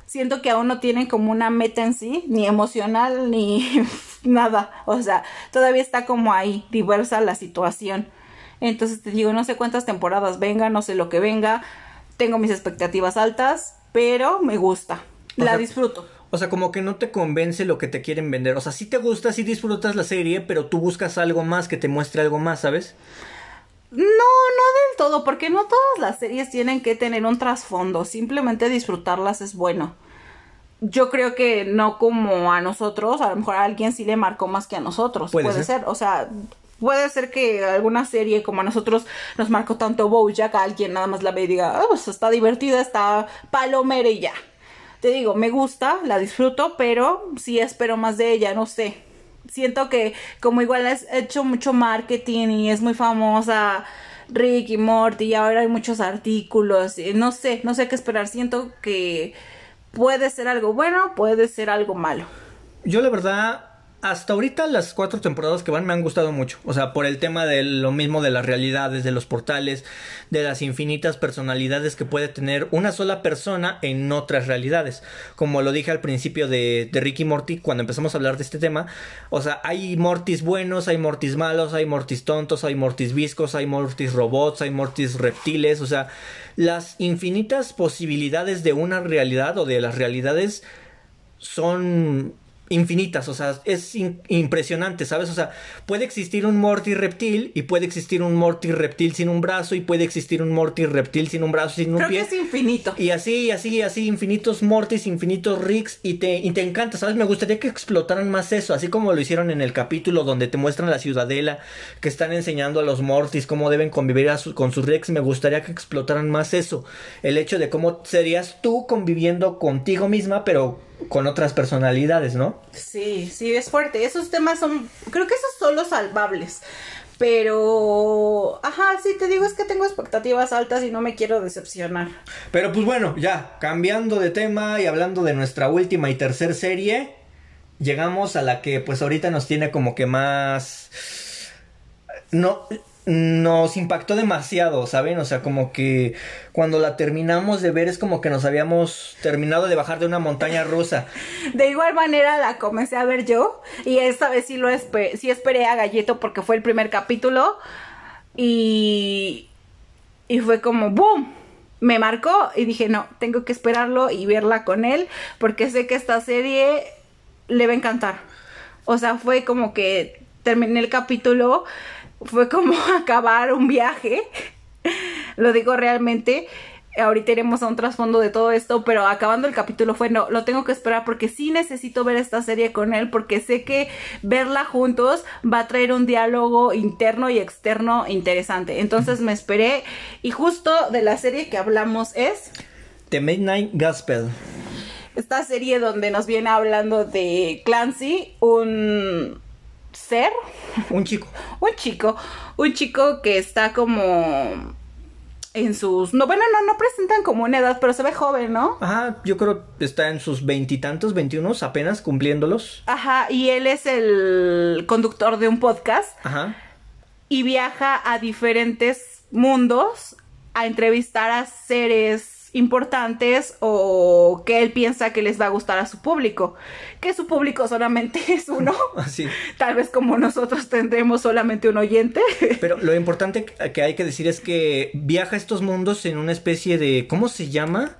Speaker 2: Siento que aún no tienen como una meta en sí, ni emocional, ni (laughs) nada. O sea, todavía está como ahí, diversa la situación. Entonces te digo, no sé cuántas temporadas venga, no sé lo que venga. Tengo mis expectativas altas, pero me gusta. la disfruto.
Speaker 1: O sea, como que no te convence lo que te quieren vender. O sea, sí te gusta, sí disfrutas la serie, pero tú buscas algo más que te muestre algo más, ¿sabes?
Speaker 2: No, no del todo, porque no todas las series tienen que tener un trasfondo, simplemente disfrutarlas es bueno. Yo creo que no como a nosotros, a lo mejor a alguien sí le marcó más que a nosotros, puede, ser? o sea, puede ser que alguna serie como a nosotros nos marcó tanto Bojack, a alguien nada más la ve y diga, oh, pues está divertida, está palomera y ya. Te digo, me gusta, la disfruto, pero sí espero más de ella, no sé siento que como igual has hecho mucho marketing y es muy famosa Rick y Morty y ahora hay muchos artículos, no sé, no sé qué esperar, siento que puede ser algo bueno, puede ser algo malo.
Speaker 1: Yo la verdad hasta ahorita las cuatro temporadas que van me han gustado mucho. O sea, por el tema de lo mismo de las realidades, de los portales, de las infinitas personalidades que puede tener una sola persona en otras realidades. Como lo dije al principio de, de Ricky Morty, cuando empezamos a hablar de este tema. O sea, hay Mortis buenos, hay Mortis malos, hay Mortis tontos, hay Mortis viscos, hay Mortis robots, hay Mortis reptiles. O sea, las infinitas posibilidades de una realidad o de las realidades son infinitas, o sea, es impresionante, ¿sabes? O sea, puede existir un Morty reptil y puede existir un Morty reptil sin un brazo y puede existir un Morty reptil sin un brazo, sin un
Speaker 2: Creo
Speaker 1: pie.
Speaker 2: que es infinito.
Speaker 1: Y así, y así, y así, infinitos Mortys, infinitos Ricks, y te, y te encanta, ¿sabes? Me gustaría que explotaran más eso, así como lo hicieron en el capítulo donde te muestran la ciudadela, que están enseñando a los Mortys cómo deben convivir con sus Ricks. Me gustaría que explotaran más eso. El hecho de cómo serías tú conviviendo contigo misma, pero con otras personalidades, ¿no?
Speaker 2: Sí, sí, es fuerte. Esos temas son, creo que esos son los salvables. Pero, ajá, sí, te digo, es que tengo expectativas altas y no me quiero decepcionar.
Speaker 1: Pero pues bueno, ya, cambiando de tema y hablando de nuestra última y tercer serie, llegamos a la que pues ahorita nos tiene como que más... No, nos impactó demasiado, ¿saben? O sea, como que cuando la terminamos de ver es como que nos habíamos terminado de bajar de una montaña rusa. (laughs)
Speaker 2: De igual manera la comencé a ver yo y esta vez sí lo esperé, sí esperé a Galleto porque fue el primer capítulo y y fue como boom. Me marcó y dije, "No, tengo que esperarlo y verla con él porque sé que esta serie le va a encantar." O sea, fue como que terminé el capítulo fue como (laughs) acabar un viaje. lo digo realmente. Ahorita iremos a un trasfondo de todo esto, pero acabando el capítulo fue no, lo tengo que esperar porque sí necesito ver esta serie con él porque sé que verla juntos va a traer un diálogo interno y externo interesante. Entonces me esperé y justo de la serie que hablamos es
Speaker 1: The Midnight Gospel.
Speaker 2: Esta serie donde nos viene hablando de Clancy, un ser.
Speaker 1: Un chico. (laughs)
Speaker 2: un chico. Un chico que está como en sus. No, bueno, no, no presentan como una edad, pero se ve joven, ¿no?
Speaker 1: Ajá, yo creo que está en sus veintitantos, veintiunos, apenas cumpliéndolos.
Speaker 2: Ajá, y él es el conductor de un podcast.
Speaker 1: Ajá.
Speaker 2: Y viaja a diferentes mundos a entrevistar a seres importantes o que él piensa que les va a gustar a su público. Que su público solamente (laughs) es uno.
Speaker 1: Así.
Speaker 2: Tal vez como nosotros tendremos solamente un oyente. (laughs)
Speaker 1: Pero lo importante que hay que decir es que viaja a estos mundos en una especie de... ¿Cómo se llama?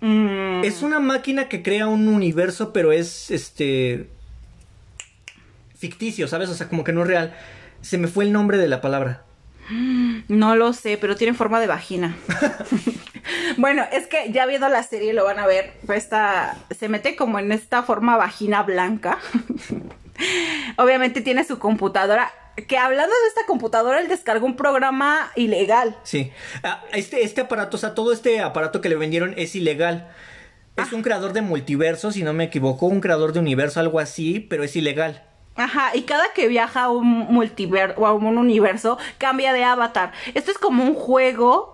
Speaker 2: Mm.
Speaker 1: Es una máquina que crea un universo, pero es este ficticio, ¿sabes? O sea, como que no es real. Se me fue el nombre de la palabra.
Speaker 2: No lo sé, pero tiene forma de vagina. (laughs) bueno, es que ya viendo la serie lo van a ver. Esta se mete como en esta forma vagina blanca. Obviamente tiene su computadora. Que hablando de esta computadora, él descargó un programa ilegal.
Speaker 1: Sí. Ah, este, este aparato, o sea, todo este aparato que le vendieron es ilegal. Es un creador de multiverso, si no me equivoco, un creador de universo, algo así, pero es ilegal.
Speaker 2: Ajá, y cada que viaja a un multiverso o a un universo, cambia de avatar. Esto es como un juego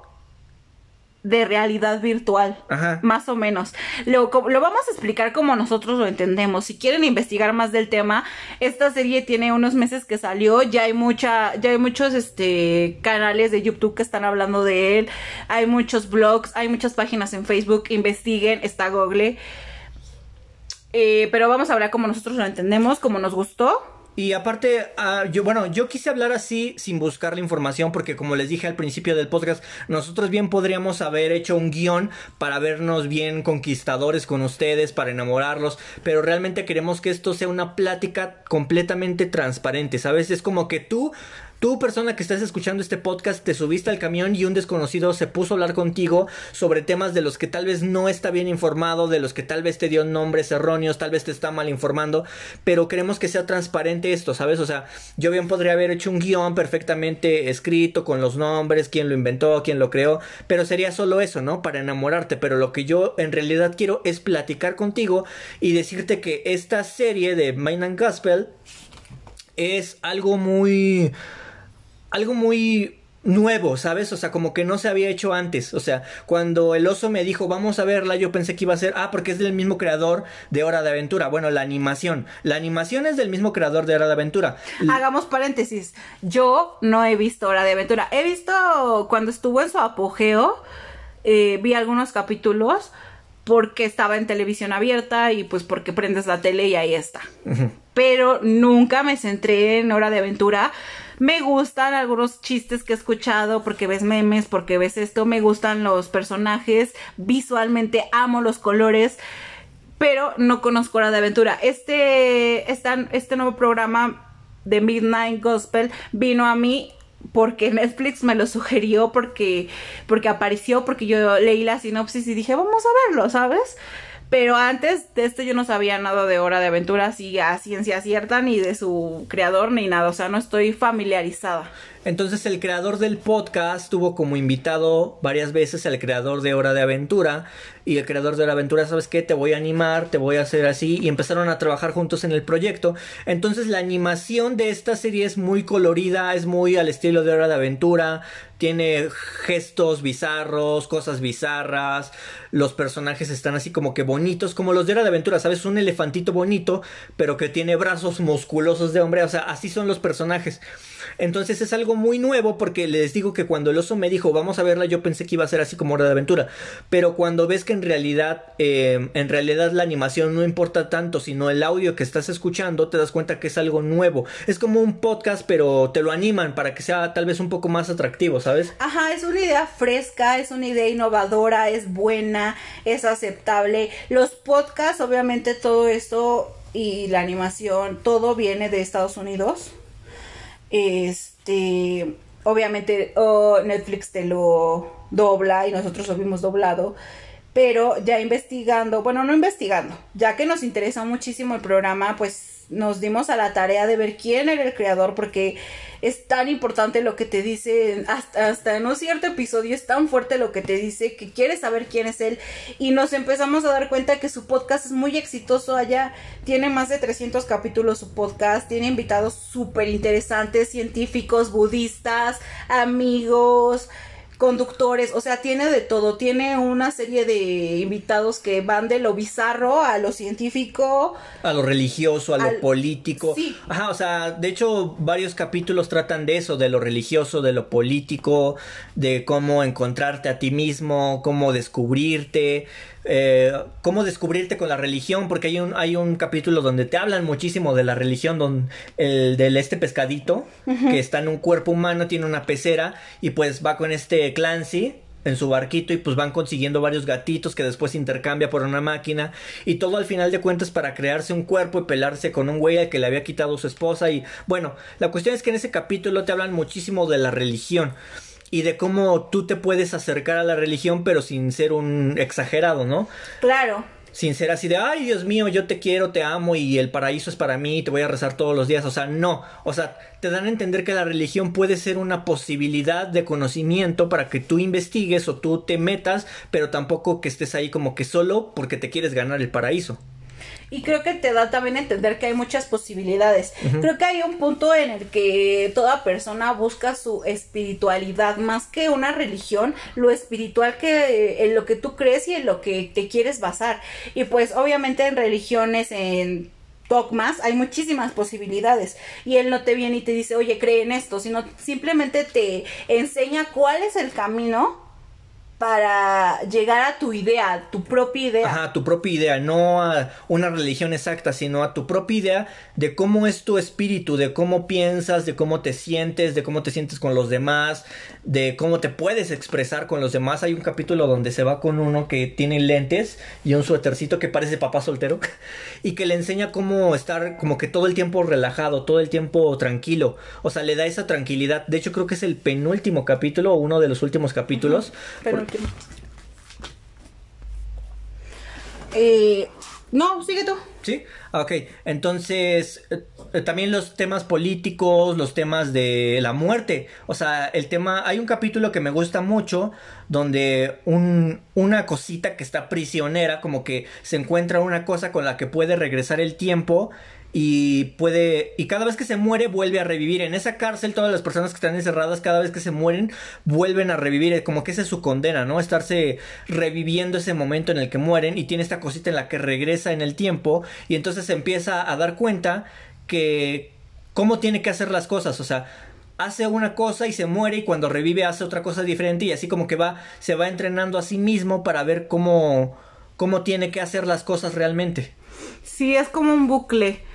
Speaker 2: de realidad virtual,
Speaker 1: Ajá.
Speaker 2: más o menos. Lo, lo, vamos a explicar como nosotros lo entendemos. Si quieren investigar más del tema, esta serie tiene unos meses que salió, ya hay mucha, ya hay muchos este canales de YouTube que están hablando de él, hay muchos blogs, hay muchas páginas en Facebook, investiguen, está Google. Eh, pero vamos a hablar como nosotros lo entendemos, como nos gustó.
Speaker 1: Y aparte, uh, yo, bueno, yo quise hablar así sin buscar la información porque como les dije al principio del podcast, nosotros bien podríamos haber hecho un guion para vernos bien conquistadores con ustedes, para enamorarlos, pero realmente queremos que esto sea una plática completamente transparente, ¿sabes? Es como que tú Tú, persona que estás escuchando este podcast, te subiste al camión y un desconocido se puso a hablar contigo sobre temas de los que tal vez no está bien informado, de los que tal vez te dio nombres erróneos, tal vez te está mal informando, pero queremos que sea transparente esto, ¿sabes? O sea, yo bien podría haber hecho un guion perfectamente escrito con los nombres, quién lo inventó, quién lo creó, pero sería solo eso, ¿no? Para enamorarte, pero lo que yo en realidad quiero es platicar contigo y decirte que esta serie de Mind and Gospel es algo muy algo muy nuevo, ¿sabes? O sea, como que no se había hecho antes. O sea, cuando el oso me dijo, vamos a verla, yo pensé que iba a ser, ah, porque es del mismo creador de Hora de Aventura. Bueno, la animación. La animación es del mismo creador de Hora de Aventura.
Speaker 2: Hagamos paréntesis. Yo no he visto Hora de Aventura. He visto cuando estuvo en su apogeo, eh, vi algunos capítulos porque estaba en televisión abierta y pues porque prendes la tele y ahí está. Uh -huh. Pero nunca me centré en Hora de Aventura. Me gustan algunos chistes que he escuchado porque ves memes, porque ves esto, me gustan los personajes, visualmente amo los colores, pero no conozco Hora de Aventura. Este, esta- este nuevo programa de Midnight Gospel vino a mí porque Netflix me lo sugirió, porque, porque apareció, porque yo leí la sinopsis y dije, vamos a verlo, ¿sabes? Pero antes de esto yo no sabía nada de Hora de Aventura, así a ciencia cierta, ni de su creador, ni nada, o sea, no estoy familiarizada.
Speaker 1: Entonces el creador del podcast tuvo como invitado varias veces al creador de Hora de Aventura y el creador de de Aventura, ¿sabes qué? Te voy a animar, te voy a hacer así y empezaron a trabajar juntos en el proyecto. Entonces la animación de esta serie es muy colorida, es muy al estilo de Hora de Aventura, tiene gestos bizarros, cosas bizarras, los personajes están así como que bonitos, como los de Hora de Aventura, ¿sabes? Un elefantito bonito, pero que tiene brazos musculosos de hombre, o sea, así son los personajes. Entonces es algo muy nuevo porque les digo que cuando el oso me dijo vamos a verla yo pensé que iba a ser así como Hora de Aventura. Pero cuando ves que en realidad, eh, en realidad la animación no importa tanto sino el audio que estás escuchando te das cuenta que es algo nuevo. Es como un podcast pero te lo animan para que sea tal vez un poco más atractivo, ¿sabes?
Speaker 2: Ajá, es una idea fresca, es una idea innovadora, es buena, es aceptable. Los podcasts, obviamente todo esto y la animación, todo viene de Estados Unidos. Este, obviamente oh, Netflix te lo dobla y nosotros lo vimos doblado. Pero ya investigando, bueno, no investigando, ya que nos interesa muchísimo el programa, pues nos dimos a la tarea de ver quién era el creador, porque es tan importante lo que te dice, hasta, hasta en un cierto episodio es tan fuerte lo que te dice que quieres saber quién es él. Y nos empezamos a dar cuenta que su podcast es muy exitoso allá, tiene más de 300 capítulos su podcast, tiene invitados súper interesantes, científicos, budistas, amigos conductores, o sea, tiene de todo, tiene una serie de invitados que van de lo bizarro a lo científico.
Speaker 1: A lo religioso, a lo
Speaker 2: Al-
Speaker 1: político.
Speaker 2: Sí.
Speaker 1: Ajá, o sea, de hecho, varios capítulos tratan de eso, de lo religioso, de lo político, de cómo encontrarte a ti mismo, cómo descubrirte, eh, cómo descubrirte con la religión, porque hay un, hay un capítulo donde te hablan muchísimo de la religión, don, el del este pescadito, que está en un cuerpo humano, tiene una pecera, y pues va con este Clancy, en su barquito y pues van consiguiendo varios gatitos que después intercambia por una máquina y todo al final de cuentas para crearse un cuerpo y pelarse con un güey al que le había quitado su esposa y bueno, la cuestión es que en ese capítulo te hablan muchísimo de la religión y de cómo tú te puedes acercar a la religión pero sin ser un exagerado, ¿no?
Speaker 2: Claro.
Speaker 1: Sin ser así de, ay Dios mío, yo te quiero, te amo y el paraíso es para mí, te voy a rezar todos los días. O sea, no. O sea, te dan a entender que la religión puede ser una posibilidad de conocimiento para que tú investigues o tú te metas, pero tampoco que estés ahí como que solo porque te quieres ganar el paraíso.
Speaker 2: Y creo que te da también entender que hay muchas posibilidades. Creo que hay un punto en el que toda persona busca su espiritualidad más que una religión, lo espiritual que en lo que tú crees y en lo que te quieres basar. Y pues obviamente en religiones, en dogmas, hay muchísimas posibilidades. Y él no te viene y te dice, oye, cree en esto, sino simplemente te enseña cuál es el camino para llegar a tu idea, tu propia idea.
Speaker 1: Ajá, tu propia idea, no a una religión exacta, sino a tu propia idea de cómo es tu espíritu, de cómo piensas, de cómo te sientes, de cómo te sientes con los demás, de cómo te puedes expresar con los demás. Hay un capítulo donde se va con uno que tiene lentes y un suétercito que parece papá soltero (laughs) y que le enseña cómo estar como que todo el tiempo relajado, todo el tiempo tranquilo. O sea, le da esa tranquilidad. De hecho, creo que es el penúltimo capítulo o uno de los últimos capítulos.
Speaker 2: Eh, no, sigue tú.
Speaker 1: Sí, ok. Entonces, eh, también los temas políticos, los temas de la muerte. O sea, el tema, hay un capítulo que me gusta mucho donde un, una cosita que está prisionera, como que se encuentra una cosa con la que puede regresar el tiempo y puede y cada vez que se muere vuelve a revivir. En esa cárcel todas las personas que están encerradas cada vez que se mueren vuelven a revivir. Como que esa es su condena no estarse reviviendo ese momento en el que mueren y tiene esta cosita en la que regresa en el tiempo y entonces se empieza a dar cuenta que cómo tiene que hacer las cosas. O sea hace una cosa y se muere y cuando revive hace otra cosa diferente y así como que va se va entrenando a sí mismo para ver cómo cómo tiene que hacer las cosas realmente.
Speaker 2: Sí, es como un bucle.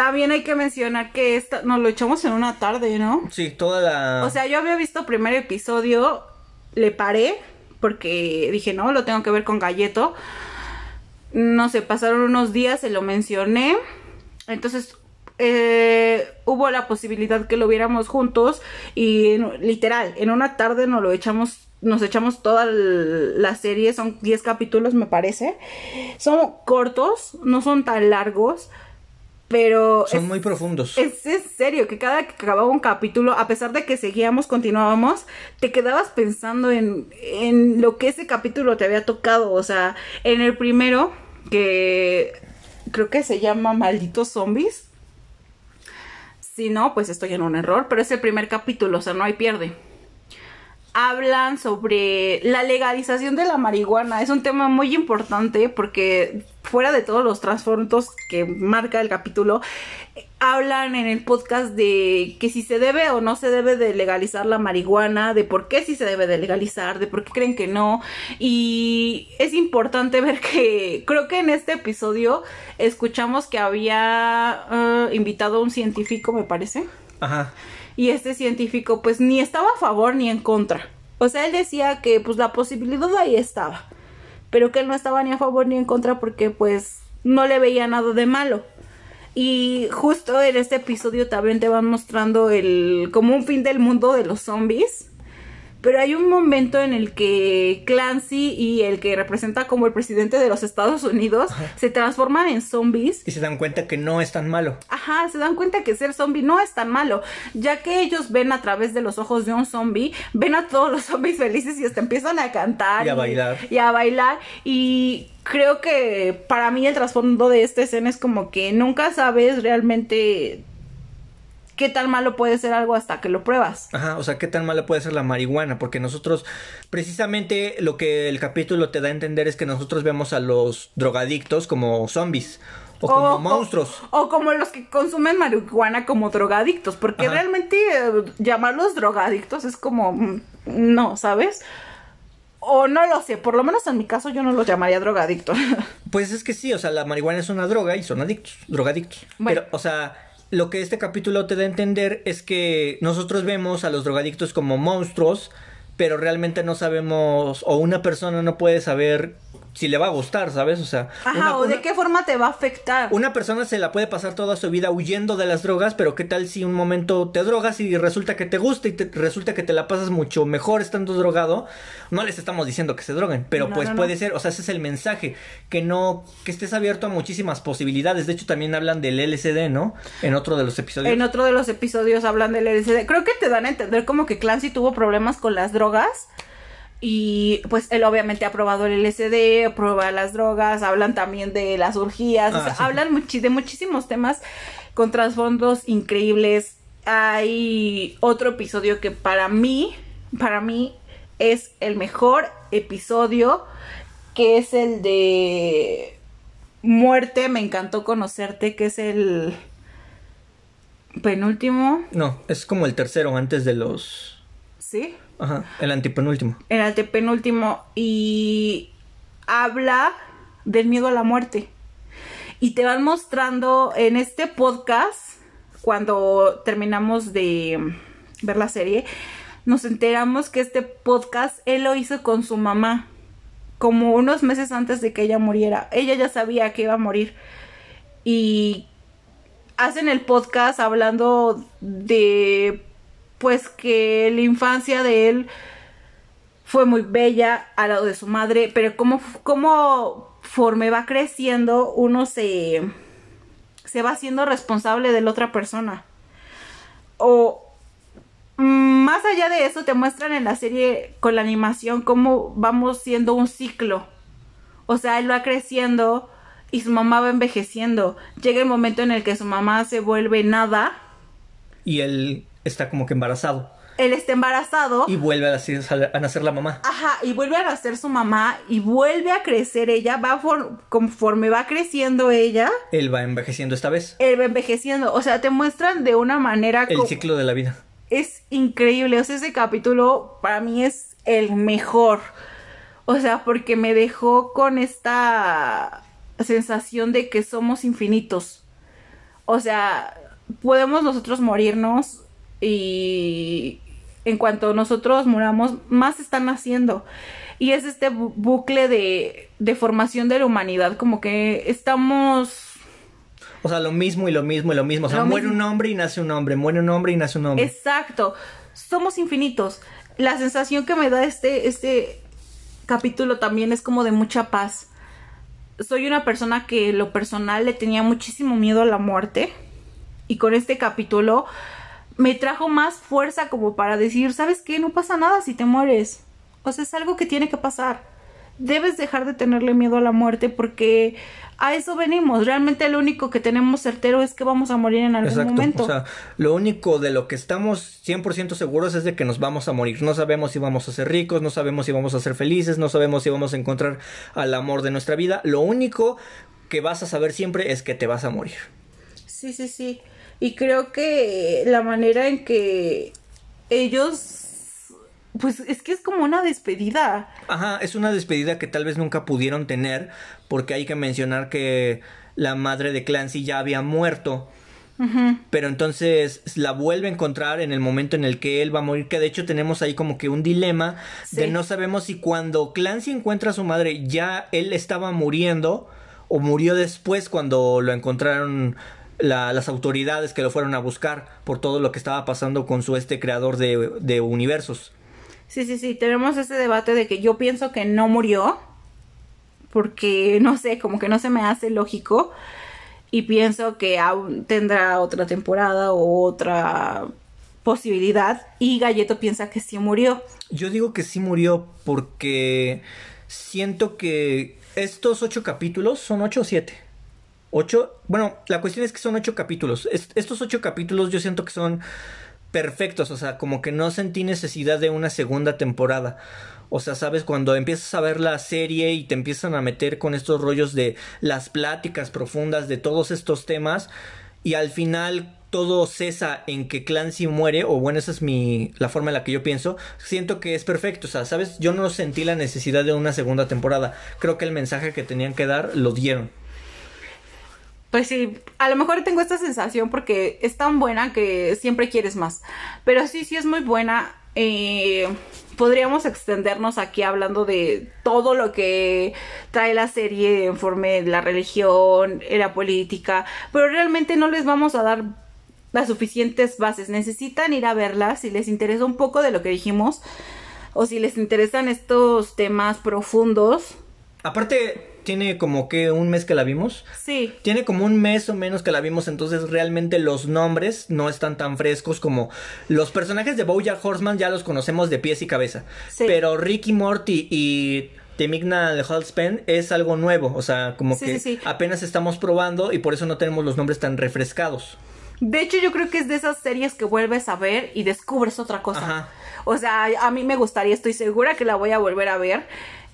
Speaker 2: También hay que mencionar que esta, nos lo echamos en una tarde, ¿no?
Speaker 1: Sí, toda la...
Speaker 2: O sea, yo había visto primer episodio, le paré, porque dije, no, lo tengo que ver con Galleto. no sé, pasaron unos días, se lo mencioné. Entonces eh, hubo la posibilidad que lo viéramos juntos y literal, en una tarde nos lo echamos, nos echamos toda la serie, son 10 capítulos me parece. Son cortos, no son tan largos. Pero.
Speaker 1: Son muy profundos.
Speaker 2: Es, es serio, que cada que acababa un capítulo, a pesar de que seguíamos, continuábamos, te quedabas pensando en, en lo que ese capítulo te había tocado. O sea, en el primero, que creo que se llama Malditos Zombies. Si no, pues estoy en un error, pero es el primer capítulo, o sea, no hay pierde hablan sobre la legalización de la marihuana. Es un tema muy importante porque fuera de todos los trasfondos que marca el capítulo, hablan en el podcast de que si se debe o no se debe de legalizar la marihuana, de por qué sí se debe de legalizar, de por qué creen que no. Y es importante ver que creo que en este episodio escuchamos que había uh, invitado a un científico, me parece.
Speaker 1: Ajá
Speaker 2: y este científico pues ni estaba a favor ni en contra. O sea, él decía que pues la posibilidad ahí estaba, pero que él no estaba ni a favor ni en contra porque pues no le veía nada de malo. Y justo en este episodio también te van mostrando el como un fin del mundo de los zombies pero hay un momento en el que Clancy y el que representa como el presidente de los Estados Unidos se transforman en zombies.
Speaker 1: Y se dan cuenta que no es tan malo.
Speaker 2: Ajá, se dan cuenta que ser zombie no es tan malo, ya que ellos ven a través de los ojos de un zombie, ven a todos los zombies felices y hasta empiezan a cantar.
Speaker 1: Y a bailar.
Speaker 2: Y a bailar. Y creo que para mí el trasfondo de esta escena es como que nunca sabes realmente qué tan malo puede ser algo hasta que lo pruebas.
Speaker 1: Ajá, o sea, qué tan malo puede ser la marihuana, porque nosotros, precisamente lo que el capítulo te da a entender es que nosotros vemos a los drogadictos como zombies. O, como monstruos.
Speaker 2: O, como los que consumen marihuana como drogadictos. Porque realmente eh, llamarlos drogadictos es como. Mm, no, ¿sabes? O no lo sé, por lo menos en mi caso yo no los llamaría drogadictos. (laughs)
Speaker 1: Pues es que sí, o sea, la marihuana es una droga y son adictos, drogadictos. Pero, o sea, lo que este capítulo te da a entender es que nosotros vemos a los drogadictos como monstruos, pero realmente no sabemos, o una persona no puede saber si le va a gustar, ¿sabes? O sea,
Speaker 2: Ajá, o de qué forma te va a afectar.
Speaker 1: Una persona se la puede pasar toda su vida huyendo de las drogas, pero qué tal si un momento te drogas y resulta que te gusta y te, resulta que te la pasas mucho mejor estando drogado. No les estamos diciendo que se droguen, pero pues puede ser, o sea, ese es el mensaje, que no, que estés abierto a muchísimas posibilidades. De hecho, también hablan del LSD, ¿no? En otro de los episodios.
Speaker 2: En otro de los episodios hablan del LSD. Creo que te dan a entender como que Clancy tuvo problemas con las drogas y pues él obviamente ha probado el LSD, prueba las drogas, hablan también de las orgías, ah, hablan de muchísimos temas con trasfondos increíbles. Hay otro episodio que para mí, para mí es el mejor episodio, que es el de muerte, me encantó conocerte, que es el penúltimo.
Speaker 1: No, es como el tercero antes de los...
Speaker 2: ¿Sí?
Speaker 1: Ajá, el antepenúltimo.
Speaker 2: El antepenúltimo. Y habla del miedo a la muerte. Y te van mostrando en este podcast, cuando terminamos de ver la serie, nos enteramos que este podcast él lo hizo con su mamá, como unos meses antes de que ella muriera. Ella ya sabía que iba a morir. Y hacen el podcast hablando de pues que la infancia de él fue muy bella al lado de su madre, pero como, como forme va creciendo, uno se, se va siendo responsable de la otra persona. O más allá de eso, te muestran en la serie con la animación cómo vamos siendo un ciclo. O sea, él va creciendo y su mamá va envejeciendo. Llega el momento en el que su mamá se vuelve nada.
Speaker 1: Y él está como que embarazado.
Speaker 2: Él está embarazado.
Speaker 1: Y vuelve a, nacer la mamá.
Speaker 2: Ajá, y vuelve a nacer su mamá y vuelve a crecer ella, va conforme va creciendo ella.
Speaker 1: Él va envejeciendo esta vez.
Speaker 2: Él va envejeciendo, o sea, te muestran de una manera...
Speaker 1: El ciclo de la vida.
Speaker 2: Es increíble, o sea, ese capítulo para mí es el mejor. O sea, porque me dejó con esta sensación de que somos infinitos. O sea, podemos nosotros morirnos y en cuanto nosotros muramos, más están haciendo. Y es este bucle de, de formación de la humanidad, como que estamos...
Speaker 1: O sea, lo mismo y lo mismo y lo mismo. O sea, muere un hombre y nace un hombre, muere un hombre y nace un hombre.
Speaker 2: Exacto. Somos infinitos. La sensación que me da este, este capítulo también es como de mucha paz. Soy una persona que lo personal le tenía muchísimo miedo a la muerte. Y con este capítulo me trajo más fuerza como para decir, ¿sabes qué? No pasa nada si te mueres. O sea, es algo que tiene que pasar. Debes dejar de tenerle miedo a la muerte porque a eso venimos. Realmente lo único que tenemos certero es que vamos a morir en algún Exacto. momento.
Speaker 1: O sea, lo único de lo que estamos 100% seguros es de que nos vamos a morir. No sabemos si vamos a ser ricos, no sabemos si vamos a ser felices, no sabemos si vamos a encontrar al amor de nuestra vida. Lo único que vas a saber siempre es que te vas a morir.
Speaker 2: Sí, sí, sí. Y creo que la manera en que ellos pues es que es como una despedida.
Speaker 1: Ajá, es una despedida que tal vez nunca pudieron tener, porque hay que mencionar que la madre de Clancy ya había muerto. Pero entonces la vuelve a encontrar en el momento en el que él va a morir, que de hecho tenemos ahí como que un dilema de no sabemos si cuando Clancy encuentra a su madre ya él estaba muriendo o murió después cuando lo encontraron las autoridades que lo fueron a buscar por todo lo que estaba pasando con su este creador de, de universos.
Speaker 2: Sí, sí, sí, tenemos ese debate de que yo pienso que no murió, porque no sé, como que no se me hace lógico, y pienso que aún tendrá otra temporada o otra posibilidad, y Galleto piensa que sí murió.
Speaker 1: Yo digo que sí murió porque siento que estos ocho capítulos son ocho o siete. Ocho, bueno, la cuestión es que son ocho capítulos. estos ocho capítulos yo siento que son perfectos, o sea, como que no sentí necesidad de una segunda temporada. O sea, sabes, cuando empiezas a ver la serie y te empiezan a meter con estos rollos de las pláticas profundas de todos estos temas y al final todo cesa en que Clancy muere, o bueno, esa es mi la forma en la que yo pienso, siento que es perfecto, o sea, sabes, yo no sentí la necesidad de una segunda temporada. Creo que el mensaje que tenían que dar lo dieron.
Speaker 2: Pues sí, a lo mejor tengo esta sensación porque es tan buena que siempre quieres más. Pero sí, sí es muy buena. Eh, podríamos extendernos aquí hablando de todo lo que trae la serie en forma de la religión, la política, pero realmente no les vamos a dar las suficientes bases. Necesitan ir a verlas si les interesa un poco de lo que dijimos o si les interesan estos temas profundos.
Speaker 1: Aparte, tiene como que un mes que la vimos.
Speaker 2: Sí.
Speaker 1: Tiene como un mes o menos que la vimos, entonces realmente los nombres no están tan frescos como los personajes de Bojack Horseman ya los conocemos de pies y cabeza. Sí. Pero Ricky Morty y Temigna de Halspen es algo nuevo, o sea, como que apenas estamos probando y por eso no tenemos los nombres tan refrescados.
Speaker 2: De hecho, yo creo que es de esas series que vuelves a ver y descubres otra cosa. Ajá. O sea, a mí me gustaría, estoy segura que la voy a volver a ver.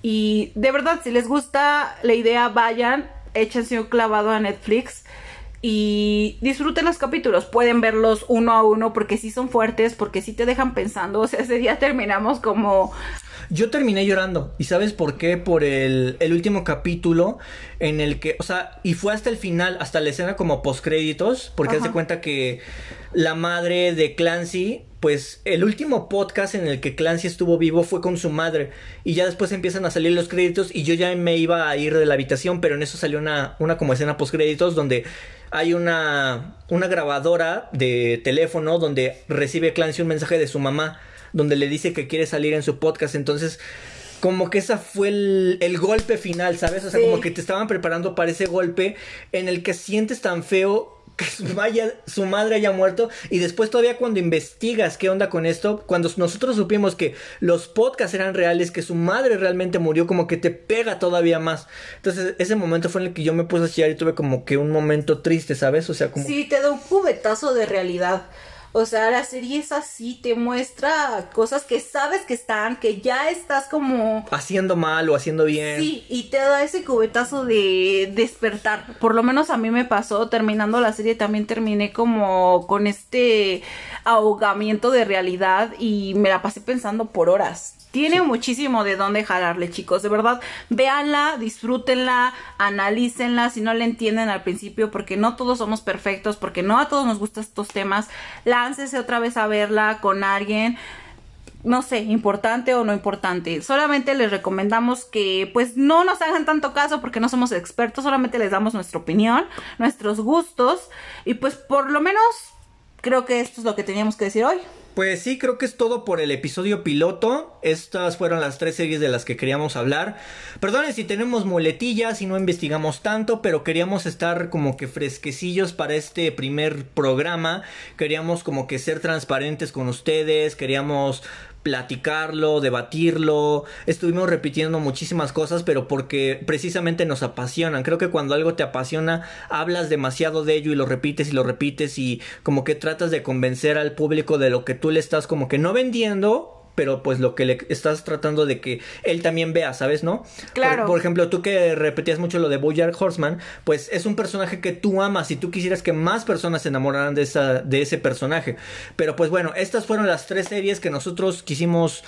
Speaker 2: Y de verdad, si les gusta la idea, vayan, échense un clavado a Netflix y disfruten los capítulos. Pueden verlos uno a uno porque sí son fuertes, porque sí te dejan pensando. (laughs) O sea, ese día terminamos como...
Speaker 1: Yo terminé llorando. ¿Y sabes por qué? Por el, el último capítulo en el que, o sea, y fue hasta el final, hasta la escena como postcréditos, porque hace cuenta que la madre de Clancy pues el último podcast en el que Clancy estuvo vivo fue con su madre y ya después empiezan a salir los créditos y yo ya me iba a ir de la habitación pero en eso salió una, una como escena post créditos donde hay una, una grabadora de teléfono donde recibe Clancy un mensaje de su mamá donde le dice que quiere salir en su podcast entonces como que esa fue el, el, golpe final, ¿sabes? O sea, como que te estaban preparando para ese golpe en el que sientes tan feo que su, madre haya muerto y después todavía cuando investigas qué onda con esto, cuando nosotros supimos que los podcasts eran reales, que su madre realmente murió, como que te pega todavía más. Entonces ese momento fue en el que yo me puse a chillar y tuve como que un momento triste, ¿sabes? O sea, como...
Speaker 2: Sí, te da un cubetazo de realidad. O sea, la serie es así, te muestra cosas que sabes que están, que ya estás como...
Speaker 1: Haciendo mal o haciendo bien.
Speaker 2: Sí, y te da ese cubetazo de despertar. Por lo menos a mí me pasó, terminando la serie también terminé como con este ahogamiento de realidad y me la pasé pensando por horas. Tiene muchísimo de dónde jalarle, chicos. De verdad, véanla, disfrútenla, analícenla si no la entienden al principio, porque no todos somos perfectos, porque no a todos nos gustan estos temas. Láncese otra vez a verla con alguien. no sé, importante o no importante. Solamente les recomendamos que pues no nos hagan tanto caso porque no somos expertos, solamente les damos nuestra opinión, nuestros gustos y pues por lo menos creo que esto es lo que teníamos que decir hoy.
Speaker 1: Pues sí, creo que es todo por el episodio piloto. Estas fueron las tres series de las que queríamos hablar. Perdonen si tenemos muletillas y no investigamos tanto, pero queríamos estar como que fresquecillos para este primer programa. Queríamos como que ser transparentes con ustedes, queríamos platicarlo, debatirlo. Estuvimos repitiendo muchísimas cosas, pero porque precisamente nos apasionan. Creo que cuando algo te apasiona, hablas demasiado de ello y lo repites y lo repites y como que tratas de convencer al público de lo que tú le estás como que no vendiendo, pero pues lo que le estás tratando de que él también vea, ¿sabes? ¿No?
Speaker 2: Claro.
Speaker 1: Por, ejemplo, tú que repetías mucho lo de Bojack Horseman, pues es un personaje que tú amas y tú quisieras que más personas se enamoraran de, esa, de ese personaje. Pero pues bueno, estas fueron las tres series que nosotros quisimos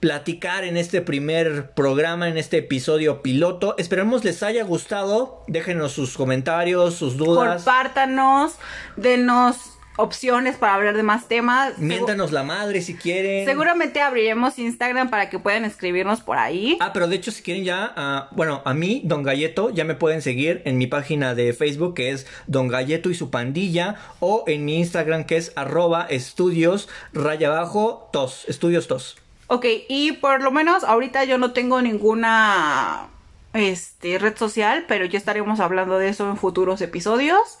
Speaker 1: platicar en este primer programa, en este episodio piloto. Esperemos les haya gustado. Déjenos sus comentarios, sus dudas.
Speaker 2: Compártanos, denos opciones para hablar de más temas.
Speaker 1: Miéntanos la madre si quieren.
Speaker 2: Seguramente abriremos Instagram para que puedan escribirnos por ahí.
Speaker 1: Ah, pero de hecho si quieren ya, ah, bueno, a mí, Don Galleto, ya me pueden seguir en mi página de Facebook que es Don Galleto y su pandilla o en mi Instagram que es arroba estudios raya abajo tos, estudios tos.
Speaker 2: Ok, y por lo menos ahorita yo no tengo ninguna este, red social, pero ya estaremos hablando de eso en futuros episodios.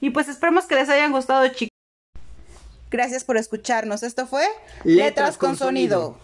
Speaker 2: Y pues esperemos que les hayan gustado, chicos. Gracias por escucharnos. Esto fue
Speaker 1: Letras, con, sonido.